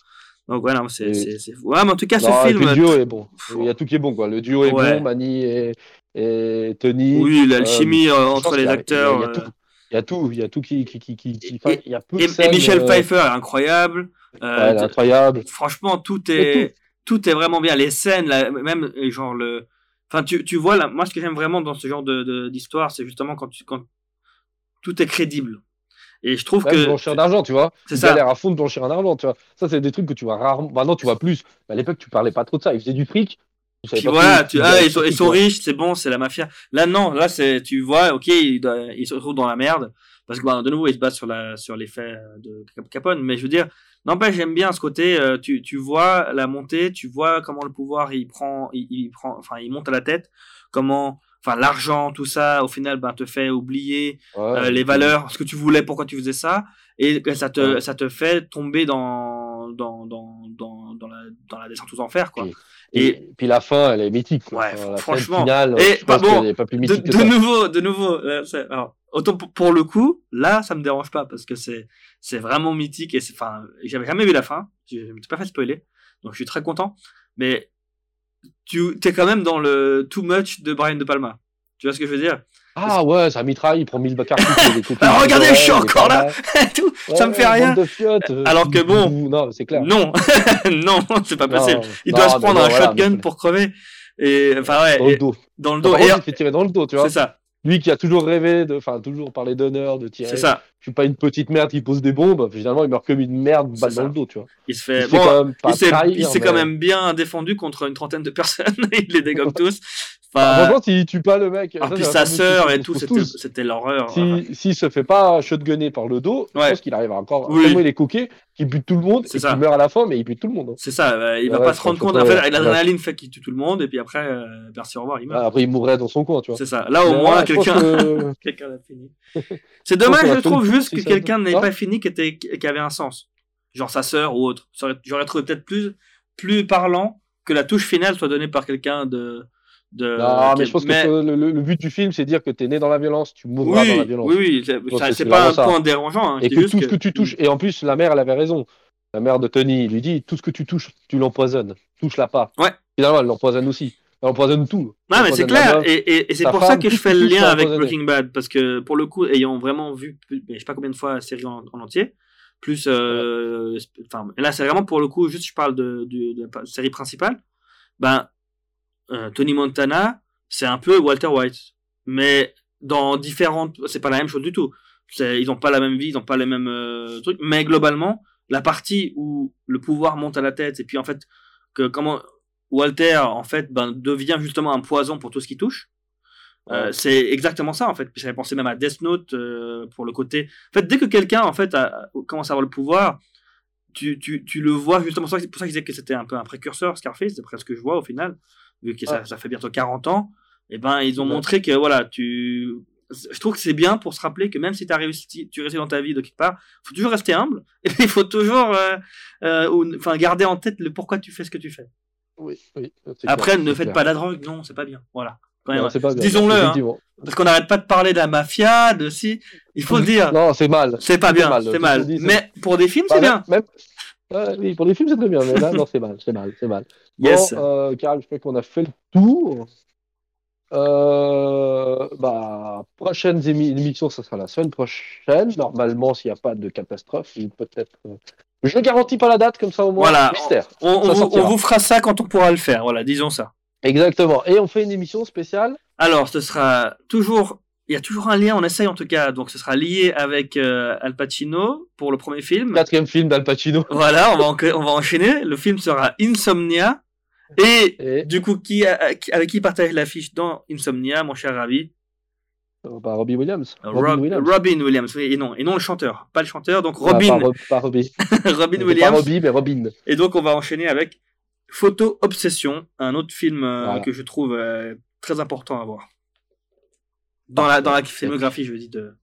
Donc, voilà, c'est, fou. Ouais, mais en tout cas, Non, ce et film. le duo est bon. Pff, Il y a tout qui est bon, quoi. Le duo est Ouais. bon, Manny et, et Tony. Oui, l'alchimie euh, je entre les acteurs. Il y a, il y a euh, tout. Il y a tout, il y a tout qui, qui, qui, qui, qui- Et- enfin, il y a peu de Et, et scènes, Michel euh, Pfeiffer est incroyable. Euh, ouais, elle est incroyable. franchement, tout Et est, tout est vraiment bien. Les scènes, là, même euh, genre le, enfin, tu, tu vois là, moi, ce que j'aime vraiment dans ce genre de, de- d'histoire, c'est justement quand tu, quand tout est crédible. Et je trouve Même que blanchir d'argent, tu vois. c'est Il ça. galère à fond de blanchir en argent, tu vois. Ça, c'est des trucs que tu vois rarement. Maintenant, tu vois plus. Mais à l'époque, tu parlais pas trop de ça. Ils faisaient du fric. Tu Puis voilà, ah, ils sont, ils riches, c'est bon, c'est la mafia. Là, non, là, c'est, tu vois, ok, ils, se retrouvent dans la merde. Parce que, bah, de nouveau, ils se basent sur la, sur les faits de Cap- Capone. Mais je veux dire, n'empêche, j'aime bien ce côté, euh, tu, tu vois la montée, tu vois comment le pouvoir, il prend, il, il prend, enfin, il monte à la tête, comment, enfin, l'argent, tout ça, au final, ben, te fait oublier Ouais, euh, les valeurs, ce que tu voulais, pourquoi tu faisais ça, et ça te, Ouais. ça te fait tomber dans, dans, dans, dans, dans la, dans la descente aux enfers, quoi. Et, Et- puis la fin, elle est mythique. Quoi. Ouais, Enfin, la franchement. finale, Et, bah, bon, pas plus de, mythique que de ça. nouveau, de nouveau, c'est- alors, autant pour, pour le coup, là, ça me dérange pas parce que c'est, c'est vraiment mythique et c'est, enfin, j'avais jamais vu la fin, je je me suis pas fait spoiler, donc je suis très content, mais tu, t'es quand même dans le too much de Brian De Palma. Tu vois ce que je veux dire? Ah ouais, ça mitraille, il prend 1000 cartouches. il est coupé, Alors, regardez, je suis encore là. Tout, ça me fait rien. euh, Alors que bon. Non, c'est clair. Non, non, c'est pas possible. Il non, doit se prendre un voilà, shotgun pour crever. Et, enfin, ouais, Dans le dos. dans le dos. Et, il fait tirer dans le dos, tu vois. c'est ça, Lui qui a toujours rêvé de, enfin, toujours parlé d'honneur, de tirer. c'est ça. Je suis pas une petite merde qui pose des bombes. Finalement, il meurt comme une merde, balle dans le dos, tu vois. Il se Il fait, bon, quand même pas il s'est, quand même bien défendu contre une trentaine de personnes. il les dégomme tous. Enfin, franchement, s'il tue pas le mec. ça, c'est sa sœur et tout, c'était, l'horreur. Si, s'il se fait pas shotgunner par le dos, Ouais. je pense qu'il arrive à encore. Oui. Tellement il est coqué, qu'il bute tout le monde C'est et ça. qu'il meurt à la fin, mais il bute tout le monde. hein. C'est ça, euh, il va Ouais, pas se rendre compte. En fait, ouais. l'adrénaline fait qu'il tue tout le monde, et puis après, euh, merci, au revoir, il meurt. Ah, Après, il mourrait dans son coin, tu vois. C'est ça. Là, au Mais moins, quelqu'un, que- quelqu'un l'a fini. C'est dommage, je trouve, si que quelqu'un n'ait pas fini qui était, qui avait un sens. Genre sa sœur ou autre. J'aurais trouvé peut-être plus, plus parlant que la touche finale soit donnée par quelqu'un de, De... Non, mais je pense que le, le- le but du film, c'est dire que tu es né dans la violence, tu mourras oui, dans la violence. oui, oui, c'est- pas un ça. point dérangeant. hein, Et que juste tout ce que tu touches, et en plus, la mère, elle avait raison. La mère de Tony lui dit tout ce que tu touches, tu l'empoisonnes. Touche-la pas. Ouais. Finalement, elle l'empoisonne aussi. Empoisonne tout. Non, mais c'est clair, meuf. et, et- et c'est pour ça que je fais le lien avec. Breaking Bad, parce que pour le coup, ayant vraiment vu, je sais pas combien de fois la série en, en entier, plus, euh, enfin, là c'est vraiment pour le coup, juste je parle de, de- de la série principale, ben, euh, Tony Montana, c'est un peu Walter White, mais dans différentes, c'est pas la même chose du tout. Ils ont pas la même vie, ils ont pas les mêmes euh, trucs, mais globalement, la partie où le pouvoir monte à la tête, et puis en fait, que comment Walter, en fait, ben, devient justement un poison pour tout ce qui touche. Euh, c'est exactement ça en fait. J'avais pensé même à Death Note euh, pour le côté. En fait, dès que quelqu'un en fait a- a- commence à avoir le pouvoir, tu, tu, tu le vois justement. C'est pour ça que je disais que c'était un peu un précurseur Scarface, d'après ce que je vois au final, vu que ça, Ouais. ça fait bientôt 40 ans. Et ben ils ont Ouais. montré que voilà, tu. Je trouve que c'est bien pour se rappeler que même si as réussi, tu réussis dans ta vie de quelque part, faut toujours rester humble et il faut toujours, euh, euh, garder en tête le pourquoi tu fais ce que tu fais. Oui, oui. c'est Après, clair, ne faites clair. pas la drogue, non, c'est pas bien. Voilà. Disons-le, hein. parce qu'on n'arrête pas de parler de la mafia, de si. Il faut le dire. Non, c'est mal. C'est pas bien, c'est mal. Mais pour des films, c'est bien. Même... Oui, pour les films, c'est très bien, mais là, non, c'est mal, c'est mal, c'est mal. Yes. Bon, euh, Karl, je crois qu'on a fait le tour. Euh, bah, prochaines émi- émissions, ça sera la semaine prochaine. Normalement, s'il n'y a pas de catastrophe, ou peut-être. Je ne garantis pas la date, comme ça au moins. Voilà. Mystère. On, vous, sortira. on vous fera ça quand on pourra le faire. Voilà, disons ça. Exactement. Et on fait une émission spéciale. Alors, ce sera toujours. Il y a toujours un lien, on essaye en tout cas. Donc, ce sera lié avec euh, Al Pacino pour le premier film. Quatrième film d'Al Pacino. Voilà, on va, en- on va enchaîner. Le film sera Insomnia. Et Et du coup, qui, a- qui- avec qui partage l'affiche dans Insomnia, mon cher Ravi? Euh, bah, Robbie Williams. Rob- Williams. Robin Williams. oui, et non, et non le chanteur, pas le chanteur. Donc Ah, Robin, pas, Rob- pas Robbie. Robin Pas Williams. Robbie, mais Robin. Et donc, on va enchaîner avec Photo Obsession, un autre film euh, Voilà. que je trouve euh, très important à voir. Dans la, dans la filmographie, je veux dire, de,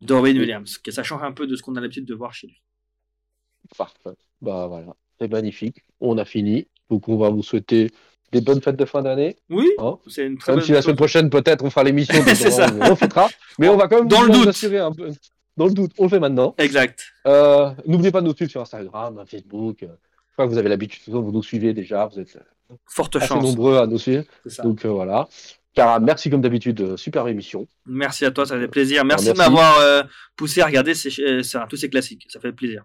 de Robin Williams, que ça change un peu de ce qu'on a l'habitude de voir chez lui. Parfait. Bah voilà, c'est magnifique. On a fini. Donc on va vous souhaiter des bonnes fêtes de fin d'année. Oui, Hein c'est une très Même bonne si la chose. semaine prochaine peut-être on fera l'émission, on- refêtera. Mais on va quand même Dans le doute. assurer un peu. Dans le doute, on le fait maintenant. Exact. Euh, N'oubliez pas de nous suivre sur Instagram, Facebook. euh, Je crois que vous avez l'habitude, vous nous suivez déjà, vous êtes euh, Forte assez chance. nombreux à nous suivre. Donc euh, voilà. Cara, merci comme d'habitude, euh, super émission. Merci à toi, ça fait plaisir. Merci, merci. de m'avoir euh, poussé à regarder ces, tous ces classiques. Ça fait plaisir.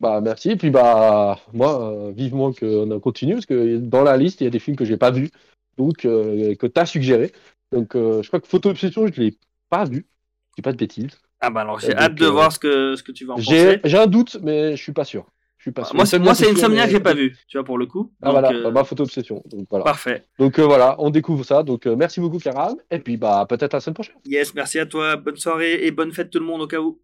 Bah merci. Et puis bah moi, euh, vivement qu'on continue, parce que dans la liste, il y a des films que j'ai pas vus, donc euh, que tu as suggéré. Donc euh, je crois que Photo Obsession, je l'ai pas vu. Je dis pas de bêtises. Ah bah alors, j'ai Donc, hâte de euh, voir ce que, ce que tu vas en penser. j'ai un doute, mais je suis pas sûr. Je suis pas sûr. Moi, c'est, moi, c'est Insomnia que j'ai pas vu, tu vois, pour le coup. Ah Donc, voilà, euh, bah, ma photo obsession. Donc voilà. Parfait. Donc euh, voilà, on découvre ça. Donc euh, merci beaucoup, Karam. Et puis bah peut-être à la semaine prochaine. Yes, merci à toi. Bonne soirée et bonne fête tout le monde au cas où.